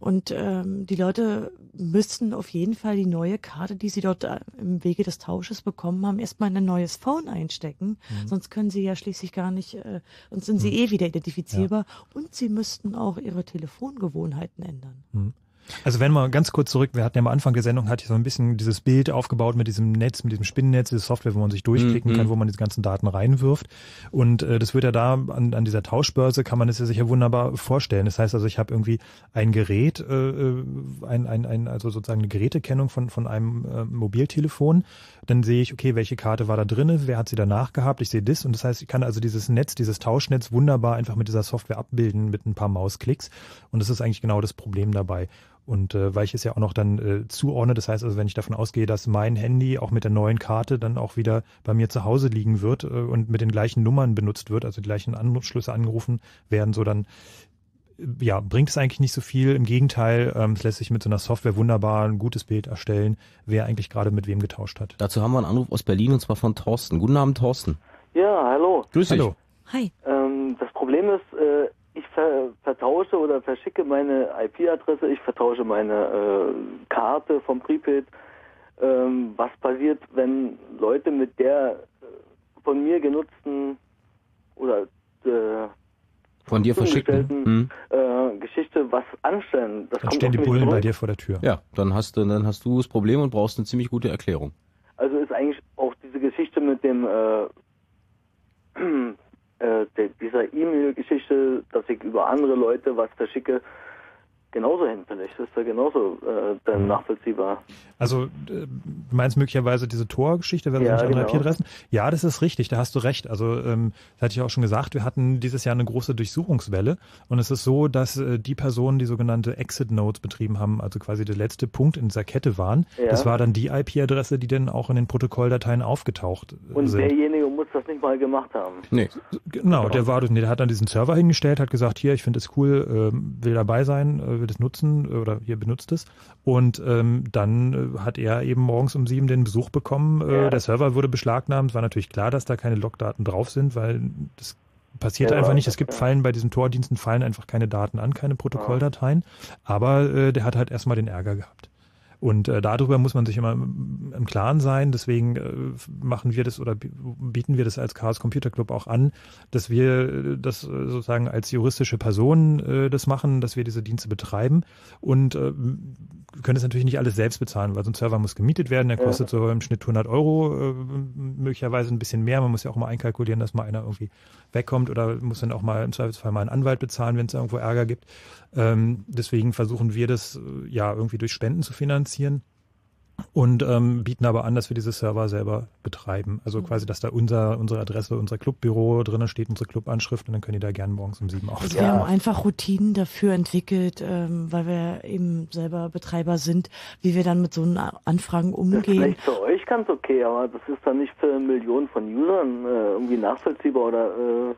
Und ähm, die Leute müssten auf jeden Fall die neue Karte, die sie dort äh, im Wege des Tausches bekommen haben, erstmal in ein neues Phone einstecken. Hm. Sonst können sie ja schließlich gar nicht, äh, sonst sind sie hm. eh wieder identifizierbar. Ja und sie müssten auch ihre Telefongewohnheiten ändern. Mhm. Also wenn wir ganz kurz zurück, wir hatten ja am Anfang der Sendung, hatte ich so ein bisschen dieses Bild aufgebaut mit diesem Netz, mit diesem Spinnennetz, diese Software, wo man sich durchklicken mhm. kann, wo man diese ganzen Daten reinwirft. Und äh, das wird ja da an, an dieser Tauschbörse, kann man es ja sicher wunderbar vorstellen. Das heißt also, ich habe irgendwie ein Gerät, äh, äh, ein, ein, ein, also sozusagen eine Gerätekennung von, von einem äh, Mobiltelefon. Dann sehe ich, okay, welche Karte war da drinne, wer hat sie danach gehabt, ich sehe das. Und das heißt, ich kann also dieses Netz, dieses Tauschnetz wunderbar einfach mit dieser Software abbilden mit ein paar Mausklicks. Und das ist eigentlich genau das Problem dabei. Und äh, weil ich es ja auch noch dann äh, zuordne, das heißt also, wenn ich davon ausgehe, dass mein Handy auch mit der neuen Karte dann auch wieder bei mir zu Hause liegen wird äh, und mit den gleichen Nummern benutzt wird, also die gleichen Anschlüsse angerufen werden, so dann äh, ja, bringt es eigentlich nicht so viel. Im Gegenteil, ähm, es lässt sich mit so einer Software wunderbar ein gutes Bild erstellen, wer eigentlich gerade mit wem getauscht hat. Dazu haben wir einen Anruf aus Berlin und zwar von Thorsten. Guten Abend, Thorsten. Ja, hallo. Grüß dich. Hallo. Hi. Ähm, das Problem ist, äh, ver vertausche oder verschicke meine IP-Adresse, ich vertausche meine äh, Karte vom Prepaid. Ähm, was passiert, wenn Leute mit der äh, von mir genutzten oder äh, von dir verschickten hm. äh, Geschichte was anstellen. Das Dann kommt stehen die Bullen bei dir vor der Tür. Ja, dann hast du, dann hast du das Problem und brauchst eine ziemlich gute Erklärung. Also ist eigentlich auch diese Geschichte mit dem äh, äh, dieser E-Mail-Geschichte, dass ich über andere Leute was verschicke, genauso hinfällig. Das ist ja genauso äh, dann nachvollziehbar. Also äh, du meinst möglicherweise diese Tor-Geschichte, wenn Ja, ja, andere genau. IP-Adressen? Ja, das ist richtig, da hast du recht. Also ähm, das hatte ich auch schon gesagt, wir hatten dieses Jahr eine große Durchsuchungswelle und es ist so, dass äh, die Personen, die sogenannte Exit-Nodes betrieben haben, also quasi der letzte Punkt in dieser Kette waren, Ja. das war dann die IP-Adresse, die dann auch in den Protokolldateien aufgetaucht äh, Und sind. derjenige muss das nicht mal gemacht haben. Nee. Genau, der war, nee, der hat dann diesen Server hingestellt, hat gesagt, hier, ich finde es cool, ähm, will dabei sein, äh, will das nutzen äh, oder hier benutzt es. Und ähm, dann äh, hat er eben morgens um sieben den Besuch bekommen. Äh, Ja. Der Server wurde beschlagnahmt. War natürlich klar, dass da keine Logdaten drauf sind, weil das passiert Ja, einfach nicht. Es gibt. Fallen bei diesen Tordiensten, fallen einfach keine Daten an, keine Protokolldateien. Aber äh, der hat halt erstmal den Ärger gehabt. Und äh, darüber muss man sich immer im Klaren sein. Deswegen äh, machen wir das oder bi- bieten wir das als Chaos Computer Club auch an, dass wir äh, das äh, sozusagen als juristische Person äh, das machen, dass wir diese Dienste betreiben. Und äh, können das natürlich nicht alles selbst bezahlen, weil so ein Server muss gemietet werden. Der kostet so im Schnitt 100 Euro, äh, möglicherweise ein bisschen mehr. Man muss ja auch mal einkalkulieren, dass mal einer irgendwie wegkommt oder muss dann auch mal im Zweifelsfall mal einen Anwalt bezahlen, wenn es irgendwo Ärger gibt. Ähm, deswegen versuchen wir das äh, ja irgendwie durch Spenden zu finanzieren und ähm, bieten aber an, dass wir diese Server selber betreiben. Also Mhm. quasi, dass da unser, unsere Adresse, unser Clubbüro drinnen steht, unsere Clubanschrift und dann können die da gerne morgens um sieben Also aufstehen. wir haben einfach Routinen dafür entwickelt, ähm, weil wir eben selber Betreiber sind, wie wir dann mit so Anfragen Das ist umgehen. vielleicht für euch ganz okay, aber das ist dann nicht für Millionen von Usern äh, irgendwie nachvollziehbar oder äh,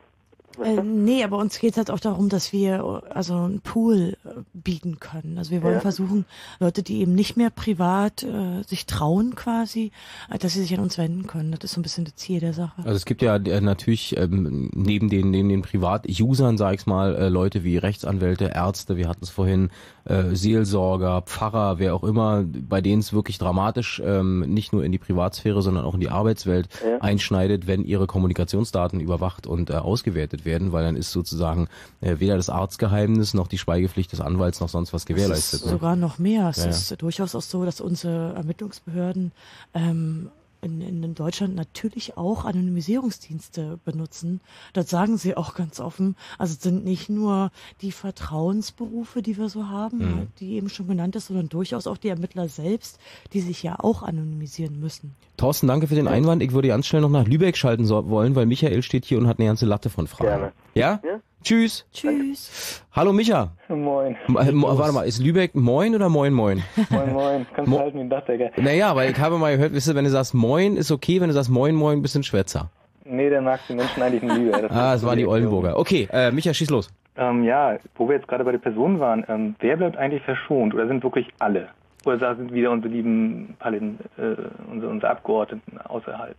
Äh, nee, aber uns geht es halt auch darum, dass wir also einen Pool äh, bieten können. Also wir wollen Ja. versuchen, Leute, die eben nicht mehr privat äh, sich trauen quasi, äh, dass sie sich an uns wenden können. Das ist so ein bisschen das Ziel der Sache. Also es gibt ja äh, natürlich ähm, neben den neben den Privat-Usern, sag ich mal, äh, Leute wie Rechtsanwälte, Ärzte, wir hatten es vorhin, äh, Seelsorger, Pfarrer, wer auch immer, bei denen es wirklich dramatisch ähm, nicht nur in die Privatsphäre, sondern auch in die Arbeitswelt Ja. einschneidet, wenn ihre Kommunikationsdaten überwacht und äh, ausgewertet werden, weil dann ist sozusagen äh, weder das Arztgeheimnis noch die Schweigepflicht des Anwalts noch sonst was gewährleistet. ist ne? sogar noch mehr. Es ja. ist durchaus auch so, dass unsere Ermittlungsbehörden ähm, in, in Deutschland natürlich auch Anonymisierungsdienste benutzen. Das sagen sie auch ganz offen. Also es sind nicht nur die Vertrauensberufe, die wir so haben, Mhm. die eben schon genannt ist, sondern durchaus auch die Ermittler selbst, die sich ja auch anonymisieren müssen. Thorsten, danke für den Einwand. Ich würde ganz schnell noch nach Lübeck schalten so wollen, weil Michael steht hier und hat eine ganze Latte von Fragen. Gerne. Ja? Ja? Tschüss. Tschüss. Hallo Micha. Moin. Äh, mo- warte mal, ist Lübeck Moin oder Moin Moin? Moin, moin. Kannst Mo- du halten wie ein Dachdecker. Naja, weil ich habe mal gehört, wisst ihr, wenn du sagst Moin ist okay, wenn du sagst Moin Moin bist du ein Schwätzer. Nee, der mag die Menschen eigentlich nie. Das Ah, das waren die Oldenburger. Okay, äh, Micha, schieß los. Ähm, ja, wo wir jetzt gerade bei der Person waren, ähm, wer bleibt eigentlich verschont oder sind wirklich alle? Oder sind wieder unsere lieben Palin, äh, unsere, unsere Abgeordneten außerhalb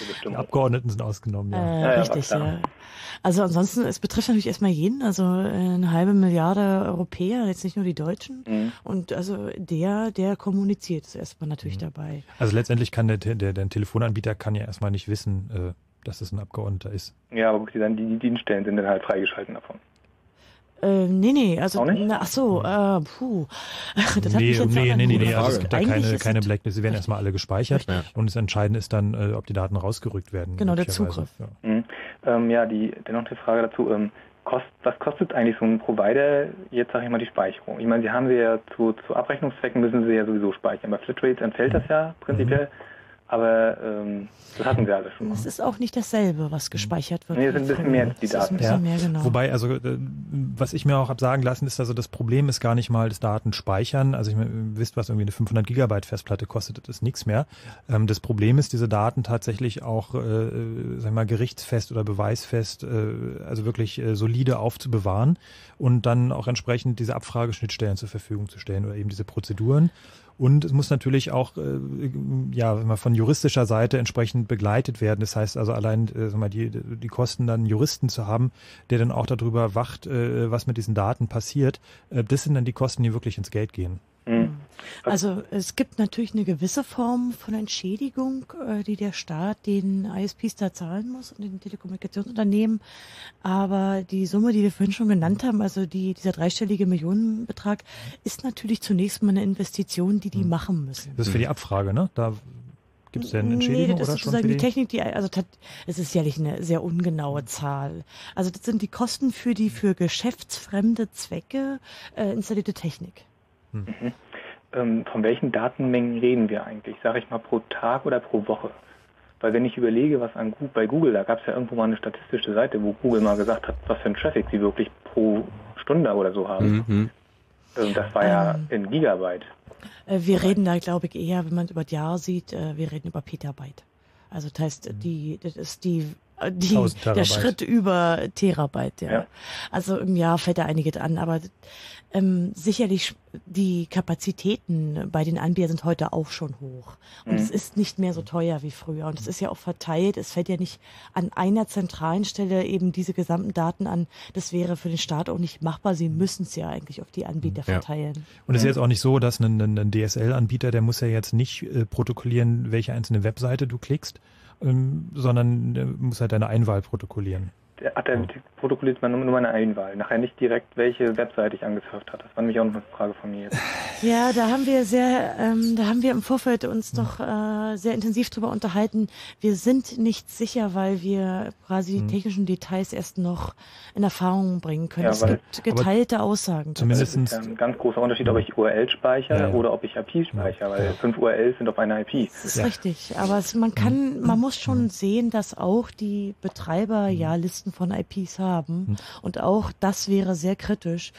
Die Bestimmung? Abgeordneten sind ausgenommen, ja. Äh, Ja, richtig, ja. Also ansonsten, es betrifft natürlich erstmal jeden, also äh, eine halbe Milliarde Europäer, jetzt nicht nur die Deutschen. Mhm. Und also der, der kommuniziert, ist erstmal natürlich dabei. Also letztendlich kann der, der, der Telefonanbieter kann ja erstmal nicht wissen, äh, dass es ein Abgeordneter ist. Ja, aber wirklich dann die, die Dienststellen sind dann halt freigeschalten davon. Äh, nee, nee, also, na, ach so, äh, puh. Das hat nee, mich jetzt nee, nee, nee, nee, also es gibt da Eigentlich keine, keine Blacklist, sie werden erstmal alle gespeichert Ja. und das Entscheidende ist dann, äh, ob die Daten rausgerückt werden. Genau, der. Zugriff. Ja. Mhm. Ähm, ja, die, dennoch die Frage dazu, ähm, kost, was kostet eigentlich so ein Provider jetzt, sage ich mal, die Speicherung? Ich meine, Sie haben sie ja zu, zu Abrechnungszwecken müssen Sie ja sowieso speichern. Bei Flatrates entfällt das ja prinzipiell, aber ähm, das hatten Sie alle schon mal. Es ist auch nicht dasselbe, was gespeichert wird. Nee, es sind ein bisschen mehr die Es ist ein Daten. bisschen Ja, mehr, genau. Wobei, also äh, was ich mir auch hab sagen lassen, ist also das Problem ist gar nicht mal das Datenspeichern. Also ich meine, ihr wisst, was irgendwie eine 500 Gigabyte Festplatte kostet, das ist nichts mehr. Ähm, das Problem ist, diese Daten tatsächlich auch, äh, äh, sag ich mal, gerichtsfest oder beweisfest, äh, also wirklich äh, solide aufzubewahren und dann auch entsprechend diese Abfrageschnittstellen zur Verfügung zu stellen oder eben diese Prozeduren. Und es muss natürlich auch äh, ja, von juristischer Seite entsprechend begleitet werden. Das heißt also allein äh, mal, die, die Kosten dann Juristen zu haben, der dann auch darüber wacht, äh, was mit diesen Daten passiert, äh, das sind dann die Kosten, die wirklich ins Geld gehen. Mhm. Also es gibt natürlich eine gewisse Form von Entschädigung, äh, die der Staat den ISPs da zahlen muss und den Telekommunikationsunternehmen. Aber die Summe, die wir vorhin schon genannt haben, also die, dieser dreistellige Millionenbetrag, ist natürlich zunächst mal eine Investition, die die Hm. machen müssen. Das ist für die Abfrage, ne? Da gibt es ja eine Nee, Entschädigung das oder ist schon sozusagen die die? Technik, die, also tat- es ist jährlich eine sehr ungenaue Zahl. Also das sind die Kosten für die für geschäftsfremde Zwecke äh, installierte Technik. Mhm. Ähm, von welchen Datenmengen reden wir eigentlich? Sage ich mal pro Tag oder pro Woche? Weil wenn ich überlege, was an bei Google, da gab es ja irgendwo mal eine statistische Seite, wo Google mal gesagt hat, was für ein Traffic sie wirklich pro Stunde oder so haben. Mhm. Ähm, das war ja in Gigabyte. Äh, wir reden da, glaube ich, eher, wenn man es über das Jahr sieht, äh, wir reden über Petabyte. Also das heißt, die, das ist die, die 1000 der. Schritt über Terabyte, ja. Ja. Also im Jahr fällt da einiges an, aber ähm, sicherlich die Kapazitäten bei den Anbietern sind heute auch schon hoch. Und Mhm. es ist nicht mehr so teuer wie früher. Und es ist ja auch verteilt. Es fällt ja nicht an einer zentralen Stelle eben diese gesamten Daten an. Das wäre für den Staat auch nicht machbar. Sie müssen es ja eigentlich auf die Anbieter Ja. verteilen. Und es ist jetzt auch nicht so, dass ein, ein, ein DSL-Anbieter, der muss ja jetzt nicht äh, protokollieren, welche einzelne Webseite du klickst, ähm, sondern der muss halt deine Einwahl protokollieren. Protokolliert man nur nur meine Einwahl, nachher nicht direkt, welche Webseite ich angesurft habe. Das war nämlich auch noch eine Frage von mir jetzt. Ja, da haben wir sehr, ähm, da haben wir im Vorfeld uns doch äh, sehr intensiv drüber unterhalten. Wir sind nicht sicher, weil wir quasi die technischen Details erst noch in Erfahrung bringen können. Ja, es gibt geteilte Aussagen. dazu. Das ist ein ganz großer Unterschied, ob ich URL speichere Ja, ja. oder ob ich IP speichere, weil fünf URLs sind auf einer IP. Das ist richtig, aber es, man kann, man muss schon sehen, dass auch die Betreiber ja Listen von IPs haben und auch das wäre sehr kritisch.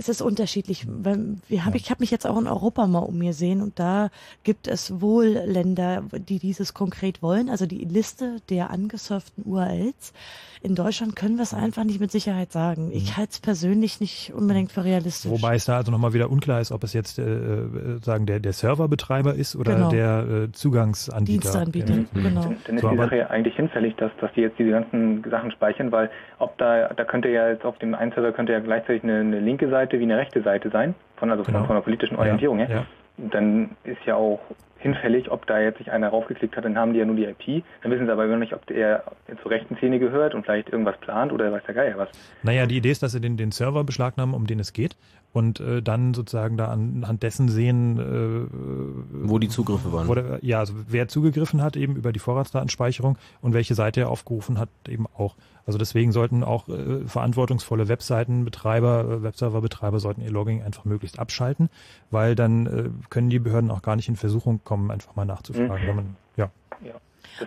Es ist unterschiedlich. Wenn- Wir hab, Ich habe mich jetzt auch in Europa mal umgesehen und da gibt es wohl Länder, die dieses konkret wollen, also die Liste der angesurften URLs. In Deutschland können wir es einfach nicht mit Sicherheit sagen. Ich halte es persönlich nicht unbedingt für realistisch. Wobei es da also nochmal wieder unklar ist, ob es jetzt äh, äh, sagen der, der Serverbetreiber ist oder Genau. der äh, Zugangsanbieter. Dienstanbieter, Ja. genau. Dann ist So, die Sache ja eigentlich hinfällig, dass, dass die jetzt diese ganzen Sachen speichern, weil ob da, da könnte ja jetzt auf dem einen Server könnte ja gleichzeitig eine, eine linke Seite wie eine rechte Seite sein, von, also Genau. von, von der politischen Ja, Orientierung her. ja. Dann ist ja auch hinfällig, ob da jetzt sich einer raufgeklickt hat, dann haben die ja nur die IP. Dann wissen sie aber immer nicht, ob der zur rechten Szene gehört und vielleicht irgendwas plant oder weiß der Geier was. Naja, die Idee ist, dass sie den, den Server beschlagnahmen, um den es geht und äh, dann sozusagen da anhand dessen sehen, äh, Wo die Zugriffe waren. Wo der, ja, also wer zugegriffen hat eben über die Vorratsdatenspeicherung und welche Seite er aufgerufen hat eben auch. Also deswegen sollten auch äh, verantwortungsvolle Webseitenbetreiber, äh, Webserverbetreiber sollten ihr Logging einfach möglichst abschalten, weil dann äh, können die Behörden auch gar nicht in Versuchung kommen, einfach mal nachzufragen. Mhm. Wenn man, ja.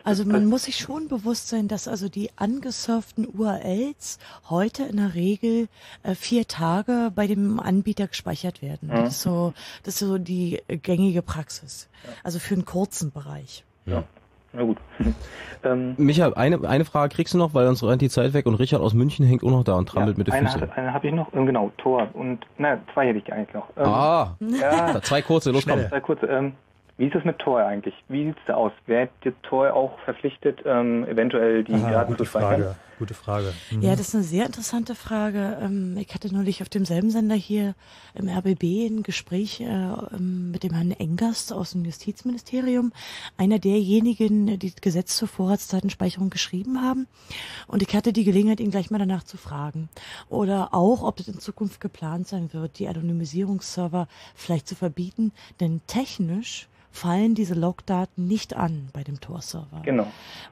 Also man muss sich schon bewusst sein, dass also die angesurften URLs heute in der Regel äh, vier Tage bei dem Anbieter gespeichert werden. Mhm. Das ist so, das ist so die gängige Praxis. Also für einen kurzen Bereich. Ja. Na gut. ähm, Micha, eine, eine Frage kriegst du noch, weil uns rennt die Zeit weg und Richard aus München hängt auch noch da und trampelt mit den eine, Füßen. hat- eine habe ich noch, ähm, genau, Tor. Und na, zwei hätte ich eigentlich noch. Ähm, Ah, ja, zwei kurze, los komm. Zwei kurze. Ähm, wie ist es mit Tor eigentlich? Wie sieht's da aus? Wird jetzt Tor auch verpflichtet, ähm, eventuell die Aha, Daten gute zu speichern? Frage. Gute Frage. Mhm. Ja, das ist eine sehr interessante Frage. Ähm, Ich hatte neulich auf demselben Sender hier im RBB ein Gespräch äh, ähm, mit dem Herrn Engers aus dem Justizministerium, einer derjenigen, die das Gesetz zur Vorratsdatenspeicherung geschrieben haben. Und ich hatte die Gelegenheit, ihn gleich mal danach zu fragen. Oder auch, ob das in Zukunft geplant sein wird, die Anonymisierungsserver vielleicht zu verbieten. Denn technisch fallen diese Logdaten nicht an bei dem Tor-Server. Genau.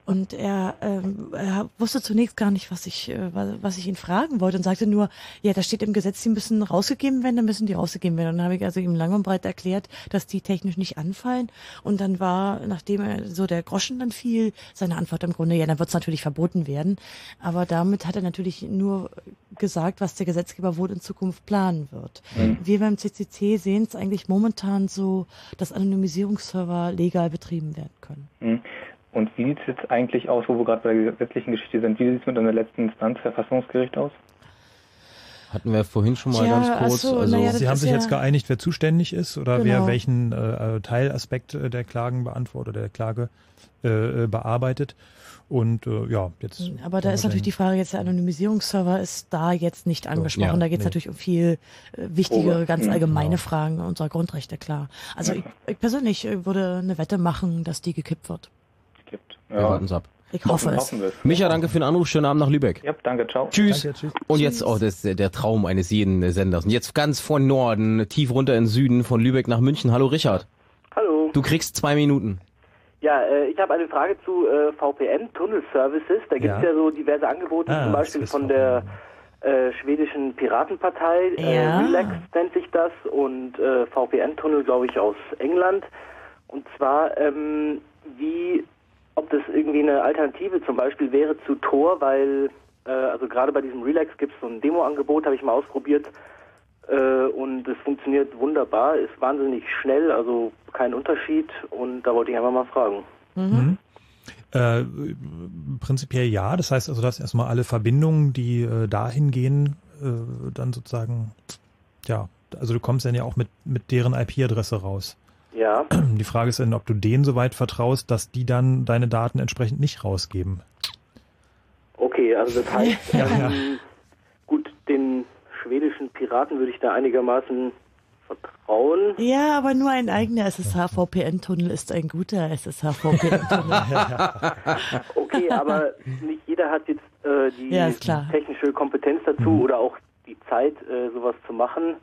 Und er, ähm, er wusste zunächst gar nicht, was ich, äh, wa- was ich ihn fragen wollte und sagte nur, ja, da steht im Gesetz, die müssen rausgegeben werden, dann müssen die rausgegeben werden. Und dann habe ich also ihm lang und breit erklärt, dass die technisch nicht anfallen. Und dann war, nachdem er so der Groschen dann fiel, seine Antwort im Grunde, ja, dann wird es natürlich verboten werden. Aber damit hat er natürlich nur gesagt, was der Gesetzgeber wohl in Zukunft planen wird. Mhm. Wir beim CCC sehen es eigentlich momentan so, dass Anonymisierungsserver legal betrieben werden können. Mhm. Und wie sieht es jetzt eigentlich aus, wo wir gerade bei der gesetzlichen Geschichte sind? Wie sieht es mit einer letzten Instanz, Verfassungsgericht aus? Hatten wir vorhin schon mal Ja, ganz kurz. so, also das Sie haben sich ja- jetzt geeinigt, wer zuständig ist oder Genau. wer welchen äh, Teilaspekt äh, der Klagen beantwortet oder der Klage äh, äh, bearbeitet. Und äh, ja, jetzt. Aber da ist natürlich die Frage jetzt, der Anonymisierungsserver ist da jetzt nicht angesprochen. ja, da geht es nee. natürlich um viel äh, wichtige, Oh, ganz mhm, allgemeine genau. Fragen unserer Grundrechte, klar. Also ich, ich persönlich äh, würde eine Wette machen, dass die gekippt wird. Wir warten's ab. Ich hoffe es. Hoffen es. Micha, danke für den Anruf. Schönen Abend nach Lübeck. Ja, danke, ciao. Tschüss. Danke, tschüss. Und jetzt, oh, das ist der- Traum eines jeden Senders. Und jetzt ganz von Norden, tief runter in den Süden, von Lübeck nach München. Hallo Richard. Hallo. Du kriegst zwei Minuten. Ja, äh, ich habe eine Frage zu äh, VPN, Tunnel Services. Da gibt es Ja. ja. so diverse Angebote, Ah, zum Beispiel von der äh, schwedischen Piratenpartei. Äh, Ja. Relax nennt sich das und äh, VPN-Tunnel, glaube ich, aus England. Und zwar, ähm, wie, ob das irgendwie eine Alternative zum Beispiel wäre zu Tor, weil, äh, also gerade bei diesem Relax gibt es so ein Demo-Angebot, habe ich mal ausprobiert. Äh, und es funktioniert wunderbar, ist wahnsinnig schnell, also kein Unterschied. Und da wollte ich einfach mal fragen. Mhm. Äh, prinzipiell ja. Das heißt also, dass erstmal alle Verbindungen, die äh, dahin gehen, äh, dann sozusagen, ja, also du kommst dann ja auch mit, mit deren IP-Adresse raus. Ja. Die Frage ist dann, ob du denen so weit vertraust, dass die dann deine Daten entsprechend nicht rausgeben. Okay, also das heißt, Ja, ja. ähm, gut, den schwedischen Piraten würde ich da einigermaßen vertrauen. Ja, aber nur ein eigener SSH-VPN-Tunnel ist ein guter SSH-VPN-Tunnel. Okay, aber nicht jeder hat jetzt äh, die Ja, technische Kompetenz dazu Mhm. oder auch die Zeit, äh, sowas zu machen.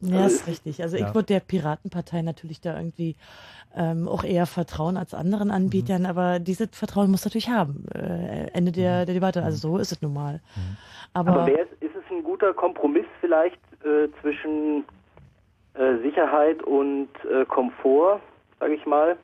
Ja, Also ist es- richtig. Also Ja. ich würde der Piratenpartei natürlich da irgendwie ähm, auch eher vertrauen als anderen Mhm. Anbietern, aber dieses Vertrauen muss natürlich haben. Äh, Ende der, der Debatte. Also so ist es nun mal. Aber, Aber wer ist, ist es ein guter Kompromiss vielleicht äh, zwischen äh, Sicherheit und äh, Komfort, sage ich mal?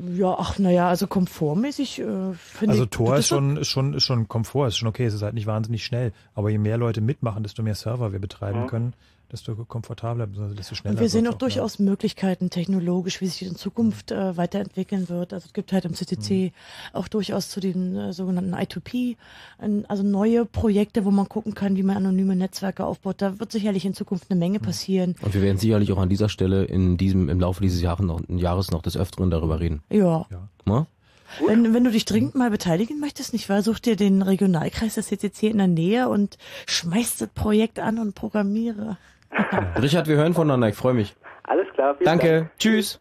ja, ach naja, also komfortmäßig äh, finde Also ich. Tor das ist schon, ist schon, ist schon Komfort, ist schon okay, es ist halt nicht wahnsinnig schnell. Aber je mehr Leute mitmachen, desto mehr Server wir betreiben Mhm. können, desto komfortabler, also desto schneller. Und wir sehen wird's auch durchaus Möglichkeiten technologisch, wie sich in Zukunft äh, weiterentwickeln wird. Also es gibt halt im CCC auch durchaus zu den äh, sogenannten I2P, ein, also neue Projekte, wo man gucken kann, wie man anonyme Netzwerke aufbaut. Da wird sicherlich in Zukunft eine Menge passieren. Und wir werden sicherlich auch an dieser Stelle in diesem, im Laufe dieses Jahres noch, Jahres noch des Öfteren darüber reden. Ja. Na? Wenn, wenn du dich dringend mal beteiligen möchtest, nicht wahr, such dir den Regionalkreis des CCC in der Nähe und schmeiß das Projekt an und programmiere. Richard, wir hören voneinander, ich freue mich. Alles klar, vielen Danke, Dank. tschüss.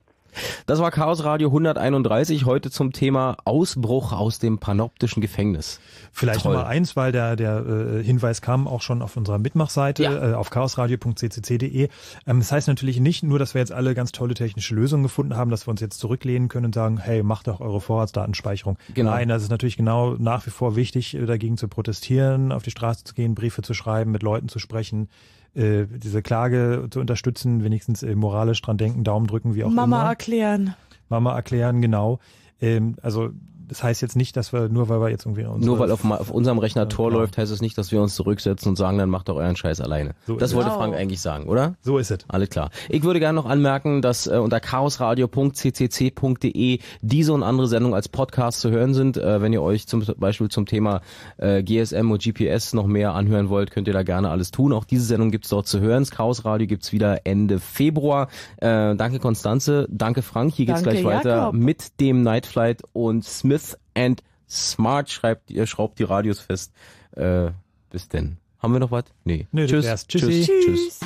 Das war Chaos Radio 131, heute zum Thema Ausbruch aus dem panoptischen Gefängnis. Vielleicht Toll. Nummer eins, weil der, der äh, Hinweis kam auch schon auf unserer Mitmachseite äh, auf chaosradio.ccc.de. Ähm, das heißt natürlich nicht nur, dass wir jetzt alle ganz tolle technische Lösungen gefunden haben, dass wir uns jetzt zurücklehnen können und sagen, hey, macht doch eure Vorratsdatenspeicherung. Genau. Nein, das ist natürlich genau nach wie vor wichtig, äh, dagegen zu protestieren, auf die Straße zu gehen, Briefe zu schreiben, mit Leuten zu sprechen, äh, diese Klage zu unterstützen, wenigstens äh, moralisch dran denken, Daumen drücken, wie auch Mama immer. erklären. Mama erklären, genau. Ähm, also das heißt jetzt nicht, dass wir, nur weil wir jetzt irgendwie Nur weil auf, auf unserem Rechner Tor läuft, heißt es nicht, dass wir uns zurücksetzen und sagen, dann macht doch euren Scheiß alleine. So das wollte es. Frank eigentlich sagen, oder? So ist es. Alles klar. Ich würde gerne noch anmerken, dass äh, unter chaosradio.ccc.de diese und andere Sendungen als Podcast zu hören sind. Äh, wenn ihr euch zum Beispiel zum Thema äh, GSM und GPS noch mehr anhören wollt, könnt ihr da gerne alles tun. Auch diese Sendung gibt's dort zu hören. Das Chaos Radio gibt's wieder Ende Februar. Äh, danke Konstanze, danke Frank. Hier geht's Danke, gleich weiter Jakob. mit dem Night Flight und Smith and Smart schreibt, ihr schraubt die Radios fest. Äh, bis denn. Haben wir noch was? Nee. Das Tschüss. Tschüss. Tschüss. Tschüss.